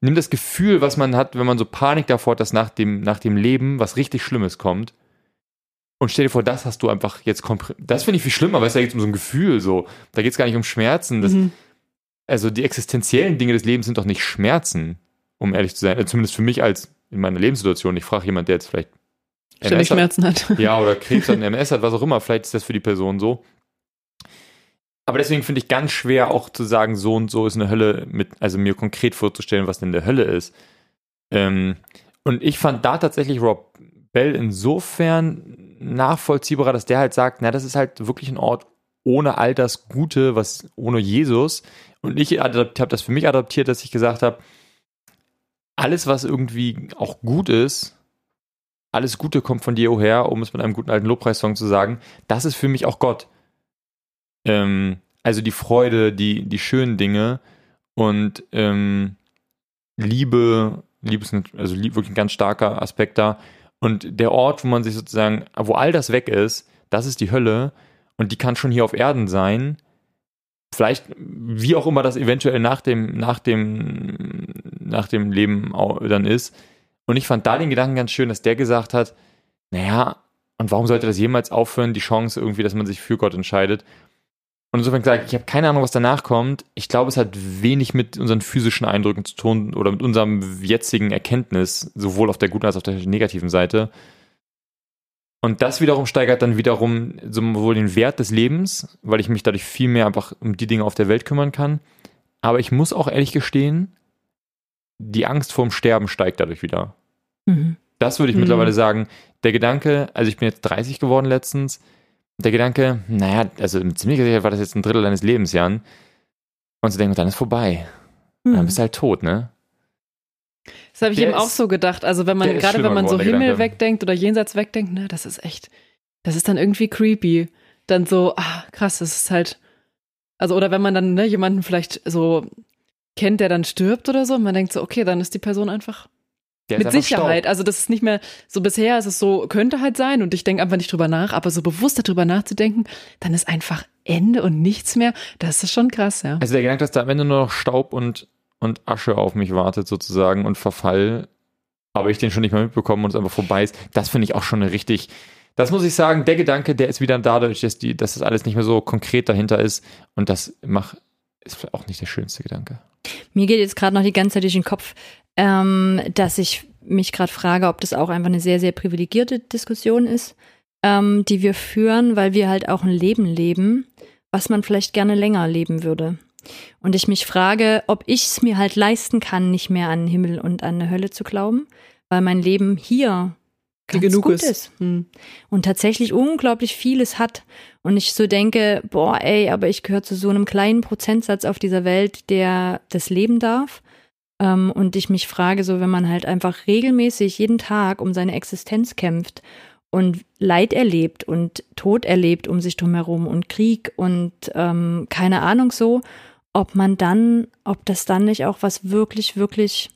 Speaker 2: nimm das Gefühl, was man hat, wenn man so Panik davor hat, dass nach dem, nach dem Leben was richtig Schlimmes kommt. Und stell dir vor, das hast du einfach jetzt kompr- Das finde ich viel schlimmer, weil es da geht um so ein Gefühl so. Da geht es gar nicht um Schmerzen. Das,
Speaker 3: Mhm.
Speaker 2: Also die existenziellen Dinge des Lebens sind doch nicht Schmerzen, um ehrlich zu sein. Also zumindest für mich als in meiner Lebenssituation. Ich frage jemand, der jetzt vielleicht.
Speaker 3: Schmerzen hat.
Speaker 2: Ja, oder Krebs hat, [laughs] MS hat, was auch immer. Vielleicht ist das für die Person so. Aber deswegen finde ich ganz schwer auch zu sagen, so und so ist eine Hölle mit, also mir konkret vorzustellen, was denn der Hölle ist. Ähm, und ich fand da tatsächlich Rob Bell insofern nachvollziehbarer, dass der halt sagt, na, das ist halt wirklich ein Ort ohne all das Gute, was ohne Jesus. Und ich habe das für mich adaptiert, dass ich gesagt habe, alles, was irgendwie auch gut ist, alles Gute kommt von dir her, um es mit einem guten alten Lobpreissong zu sagen, das ist für mich auch Gott. Ähm, also die Freude, die, die schönen Dinge und ähm, Liebe, Liebe ist also wirklich ein ganz starker Aspekt da. Und der Ort, wo man sich sozusagen, wo all das weg ist, das ist die Hölle und die kann schon hier auf Erden sein. Vielleicht, wie auch immer das eventuell nach dem, nach dem, nach dem Leben dann ist. Und ich fand da den Gedanken ganz schön, dass der gesagt hat, naja, und warum sollte das jemals aufhören, die Chance irgendwie, dass man sich für Gott entscheidet? Und insofern gesagt, ich habe keine Ahnung, was danach kommt. Ich glaube, es hat wenig mit unseren physischen Eindrücken zu tun oder mit unserem jetzigen Erkenntnis, sowohl auf der guten als auch auf der negativen Seite. Und das wiederum steigert dann wiederum sowohl den Wert des Lebens, weil ich mich dadurch viel mehr einfach um die Dinge auf der Welt kümmern kann. Aber ich muss auch ehrlich gestehen, die Angst vorm Sterben steigt dadurch wieder.
Speaker 1: Mhm.
Speaker 2: Das würde ich
Speaker 3: Mhm.
Speaker 2: mittlerweile sagen. Der Gedanke, also ich bin jetzt 30 geworden letztens, der Gedanke, naja, also mit ziemlicher Sicherheit war das jetzt ein Drittel deines Lebens, Jan. Und zu denken, dann ist vorbei. Dann
Speaker 1: Mhm.
Speaker 2: bist du halt tot, ne?
Speaker 3: Das habe ich
Speaker 2: Der
Speaker 3: eben auch
Speaker 2: ist-
Speaker 3: so gedacht. Also wenn man, gerade wenn man so Himmel
Speaker 2: Gedanke.
Speaker 3: wegdenkt oder Jenseits wegdenkt, ne, das ist echt, das ist dann irgendwie creepy. Dann so, ah, krass, das ist halt, also oder wenn man dann ne, jemanden vielleicht so kennt, der dann stirbt oder so, und man denkt so, okay, dann ist die Person einfach
Speaker 2: Der
Speaker 3: mit Sicherheit.
Speaker 2: Staub.
Speaker 3: Also das ist nicht mehr, so bisher ist es so, könnte halt sein und ich denke einfach nicht drüber nach, aber so bewusst darüber nachzudenken, dann ist einfach Ende und nichts mehr. Das ist schon krass, ja.
Speaker 2: Also der Gedanke, dass da am Ende nur noch Staub und, und Asche auf mich wartet sozusagen und Verfall, aber ich den schon nicht mehr mitbekomme und es einfach vorbei ist, das finde ich auch schon eine richtig, das muss ich sagen, der Gedanke, der ist wieder dadurch, dass, die, dass das alles nicht mehr so konkret dahinter ist und das macht, ist vielleicht auch nicht der schönste Gedanke.
Speaker 1: Mir geht jetzt gerade noch die ganze Zeit durch den Kopf, ähm, dass ich mich gerade frage, ob das auch einfach eine sehr, sehr privilegierte Diskussion ist, ähm, die wir führen, weil wir halt auch ein Leben leben, was man vielleicht gerne länger leben würde. Und ich mich frage, ob ich es mir halt leisten kann, nicht mehr an den Himmel und an eine Hölle zu glauben, weil mein Leben hier ganz
Speaker 3: genug
Speaker 1: gut
Speaker 3: ist.
Speaker 1: ist
Speaker 3: Hm.
Speaker 1: und tatsächlich unglaublich vieles hat. Und ich so denke, boah, ey, aber ich gehöre zu so einem kleinen Prozentsatz auf dieser Welt, der das leben darf. Ähm, und ich mich frage, so wenn man halt einfach regelmäßig jeden Tag um seine Existenz kämpft und Leid erlebt und Tod erlebt um sich drumherum und Krieg und ähm, keine Ahnung so, ob man dann, ob das dann nicht auch was wirklich, wirklich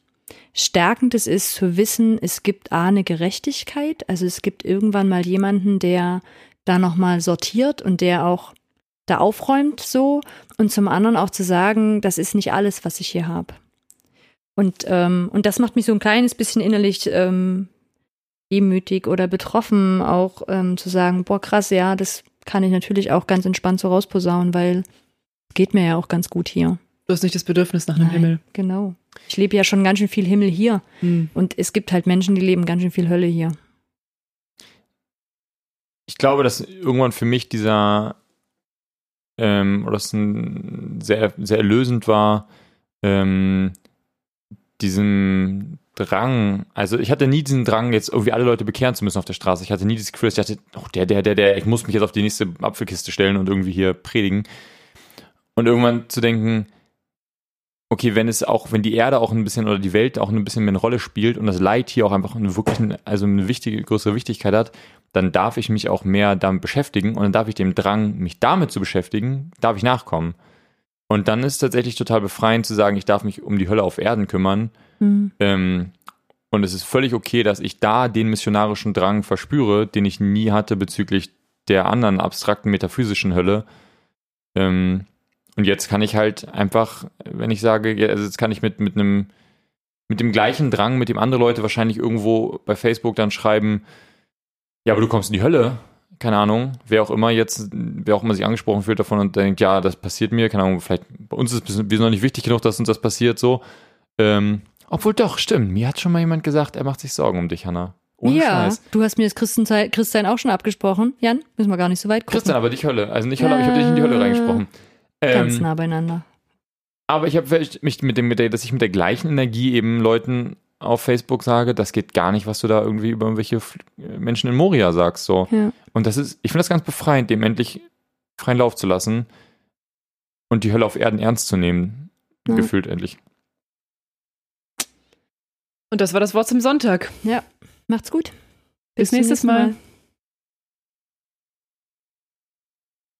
Speaker 1: Stärkendes ist zu wissen, es gibt A, eine Gerechtigkeit, also es gibt irgendwann mal jemanden, der da nochmal sortiert und der auch da aufräumt so und zum anderen auch zu sagen, das ist nicht alles, was ich hier habe. Und, ähm, und das macht mich so ein kleines bisschen innerlich ähm, demütig oder betroffen, auch ähm, zu sagen, boah, krass, ja, das kann ich natürlich auch ganz entspannt so rausposaunen, weil geht mir ja auch ganz gut hier.
Speaker 3: Du hast nicht das Bedürfnis nach einem
Speaker 1: Nein,
Speaker 3: Himmel.
Speaker 1: Genau. Ich lebe ja schon ganz schön viel Himmel hier.
Speaker 3: Hm.
Speaker 1: Und es gibt halt Menschen, die leben ganz schön viel Hölle hier.
Speaker 2: Ich glaube, dass irgendwann für mich dieser, ähm, oder es ein sehr, sehr erlösend war, ähm, diesen Drang, also ich hatte nie diesen Drang, jetzt irgendwie alle Leute bekehren zu müssen auf der Straße. Ich hatte nie dieses Gefühl, dass ich dachte, oh, der, der, der, der, ich muss mich jetzt auf die nächste Apfelkiste stellen und irgendwie hier predigen. Und irgendwann zu denken, okay, wenn es auch, wenn die Erde auch ein bisschen oder die Welt auch ein bisschen mehr eine Rolle spielt und das Leid hier auch einfach eine wirklich, also eine wichtige, größere Wichtigkeit hat, dann darf ich mich auch mehr damit beschäftigen und dann darf ich dem Drang, mich damit zu beschäftigen, darf ich nachkommen. Und dann ist es tatsächlich total befreiend zu sagen, ich darf mich um die Hölle auf Erden kümmern.
Speaker 1: Hm.
Speaker 2: Ähm, und es ist völlig okay, dass ich da den missionarischen Drang verspüre, den ich nie hatte bezüglich der anderen abstrakten metaphysischen Hölle. Ähm, und jetzt kann ich halt einfach, wenn ich sage, also jetzt kann ich mit, mit einem, mit dem gleichen Drang, mit dem andere Leute wahrscheinlich irgendwo bei Facebook dann schreiben, ja, aber du kommst in die Hölle. Keine Ahnung, wer auch immer jetzt, wer auch immer sich angesprochen fühlt davon und denkt, ja, das passiert mir, keine Ahnung, vielleicht bei uns ist es wir sind noch nicht wichtig genug, dass uns das passiert, so. Ähm, obwohl doch, stimmt, mir hat schon mal jemand gesagt, er macht sich Sorgen um dich, Hanna. Ohne
Speaker 1: ja,
Speaker 2: Scheiß.
Speaker 1: du hast mir das Christenteil- Christsein auch schon abgesprochen. Jan, müssen wir gar nicht so weit gucken.
Speaker 2: Christian, aber dich Hölle. Also nicht Hölle, aber ich habe dich in die Hölle
Speaker 1: Äh,
Speaker 2: reingesprochen.
Speaker 1: Ganz
Speaker 2: Ähm,
Speaker 1: nah beieinander.
Speaker 2: Aber ich habe mich mit dem, mit der, dass ich mit der gleichen Energie eben Leuten auf Facebook sage, das geht gar nicht, was du da irgendwie über irgendwelche Menschen in Moria sagst. So.
Speaker 1: Ja.
Speaker 2: Und das ist, ich finde das ganz befreiend, dem endlich freien Lauf zu lassen und die Hölle auf Erden ernst zu nehmen.
Speaker 1: Ja.
Speaker 2: Gefühlt endlich.
Speaker 3: Und das war das Wort zum Sonntag.
Speaker 1: Macht's gut.
Speaker 3: Bis
Speaker 1: zum
Speaker 3: nächstes Mal.
Speaker 1: Mal.